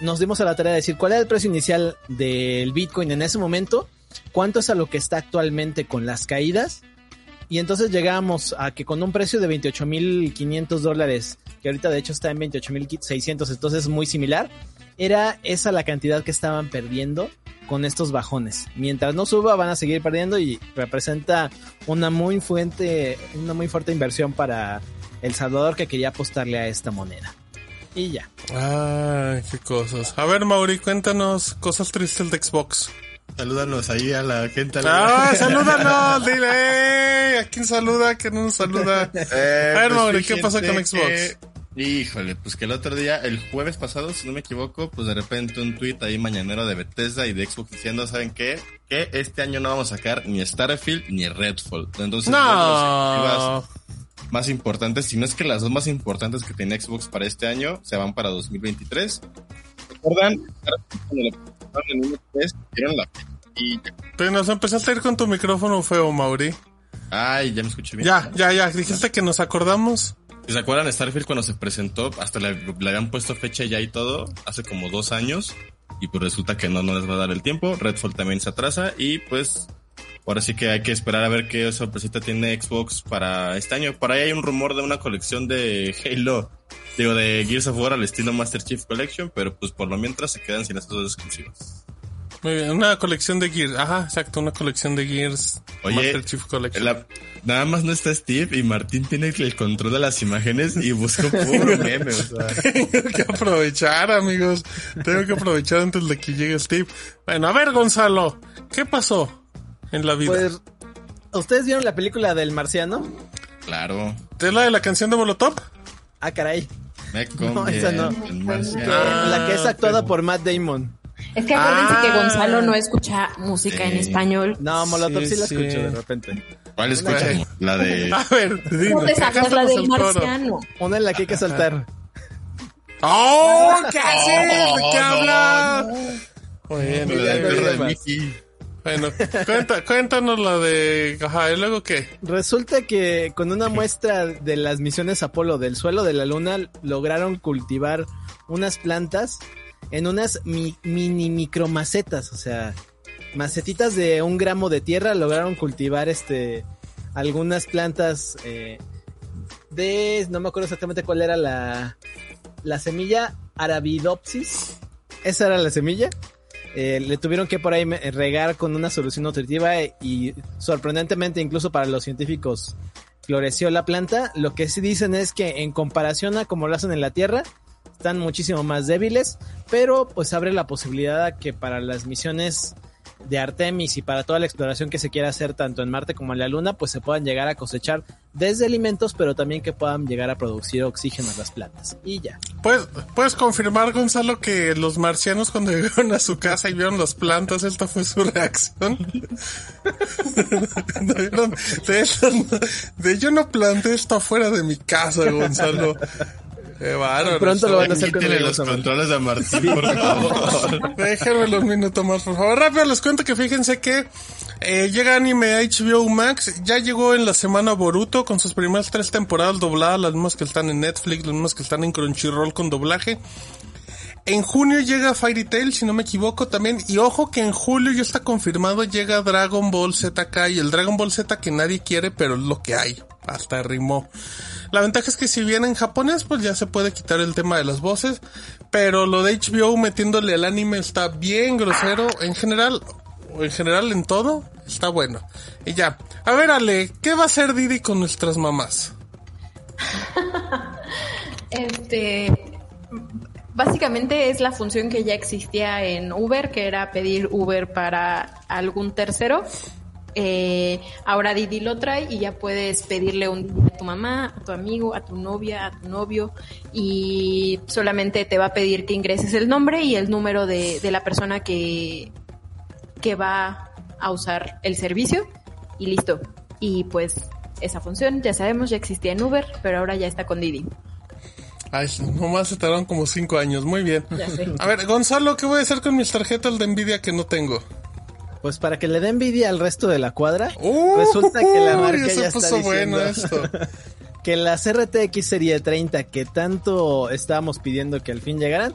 nos dimos a la tarea de decir cuál era el precio inicial del Bitcoin en ese momento, cuánto es a lo que está actualmente con las caídas, y entonces llegamos a que con un precio de 28.500 dólares, que ahorita de hecho está en 28.600, entonces es muy similar, era esa la cantidad que estaban perdiendo con estos bajones. Mientras no suba van a seguir perdiendo y representa una muy fuerte, una muy fuerte inversión para El Salvador que quería apostarle a esta moneda. Y ya. Ay, qué cosas. A ver, Mauri, cuéntanos cosas tristes de Xbox. Salúdanos ahí a la gente. Ah, salúdanos, dile. ey, ¿A quién saluda? ¿A quién no nos saluda? Eh, A ver, pues Mauri, ¿qué pasó con Xbox? que- híjole, pues que el otro día, el jueves pasado, si no me equivoco, pues de repente un tweet ahí mañanero de Bethesda y de Xbox diciendo, ¿saben qué? Que este año no vamos a sacar ni Starfield ni Redfall. Entonces, No. más importantes, si no es que las dos más importantes que tiene Xbox para este año se van para 2023. ¿Recuerdan? Presentaron en un E3, dieron la y Te nos empezaste a ir con tu micrófono feo, Mauri. Ay, ya me escuché bien. Ya, ya, ya. Dijiste que nos acordamos. ¿Se acuerdan Starfield cuando se presentó? Hasta le, le habían puesto fecha ya y todo, hace como dos años. Y pues resulta que no, no les va a dar el tiempo. Redfall también se atrasa. Y pues Ahora sí que hay que esperar a ver qué sorpresita tiene Xbox para este año. Por ahí hay un rumor de una colección de Halo, digo, de Gears of War al estilo Master Chief Collection, pero pues por lo mientras se quedan sin estas dos exclusivas. Muy bien, una colección de Gears. Ajá, exacto, una colección de Gears. Oye, Master Chief Collection. la- nada más no está Steve y Martín tiene el control de las imágenes y busca puro meme, o sea. Tengo que aprovechar, amigos. Tengo que aprovechar antes de que llegue Steve. Bueno, a ver, Gonzalo, ¿qué pasó en la vida? Pues, ¿ustedes vieron la película del marciano? Claro. ¿Es la de la canción de Molotov? Ah, caray. Me No, esa no. Ah, la que es actuada pero- por Matt Damon. Es que acuérdense Ah. que Gonzalo no escucha música en Sí. español. No, Molotov sí, Sí, la sí. escucho de repente. ¿Cuál escuchamos? La de... A ver, dime, ¿Cómo te sabes la del marciano? Una en la que hay que saltar. ¡Oh! ¿Qué haces? ¿De qué hablas? Bueno, La no de. Mickey. Bueno cuenta- cuéntanos la de... Ajá, ¿y luego qué? Resulta que con una muestra de las misiones Apolo del suelo de la luna lograron cultivar unas plantas en unas mi- mini micromacetas, o sea, macetitas de un gramo de tierra lograron cultivar este algunas plantas eh, de no me acuerdo exactamente cuál era la la semilla Arabidopsis. Esa era la semilla. Eh, le tuvieron que por ahí regar con una solución nutritiva eh, y sorprendentemente incluso para los científicos floreció la planta. Lo que sí dicen es que en comparación a como lo hacen en la Tierra, están muchísimo más débiles, pero pues abre la posibilidad a que para las misiones de Artemis y para toda la exploración que se quiera hacer tanto en Marte como en la Luna, pues se puedan llegar a cosechar desde alimentos, pero también que puedan llegar a producir oxígeno a las plantas. Y ya. ¿Puedes, ¿Puedes confirmar, Gonzalo, que los marcianos cuando llegaron a su casa y vieron las plantas, esta fue su reacción? De, no- de yo no planté esto afuera de mi casa, Gonzalo. Qué bárbaro. Pronto lo van a hacer con el los controles a Martín, por favor. Déjenmelo un minuto más, por favor. Rápido les cuento que fíjense que eh, llega anime a HBO Max. Ya llegó en la semana Boruto con sus primeras tres temporadas dobladas, las mismas que están en Netflix, las mismas que están en Crunchyroll con doblaje. En junio llega Fairy Tail, si no me equivoco también. Y ojo que en julio ya está confirmado llega Dragon Ball Z y el Dragon Ball Z que nadie quiere, pero es lo que hay. Hasta rimó. La ventaja es que si viene en japonés, pues ya se puede quitar el tema de las voces. Pero lo de HBO metiéndole al anime está bien grosero. En general, en general en todo, está bueno. Y ya. A ver, Ale, ¿qué va a hacer Didi con nuestras mamás? Este, básicamente es la función que ya existía en Uber, que era pedir Uber para algún tercero. Eh, ahora Didi lo trae y ya puedes pedirle un Didi a tu mamá, a tu amigo, a tu novia, a tu novio y solamente te va a pedir que ingreses el nombre y el número de, de la persona que, que va a usar el servicio y listo. Y pues esa función, ya sabemos, ya existía en Uber, pero ahora ya está con Didi. Ay, nomás se tardaron como cinco años. Muy bien. Ya sé. A ver, Gonzalo, ¿qué voy a hacer con mis tarjetas de Nvidia que no tengo? Pues para que le dé envidia al resto de la cuadra, Uh, resulta que la marca se ya está puso diciendo bueno esto. que las RTX Serie 30 que tanto estábamos pidiendo que al fin llegaran,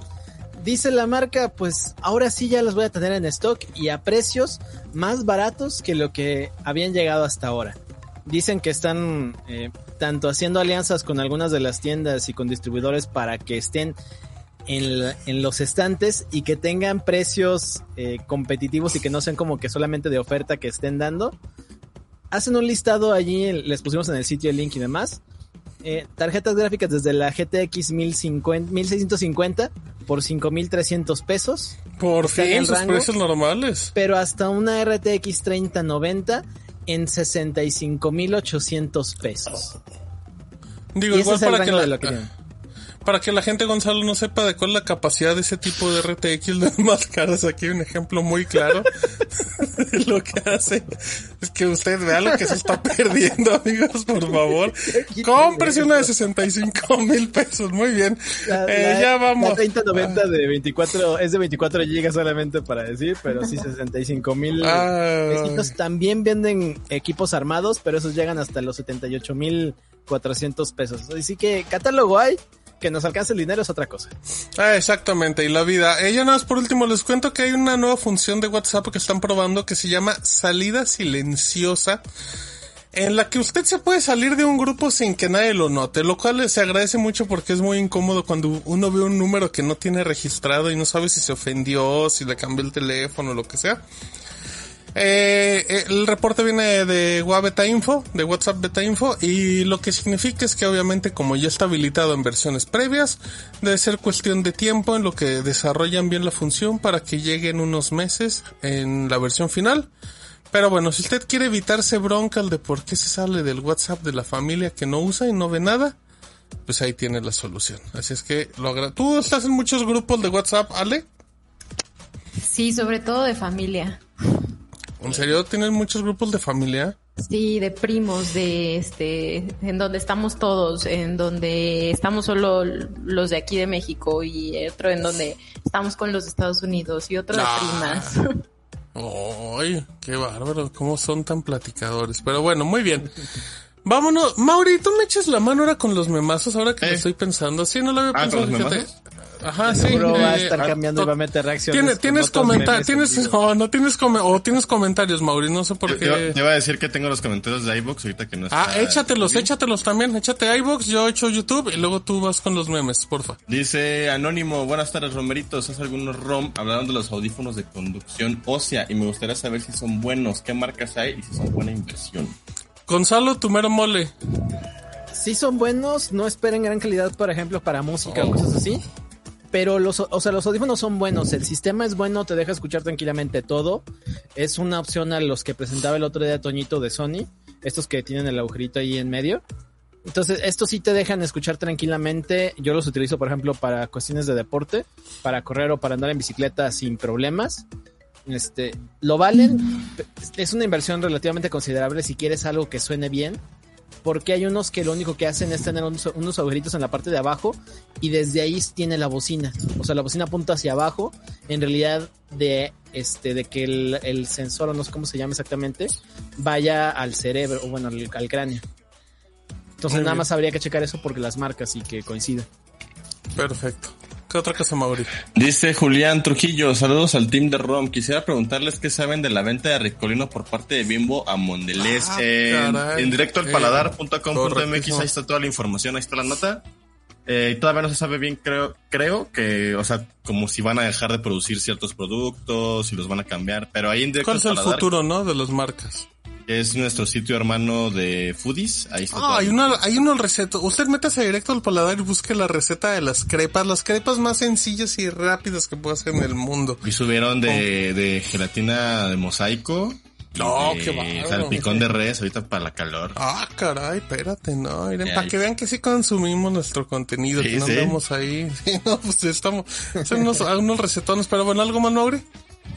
dice la marca, pues ahora sí ya las voy a tener en stock y a precios más baratos que lo que habían llegado hasta ahora. Dicen que están eh, tanto haciendo alianzas con algunas de las tiendas y con distribuidores para que estén en, la- en los estantes y que tengan precios eh, competitivos y que no sean como que solamente de oferta que estén dando. Hacen un listado allí, les pusimos en el sitio el link y demás. Eh, tarjetas gráficas desde la GTX 1050, 1650 por 5300 pesos, Por fin, sus rango. precios normales. pero hasta una RTX 3090 en 65800 pesos. Digo, y igual para que, la, que. Para que la gente, Gonzalo, no sepa de cuál es la capacidad de ese tipo de RTX las más caras. Aquí hay un ejemplo muy claro de lo que hace. Es que usted vea lo que se está perdiendo, amigos, por favor. Cómprese una de 65 mil pesos. Muy bien. La, Eh, la- ya vamos. La 3090 de 24, es de 24 GB solamente para decir, pero sí 65 mil Ah. pesitos. También venden equipos armados, pero esos llegan hasta los 78 mil 400 pesos. Así que catálogo hay, Que nos alcance el dinero es otra cosa. Ah, exactamente, y la vida. Ella nada más por último les cuento que hay una nueva función de WhatsApp que están probando que se llama salida silenciosa en la que usted se puede salir de un grupo sin que nadie lo note, lo cual se agradece mucho porque es muy incómodo cuando uno ve un número que no tiene registrado y no sabe si se ofendió, si le cambió el teléfono, lo que sea. Eh, el reporte viene de WhatsApp Info, de WhatsApp Beta Info, y lo que significa es que obviamente como ya está habilitado en versiones previas, debe ser cuestión de tiempo en lo que desarrollan bien la función para que llegue en unos meses en la versión final. Pero bueno, si usted quiere evitarse bronca de por qué se sale del WhatsApp de la familia que no usa y no ve nada, pues ahí tiene la solución. Así es que lo agra- ¿Tú estás en muchos grupos de WhatsApp, Ale? Sí, sobre todo de familia. ¿En serio tienes muchos grupos de familia? Sí, de primos, de este, en donde estamos todos, en donde estamos solo los de aquí de México y otro en donde estamos con los de Estados Unidos y otro de Ah. primas. Ay, qué bárbaro, cómo son tan platicadores. Pero bueno, muy bien. Vámonos. Mauri, ¿tú me echas la mano ahora con los memazos ahora que lo Eh. estoy pensando? Sí, no lo había Ah, pensado, Ajá, sí. Seguro va a eh, estar ah, cambiando y va a meter reacciones. Tienes, comentarios, tienes, no, no tienes come- o tienes comentarios, Mauri, no sé por qué. te iba a decir que tengo los comentarios de iVoox ahorita que no está. Ah, échatelos, échatelos también, échate iVoox, yo echo YouTube y luego tú vas con los memes, porfa. Dice Anónimo, buenas tardes Romeritos, hace algunos ROM hablaron de los audífonos de conducción ósea y me gustaría saber si son buenos, qué marcas hay y si son buena inversión. Gonzalo, tu mero mole. Sí son buenos, no esperen gran calidad, por ejemplo, para música o cosas así. Pero los, o sea, los audífonos son buenos, el sistema es bueno, te deja escuchar tranquilamente todo. Es una opción a los que presentaba el otro día Toñito de Sony, estos que tienen el agujerito ahí en medio. Entonces, estos sí te dejan escuchar tranquilamente. Yo los utilizo, por ejemplo, para cuestiones de deporte, para correr o para andar en bicicleta sin problemas. Este, lo valen. Es una inversión relativamente considerable si quieres algo que suene bien porque hay unos que lo único que hacen es tener unos, unos agujeritos en la parte de abajo y desde ahí tiene la bocina. O sea, la bocina apunta hacia abajo, en realidad de este de que el, el sensor, o no sé cómo se llama exactamente, vaya al cerebro, o bueno, al, al cráneo. Entonces Muy nada bien. más habría que checar eso porque las marcas y que coinciden. Perfecto. ¿Qué otra cosa, Mauri? Dice Julián Trujillo, saludos al team de ROM. Quisiera preguntarles qué saben de la venta de Ricolino por parte de Bimbo a Mondelez. Ah, en, directo al Eh, paladar.com.mx, ahí está toda la información, ahí está la nota. Eh, todavía no se sabe bien, creo, creo que, o sea, como si van a dejar de producir ciertos productos, si los van a cambiar, pero ahí en directo ¿Cuál es el paladar, futuro, no? De las marcas. Es nuestro sitio hermano de Foodies, ahí está. Ah, hay una, hay una receta. Usted métase directo al paladar y busque la receta de las crepas, las crepas más sencillas y rápidas que puede hacer en el mundo. Y subieron de, de gelatina de mosaico. No, qué bárbaro. Salpicón de res ahorita para la calor. Ah, caray, espérate, no, miren, para que vean que sí consumimos nuestro contenido, Sí, que no sí. andamos ahí. Sí, no, pues estamos, son unos, unos recetones, pero bueno, ¿algo más, Mauri?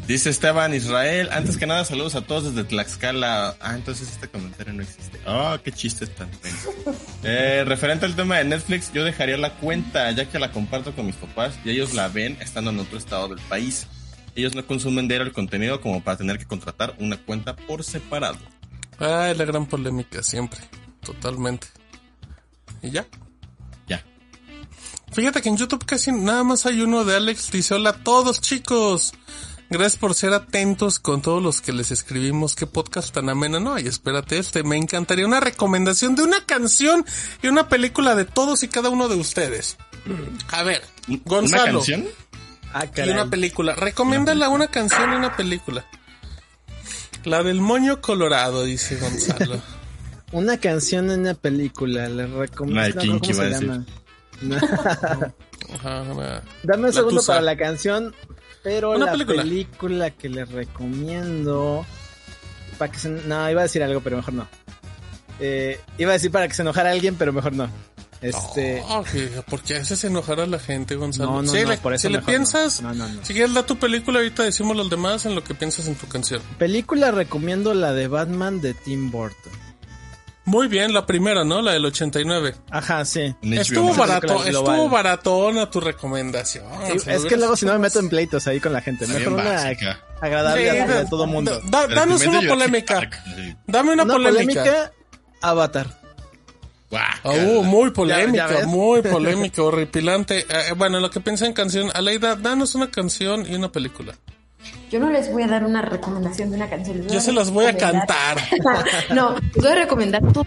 Dice Esteban Israel, antes que nada saludos a todos desde Tlaxcala. Ah, entonces este comentario no existe. Ah, qué chiste tan. Eh, referente al tema de Netflix, yo dejaría la cuenta ya que la comparto con mis papás y ellos la ven estando en otro estado del país. Ellos no consumen diario el contenido como para tener que contratar una cuenta por separado. Ay, la gran polémica, siempre, totalmente. ¿Y ya? Ya. Fíjate que en YouTube casi nada más hay uno de Alex. Dice, hola a todos chicos. Gracias por ser atentos con todos los que les escribimos. Qué podcast tan ameno. No, y espérate este. Me encantaría una recomendación de una canción y una película de todos y cada uno de ustedes. A ver, Gonzalo. ¿Una canción? Ah, Y una película. Recomiéndala una canción y una película. La del moño colorado, dice Gonzalo. Una canción en una película, les recomiendo. No cómo se llama. Dame un La segundo tusa. para la canción, pero Una la película. película. que les recomiendo. Para que se... No, iba a decir algo, pero mejor no. Eh, iba a decir para que se enojara alguien, pero mejor no. Este. Oh, que- ¿Por qué haces enojar a la gente, Gonzalo? No, no, no, le- por eso si le piensas, no. No, no, no. si quieres dar tu película, ahorita decimos los demás en lo que piensas en tu canción. Película recomiendo la de Batman de Tim Burton. Muy bien, la primera, ¿no? La del 89. Ajá, sí. Estuvo barato, estuvo baratona tu recomendación. Sí, es que hubieras luego si no me meto en pleitos ahí con la gente. Mejor una básica. agradable Sí, a, da- a todo mundo. da- danos Recomiendo una polémica. Park. Sí. Dame una, Una polémica. polémica, Avatar. Ah, uh, muy polémica, Ya- ya ves. muy polémica, horripilante. Eh, bueno, lo que piensa en canción, Aleida, danos una canción y una película. Yo no les voy a dar una recomendación de una canción. Yo se las voy a cantar. no, les voy a recomendar todo.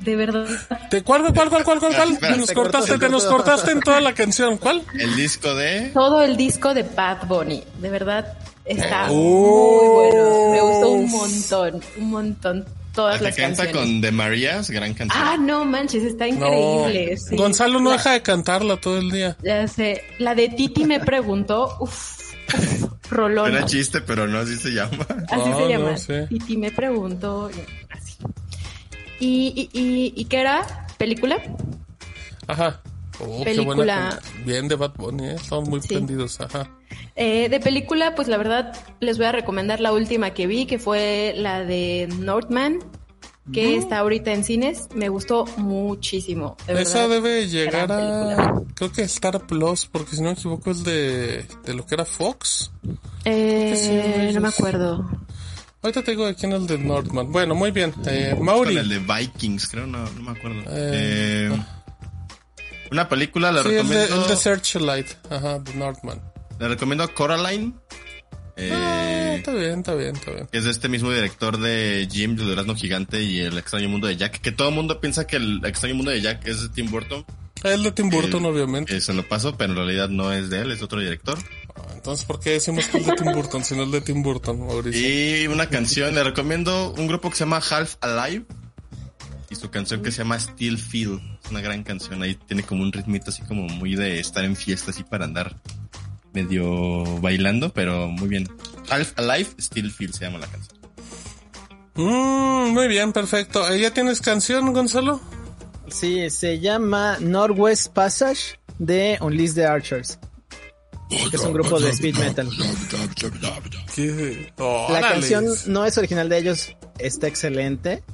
De verdad. ¿De cuál, cuál, cuál, cuál, cuál, cuál? Espera, Nos se cortaste, cortó, se te nos cortaste en toda la canción. ¿Cuál? El disco de. Todo el disco de Bad Bunny. De verdad, está Oh. muy bueno. Me gustó un montón, un montón. Todas La las que canta canciones. con The Marías, gran canción. Ah, no manches, está No. increíble. sí. Gonzalo no La- deja de cantarla todo el día. Ya sé. La de Titi me preguntó. Uf, uf, rolón. Era chiste, pero no así se llama. Así Ah, se llama. no sé. Titi me preguntó. y Así. ¿Y, y, y, ¿y qué era? ¿Película? Ajá. Oh, qué Película. buena can- Bien de Bad Bunny, ¿eh? Estamos muy Sí. prendidos. Ajá. Eh, de película, pues la verdad les voy a recomendar la última que vi, que fue la de Northman, que está ahorita en cines. Me gustó muchísimo. de Esa verdad. debe llegar a. Creo que Star Plus, porque si no me equivoco es de, de lo que era Fox. Eh, Sí, no me acuerdo. Ahorita te digo de quién es el de Northman. Bueno, muy bien. Eh, Con Mauri. el de Vikings, creo, no, no me acuerdo. Eh, Eh, una película, le Sí, el de, recomiendo. el de Searchlight. Ajá, de Northman. Le recomiendo Coraline. Eh, Ah, está bien, está bien, está bien. es de este mismo director de Jim, de Durazno Gigante y El extraño mundo de Jack. Que todo el mundo piensa que el extraño mundo de Jack es de Tim Burton. El de Tim Burton, obviamente. Se lo paso, pero en realidad no es de él, es otro director. Ah, Entonces, ¿por qué decimos que es de Tim Burton si no es de Tim Burton, Mauricio? Y una canción, le recomiendo un grupo que se llama Half Alive. Y su canción que se llama Still Feel. Es una gran canción. Ahí tiene como un ritmito así como muy de estar en fiesta, así para andar medio bailando, pero muy bien. Half Alive, Still Feel se llama la canción. Mm, muy bien, perfecto. Eh, ¿Ya tienes canción, Gonzalo? Sí, se llama Northwest Passage de Unleash the Archers. Que es un grupo de speed metal. ¿Qué? La canción no es original de ellos, está excelente.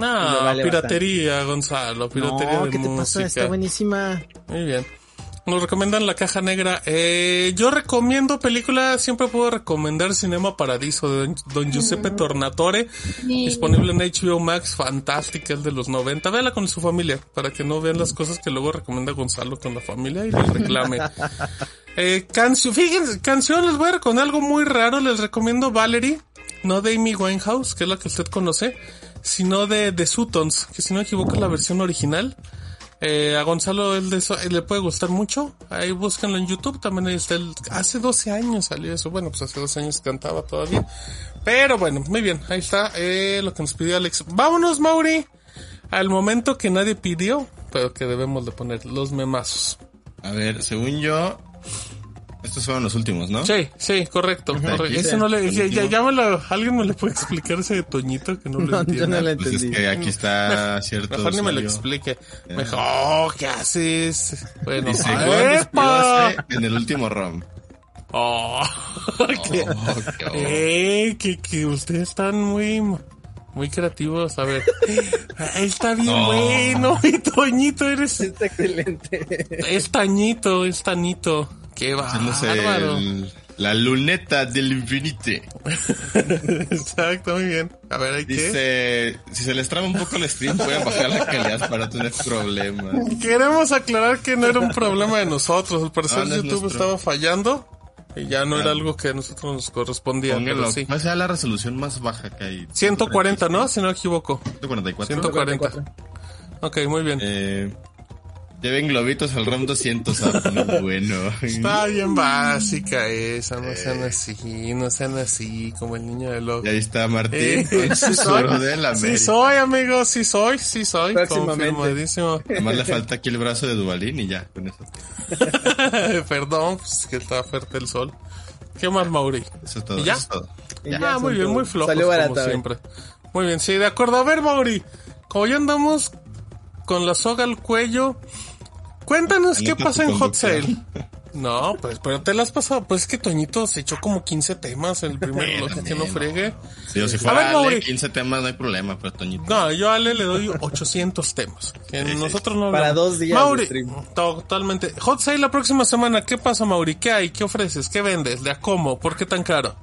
Ah, vale piratería, Gonzalo, piratería No, de ¿qué te pasa? Está buenísima. Muy bien. Nos recomiendan La Caja Negra. Eh, yo recomiendo película, siempre puedo recomendar Cinema Paradiso de Don, Don Giuseppe Tornatore, disponible en HBO Max, fantástica, el de los 90. Véala con su familia, para que no vean las cosas que luego recomienda Gonzalo con la familia y les reclame. eh, canción, fíjense, canción, les voy a recomendar algo muy raro, les recomiendo Valerie, no de Amy Winehouse, que es la que usted conoce, sino de The Sutons, que si no me equivoco es la versión original. Eh, a Gonzalo el de eso, le puede gustar mucho. Ahí búsquenlo en YouTube. También ahí está el, hace 12 años salió eso. Bueno, pues hace 12 años cantaba todavía. Pero bueno, muy bien. Ahí está eh, lo que nos pidió Alex. Vámonos, Mauri. Al momento que nadie pidió, pero que debemos de poner los memazos. A ver, según yo, estos fueron los últimos, ¿no? Sí, sí, correcto. correcto. está, no le, ya, ya- ya me lo, alguien me le puede explicar ese de Toñito que no lo No, yo entiendo. no la Pues es entendí. que aquí está cierto. Mejor ni me lo usuario. explique. Mejor, oh, ¿qué haces? Bueno, Dice, ¡epa! "Gol despidióse en el último round. Oh, que, Oh, qué horror. eh, que, que ustedes están muy, muy creativos. A ver, Ahí está bien No. bueno, mi Toñito, eres, Está excelente. es Tañito, es Tañito. Qué bárbaro. el- la luneta del infinite. Exacto, muy bien. A ver, hay que. Dice, si se les traba un poco el stream, pueden bajar la calidad para tener problemas. Queremos aclarar que no era un problema de nosotros. Al parecer No, no YouTube estaba fallando y ya no era algo que a nosotros nos correspondía. pero Pónganlo, sí. ¿cuál sea la resolución más baja que hay? 140, ¿no? Si no me equivoco. 144. 140. Ok, muy bien. Eh, lleven globitos al round 200, ah, muy bueno. Está bien básica esa, no sean así, no sean así, como el niño de los... Y ahí está Martín Eh, con sí su soy, de la sí soy, amigo, sí soy, sí soy, Próximamente. confirmadísimo. Además le falta aquí el brazo de Dubalín y ya, con eso. Perdón, pues que está fuerte el sol. ¿Qué más, Mauri? Eso es todo. ¿Y ya? Eso es todo. Y Ya. ya Ah, muy bien, muy flojos Salió como barata, güey. siempre. Muy bien, sí, de acuerdo. A ver, Mauri, como ya andamos con la soga al cuello, cuéntanos qué tu en Hot. Sale. No, pues, pero te las has pasado. Pues es que Toñito se echó como 15 temas en el primer bloque, que no fregue. Digo, si A fuera ver. Ale, 15 temas no hay problema, pero Toñito. No, yo a Ale le doy 800 temas. Que nosotros no Para hablamos. dos días Mauri, totalmente. Hot Sale la próxima semana. ¿Qué pasa, Mauri? ¿Qué hay? ¿Qué ofreces? ¿Qué vendes? ¿De a cómo? ¿Por qué tan caro?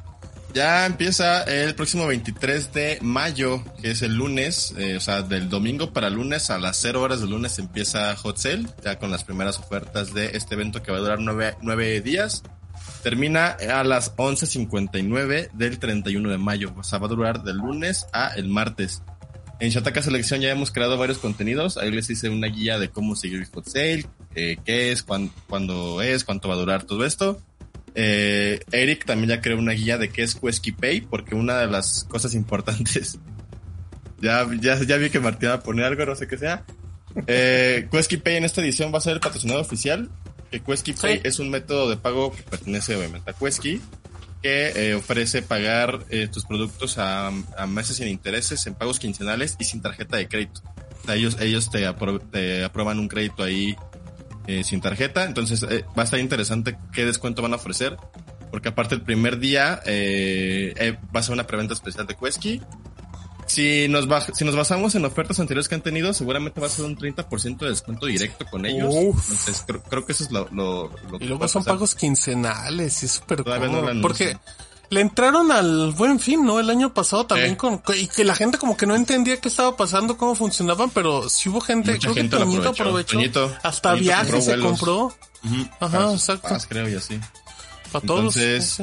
Ya empieza el próximo 23 de mayo, que es el lunes, eh, o sea, del domingo para lunes a las 0 horas del lunes empieza Hot Sale, ya con las primeras ofertas de este evento que va a durar 9, días. Termina a las 11.59 del 31 de mayo, o sea, va a durar del lunes a el martes. En Shataka Selección ya hemos creado varios contenidos. Ahí les hice una guía de cómo seguir hot sale, eh, qué es, cuándo es, cuánto va a durar todo esto. Eh, Eric también ya creó una guía de qué es Quesky Pay, porque una de las cosas importantes. ya, ya, ya vi que Martín va a poner algo, no sé qué sea. Eh, Quesky Pay en esta edición va a ser el patrocinador oficial. Que Quesky Pay es un método de pago que pertenece obviamente a Quesky que eh, ofrece pagar eh, tus productos a, meses sin intereses, en pagos quincenales y sin tarjeta de crédito. ellos ellos te, aprueban un crédito ahí eh, sin tarjeta, entonces va a estar interesante qué descuento van a ofrecer, porque aparte el primer día va a ser una preventa especial de Quesky si nos, si nos basamos en ofertas anteriores que han tenido, seguramente va a ser un 30% de descuento directo con ellos. Entonces, creo, que eso es lo, lo, Y luego son pagos quincenales, y es súper porque le entraron al buen fin, ¿no? El año pasado también con, y que la gente como que no entendía qué estaba pasando, cómo funcionaban, pero si hubo gente, Mucha creo que Toñito aprovechó. hasta viajes se compró. Ajá, exacto. creo y así. Para todos. Entonces,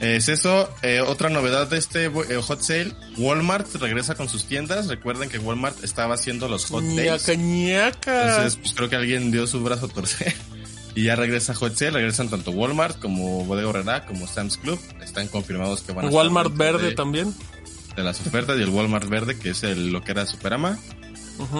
es eso. Eh, otra novedad de este eh, hot sale, Walmart regresa con sus tiendas. Recuerden que Walmart estaba haciendo los hot days. Entonces, pues creo que alguien dio su brazo a torcer. Y ya regresa Hot Sale, regresan tanto Walmart como Bodega Horrera como Sam's Club. Están confirmados que van a Walmart verde también. De las ofertas y el Walmart verde, que es el, lo que era Superama.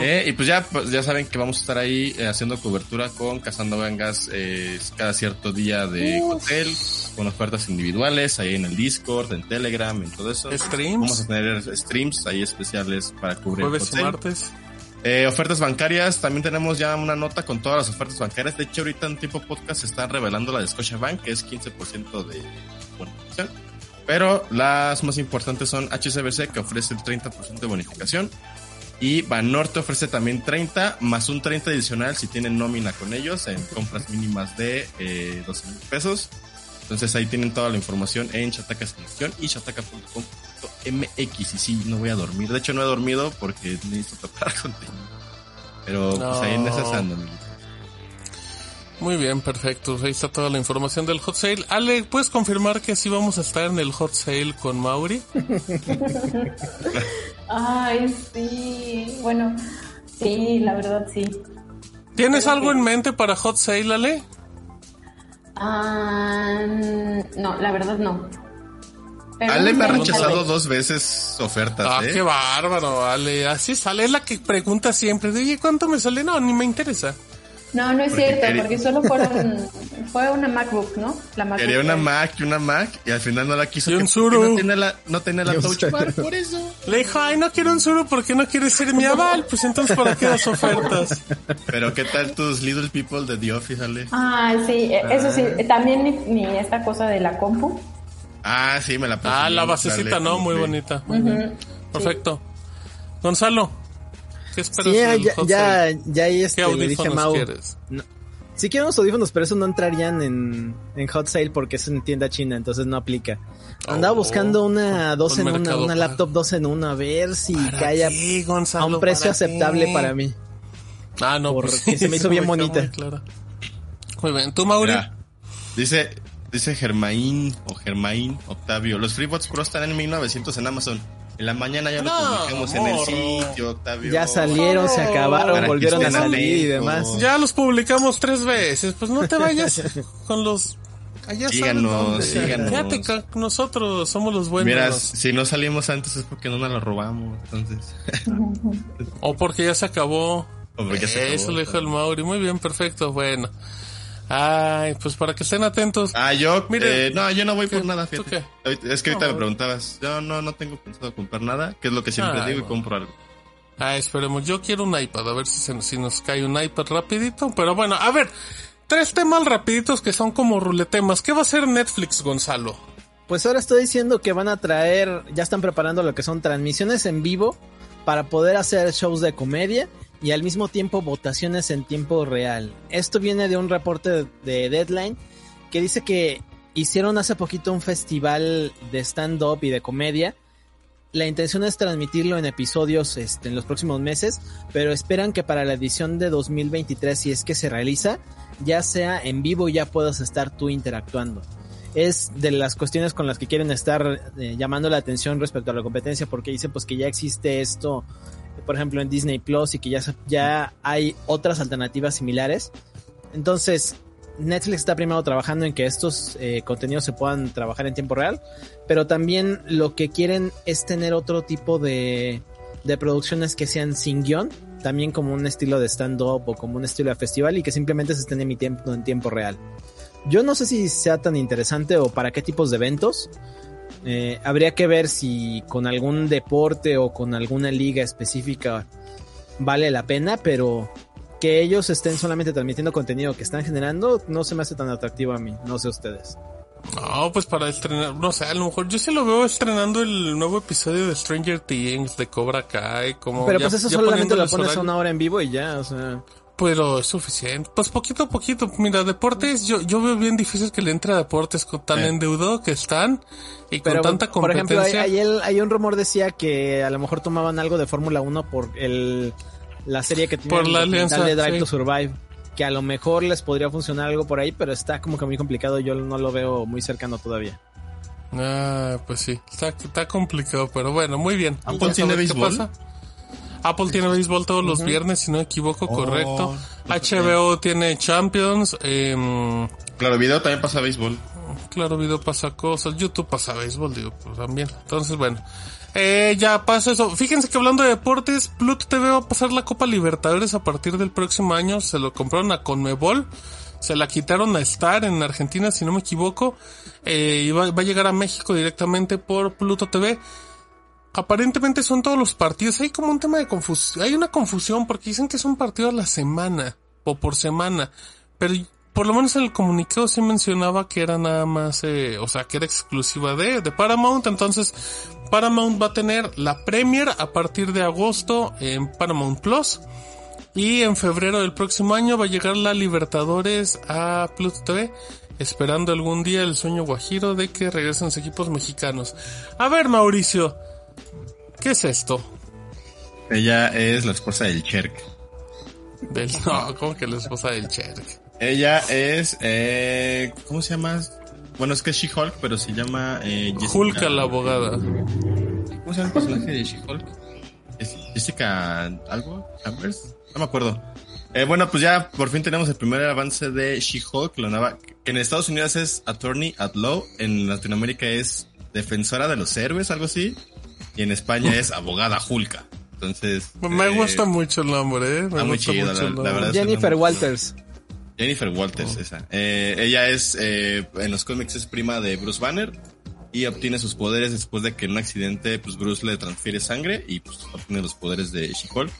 Eh, y pues ya, pues ya saben que vamos a estar ahí eh, haciendo cobertura con Cazando Gangas eh, cada cierto día de hotel, con ofertas individuales, ahí en el Discord, en Telegram, en todo eso. Streams. Vamos a tener streams ahí especiales para cubrir Jueves y martes. Ofertas bancarias, también tenemos ya una nota con todas las ofertas bancarias. De hecho, ahorita en tipo podcast se está revelando la de Scotiabank, que es 15% de bonificación. Pero las más importantes son HCBC, que ofrece el 30% de bonificación. Y Banorte ofrece también 30 más un 30 adicional si tienen nómina con ellos en compras mínimas de eh, 12 mil pesos. Entonces ahí tienen toda la información en Chataca Selección y chataca.com.mx. Y sí, no voy a dormir. De hecho, no he dormido porque necesito preparar contenido. Pero pues ahí en esas ando, muy bien, perfecto. Ahí está toda la información del hot sale. Ale, ¿puedes confirmar que sí vamos a estar en el hot sale con Mauri? Ay, sí. Bueno, sí, la verdad sí. ¿Tienes algo en mente para hot sale, Ale? Ah, no, la verdad no. Ale me ha rechazado dos veces ofertas. Ah, ¿eh? qué bárbaro, Ale. Así sale, es la que pregunta siempre. Oye, ¿cuánto me sale? No, ni me interesa. No, no es cierto, porque solo fueron, fue una MacBook, ¿no? La MacBook Quería una Mac y una Mac y al final no la quiso. Y un Suru. No tenía la, no tenía la Touch Bar, por eso. Le dijo, ay, no quiero un Suru porque no quieres ser mi aval. Pues entonces, ¿para qué las ofertas? Pero, ¿qué tal tus Little People de The Office, Ale? Ah, sí, eso sí. También mi, esta cosa de la compu. Ah, sí, me la pasé. Ah, la basecita, ¿no? Muy bonita. Perfecto. Gonzalo. ¿Qué esperas sí, ya, ya, ya, ahí este, le dije a Mau. No, sí quiero unos audífonos, pero eso no entrarían en, en Hot Sale porque es en tienda china, entonces no aplica. Andaba oh, buscando una dos en una, una laptop dos en una, a ver si cae a un precio aceptable para mí. Ah, no, pues porque se me hizo bien bonita. Muy, bien, ¿tú, Mauri? dice, dice Germain o Germain Octavio, los FreeBots Pro están en 1900 en Amazon. En la mañana ya lo publicamos en el sitio, Octavio. Ya salieron, se acabaron, volvieron a salir y demás. Ya los publicamos tres veces. Pues no te vayas con los Allá síganos, síganos. Quédate con nosotros, somos los buenos. Mira, si no salimos antes es porque no nos la robamos, entonces. o porque ya se acabó. O porque ya se acabó. Eso le dijo el Mauri. Muy bien, perfecto, bueno. Ay, pues para que estén atentos. Ah, yo, Mire, eh, no, yo no voy por nada, fíjate. Es que ahorita me preguntabas, yo no, no tengo pensado comprar nada, que es lo que siempre digo y compro algo. Ah, esperemos, yo quiero un iPad, a ver si, si nos cae un iPad rapidito, pero bueno, a ver, tres temas rapiditos que son como ruletemas. ¿Qué va a hacer Netflix, Gonzalo? Pues ahora estoy diciendo que van a traer, ya están preparando lo que son transmisiones en vivo para poder hacer shows de comedia y al mismo tiempo votaciones en tiempo real. Esto viene de un reporte de Deadline que dice que hicieron hace poquito un festival de stand-up y de comedia. La intención es transmitirlo en episodios este, en los próximos meses, pero esperan que para la edición de 2023, si es que se realiza, ya sea en vivo ya puedas estar tú interactuando. Es de las cuestiones con las que quieren estar eh, llamando la atención respecto a la competencia, porque dicen pues que ya existe esto, por ejemplo en Disney Plus y que ya, ya hay otras alternativas similares. Entonces, Netflix está primero trabajando en que estos eh, contenidos se puedan trabajar en tiempo real, pero también lo que quieren es tener otro tipo de, de producciones que sean sin guion, también como un estilo de stand-up o como un estilo de festival y que simplemente se estén emitiendo en tiempo real. Yo no sé si sea tan interesante o para qué tipos de eventos. Eh, habría que ver si con algún deporte o con alguna liga específica vale la pena, pero que ellos estén solamente transmitiendo contenido que están generando no se me hace tan atractivo a mí, no sé ustedes. No, pues para estrenar, no sé, a lo mejor yo sí lo veo estrenando el nuevo episodio de Stranger Things, de Cobra Kai, como Pero ya- pues eso solamente lo pones a una hora en vivo y ya, o sea... Pero es suficiente. Pues poquito a poquito. Mira, deportes, yo, yo veo bien difícil que le entre a deportes con tan Eh. endeudado que están y con tanta por ejemplo, hay, competencia. hay el- hay un rumor decía que a lo mejor tomaban algo de Fórmula 1 por el la serie que tiene Por la alianza, de Drive sí. to Survive. Que a lo mejor les podría funcionar algo por ahí, pero está como que muy complicado. Yo no lo veo muy cercano todavía. Ah, pues sí, está, está complicado, pero bueno, muy bien. ¿Apple Vamos a tiene ver qué béisbol? pasa. Apple tiene béisbol todos los viernes, si no me equivoco, Oh, correcto. HBO tiene Champions, em, Claro, video también pasa béisbol. Claro, video pasa cosas, YouTube pasa béisbol, digo, pues también. Entonces, bueno. Eh, ya pasa eso. Fíjense que hablando de deportes, Pluto TV va a pasar la Copa Libertadores a partir del próximo año. Se lo compraron a Conmebol. Se la quitaron a Star en Argentina, si no me equivoco. Eh, y va, va a llegar a México directamente por Pluto TV. Aparentemente son todos los partidos. Hay como un tema de confusión. Hay una confusión porque dicen que es un partido a la semana o por semana. Pero por lo menos en el comunicado sí mencionaba que era nada más, eh, o sea, que era exclusiva de, de Paramount. Entonces, Paramount va a tener la Premier a partir de agosto en Paramount Plus. Y en febrero del próximo año va a llegar la Libertadores a Pluto TV. Esperando algún día el sueño guajiro de que regresen los equipos mexicanos. A ver, Mauricio. ¿Qué es esto? Ella es la esposa del Cherk. Del, no, como que la esposa del Cherk. Ella es, eh, ¿cómo se llama? Bueno, es que es She-Hulk, pero se llama eh, Jessica. Hulka la abogada. ¿Cómo se llama el personaje de She-Hulk? ¿Es Jessica algo? ¿Chambers? No me acuerdo. Eh, bueno, pues ya por fin tenemos el primer avance de She-Hulk, que en Estados Unidos es Attorney at Law, en Latinoamérica es Defensora de los Héroes, algo así, y en España es Abogada Hulka. Entonces... Me eh, gusta mucho el nombre, ¿eh? Me está muy gusta chido, mucho la- verdad. Jennifer Walters. Jennifer Walters, esa. Eh, ella es, eh, en los cómics es prima de Bruce Banner y obtiene sus poderes después de que en un accidente, pues Bruce le transfiere sangre y pues obtiene los poderes de She-Hulk.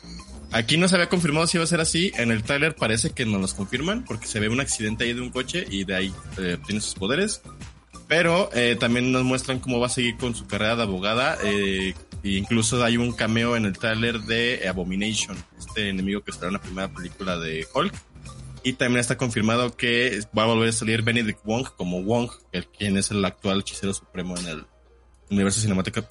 Aquí no se había confirmado si iba a ser así. En el tráiler parece que nos los confirman porque se ve un accidente ahí de un coche y de ahí eh, obtiene sus poderes. Pero eh, también nos muestran cómo va a seguir con su carrera de abogada. Eh, e incluso hay un cameo en el tráiler de Abomination, este enemigo que será en la primera película de Hulk. Y también está confirmado que va a volver a salir Benedict Wong como Wong, el quien es el actual hechicero supremo en el universo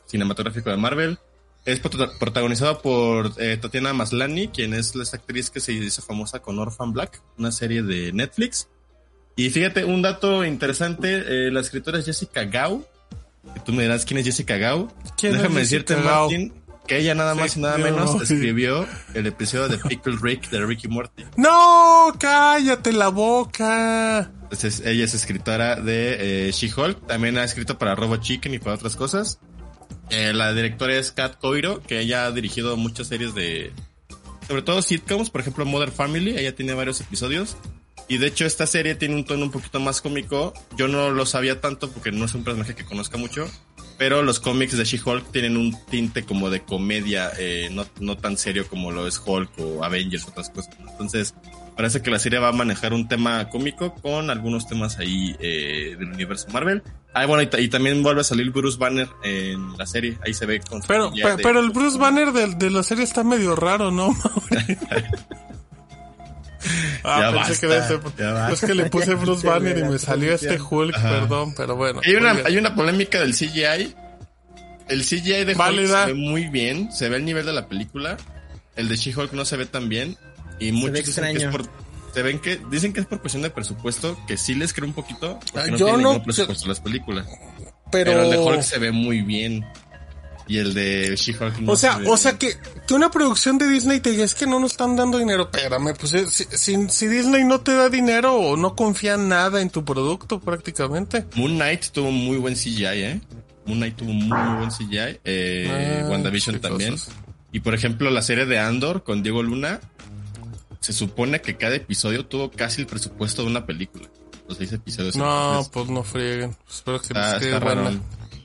cinematográfico de Marvel. Es prota- protagonizado por eh, Tatiana Maslany, quien es esta actriz que se hizo famosa con Orphan Black, una serie de Netflix. Y fíjate, un dato interesante, eh, la escritora es Jessica Gao. Tú me dirás quién es Jessica Gao. ¿Quién es Déjame decirte, Gao? Martín, que ella nada más y nada menos escribió el episodio de Pickle Rick de Ricky Morty. No, cállate la boca. Entonces, ella es escritora de eh, She-Hulk. También ha escrito para Robot Chicken y para otras cosas. Eh, la directora es Kat Coiro, que ella ha dirigido muchas series de... Sobre todo sitcoms, por ejemplo Mother Family. Ella tiene varios episodios. Y de hecho esta serie tiene un tono un poquito más cómico. Yo no lo sabía tanto porque no es un personaje que conozca mucho. Pero los cómics de She-Hulk tienen un tinte como de comedia, eh, no, no tan serio como lo es Hulk o Avengers, otras cosas. Entonces, parece que la serie va a manejar un tema cómico con algunos temas ahí eh, del universo Marvel. Ah, bueno, y, ta- y también vuelve a salir Bruce Banner en la serie. Ahí se ve con Pero, de- pero el Bruce Banner de, de la serie está medio raro, ¿no? Ah, Ya pensé basta, que era ese- ya basta. Es que le puse Bruce Banner y me salió este Hulk, Ajá. perdón, pero bueno. Hay una, hay una polémica del CGI. El CGI de Hulk se ve muy bien, se ve el nivel de la película. El de She-Hulk no se ve tan bien. Y muchos ve dicen que es extraño. por, se ven que, dicen que es por cuestión de presupuesto, que sí les creo un poquito, porque Ah, no yo tienen no- ningún presupuesto las películas. pero, Pero... el de Hulk se ve muy bien. Y el de She-Hulk no o sea, se o sea que, que una producción de Disney te diga es que no nos están dando dinero. Espérame, pues eh, si, si, si Disney no te da dinero o no confía nada en tu producto prácticamente. Moon Knight tuvo muy buen CGI, ¿eh? Moon Knight tuvo muy, muy buen CGI. Eh, Ah, WandaVision también. cosas. Y por ejemplo, la serie de Andor con Diego Luna, se supone que cada episodio tuvo casi el presupuesto de una película. Los seis episodios. No, pues no frieguen. Espero que está, quede está raro.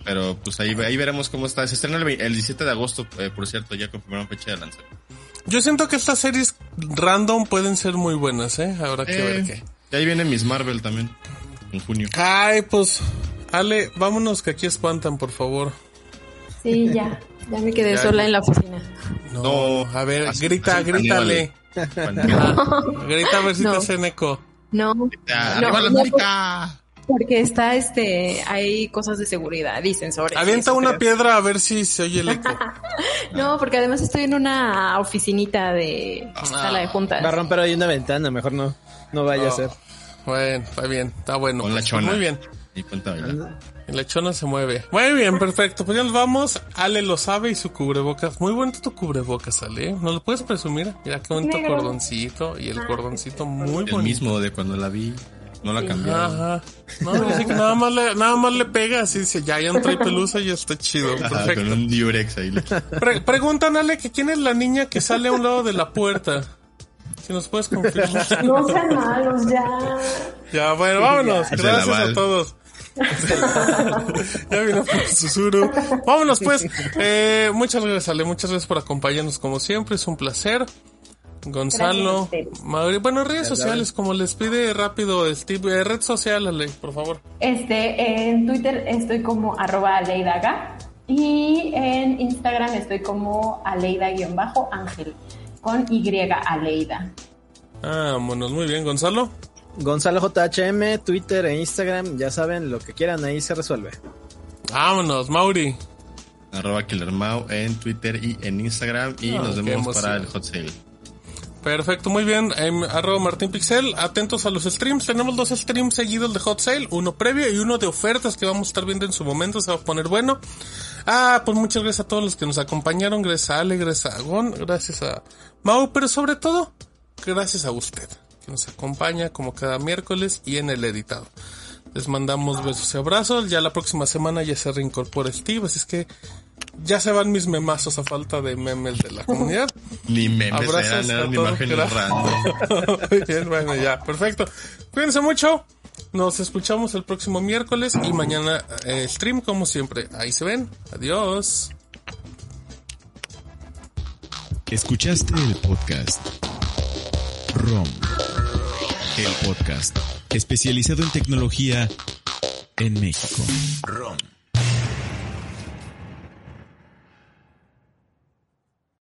Pero pues ahí, ahí veremos cómo está. Se estrena el, el 17 de agosto, eh, por cierto, ya confirmaron fecha de lanzamiento. Yo siento que estas series random pueden ser muy buenas, ¿eh? Habrá que ver Eh, qué. y ahí viene Miss Marvel también, en junio. Ay, pues, Ale, vámonos que aquí espantan, por favor. Sí, ya. Ya me quedé Ya, sola en la oficina. No, No, a ver, así- grita, así grítale. Grita a ver si No. te hacen eco. No, Ah, No, ¡Arriba la no! Porque está este, hay cosas de seguridad y sensores. Avienta eso, una creo. piedra a ver si se oye el eco. No, porque además estoy en una oficinita de Ah. sala de juntas. Va a romper ahí una ventana, mejor no. No vaya a ser. Bueno, está bien, está bueno. Con la Pues, chona. Muy bien. Y la chona se mueve. Muy bien, perfecto. Pues ya nos vamos. Ale lo sabe y su cubrebocas. Muy bonito tu cubrebocas, Ale. ¿No lo puedes presumir? Mira qué bonito Negro. cordoncito. Y el cordoncito muy El bonito. mismo de cuando la vi. No la cambiaron. Ajá. No, dice que nada más le, nada más le pega así, dice, ya, ya no trae pelusa y está chido. Ajá, Perfecto. con un Durex ahí. Pre- preguntan, Ale, que quién es la niña que sale a un lado de la puerta. Si nos puedes confirmar. No sean malos, ya. Ya, bueno, vámonos. Ya. Gracias a todos. ya vino por susurro. Vámonos pues. Eh, muchas gracias, Ale. Muchas gracias por acompañarnos como siempre. Es un placer. Gonzalo. Mauri, bueno, redes sociales, como les pide rápido Steve, eh, red social, Ale, por favor. Este, en Twitter estoy como arroba aleidaga y en Instagram estoy como aleida-ángel con Y aleida. Vámonos, muy bien, Gonzalo. Gonzalo JHM, Twitter e Instagram, ya saben, lo que quieran ahí se resuelve. Vámonos, Mauri. Arroba KillerMau en Twitter y en Instagram. Y Ah, nos vemos para el hot sale. Perfecto, muy bien. Em, arroba Martín Pixel, atentos a los streams. Tenemos dos streams seguidos de Hot Sale, uno previo y uno de ofertas que vamos a estar viendo en su momento. Se va a poner bueno. Ah, pues muchas gracias a todos los que nos acompañaron. Gracias a Ale, gracias a Gon, gracias a Mau, pero sobre todo, gracias a usted, que nos acompaña como cada miércoles y en el editado. Les mandamos besos y abrazos. Ya la próxima semana ya se reincorpora Steve, así es que ya se van mis memazos a falta de memes de la comunidad. Ni memes Abrazos eran, eran imágenes random. Bien, bueno, ya, perfecto. Cuídense mucho. Nos escuchamos el próximo miércoles y mañana eh, stream como siempre. Ahí se ven. Adiós. Escuchaste el podcast ROM. El podcast especializado en tecnología en México. ROM.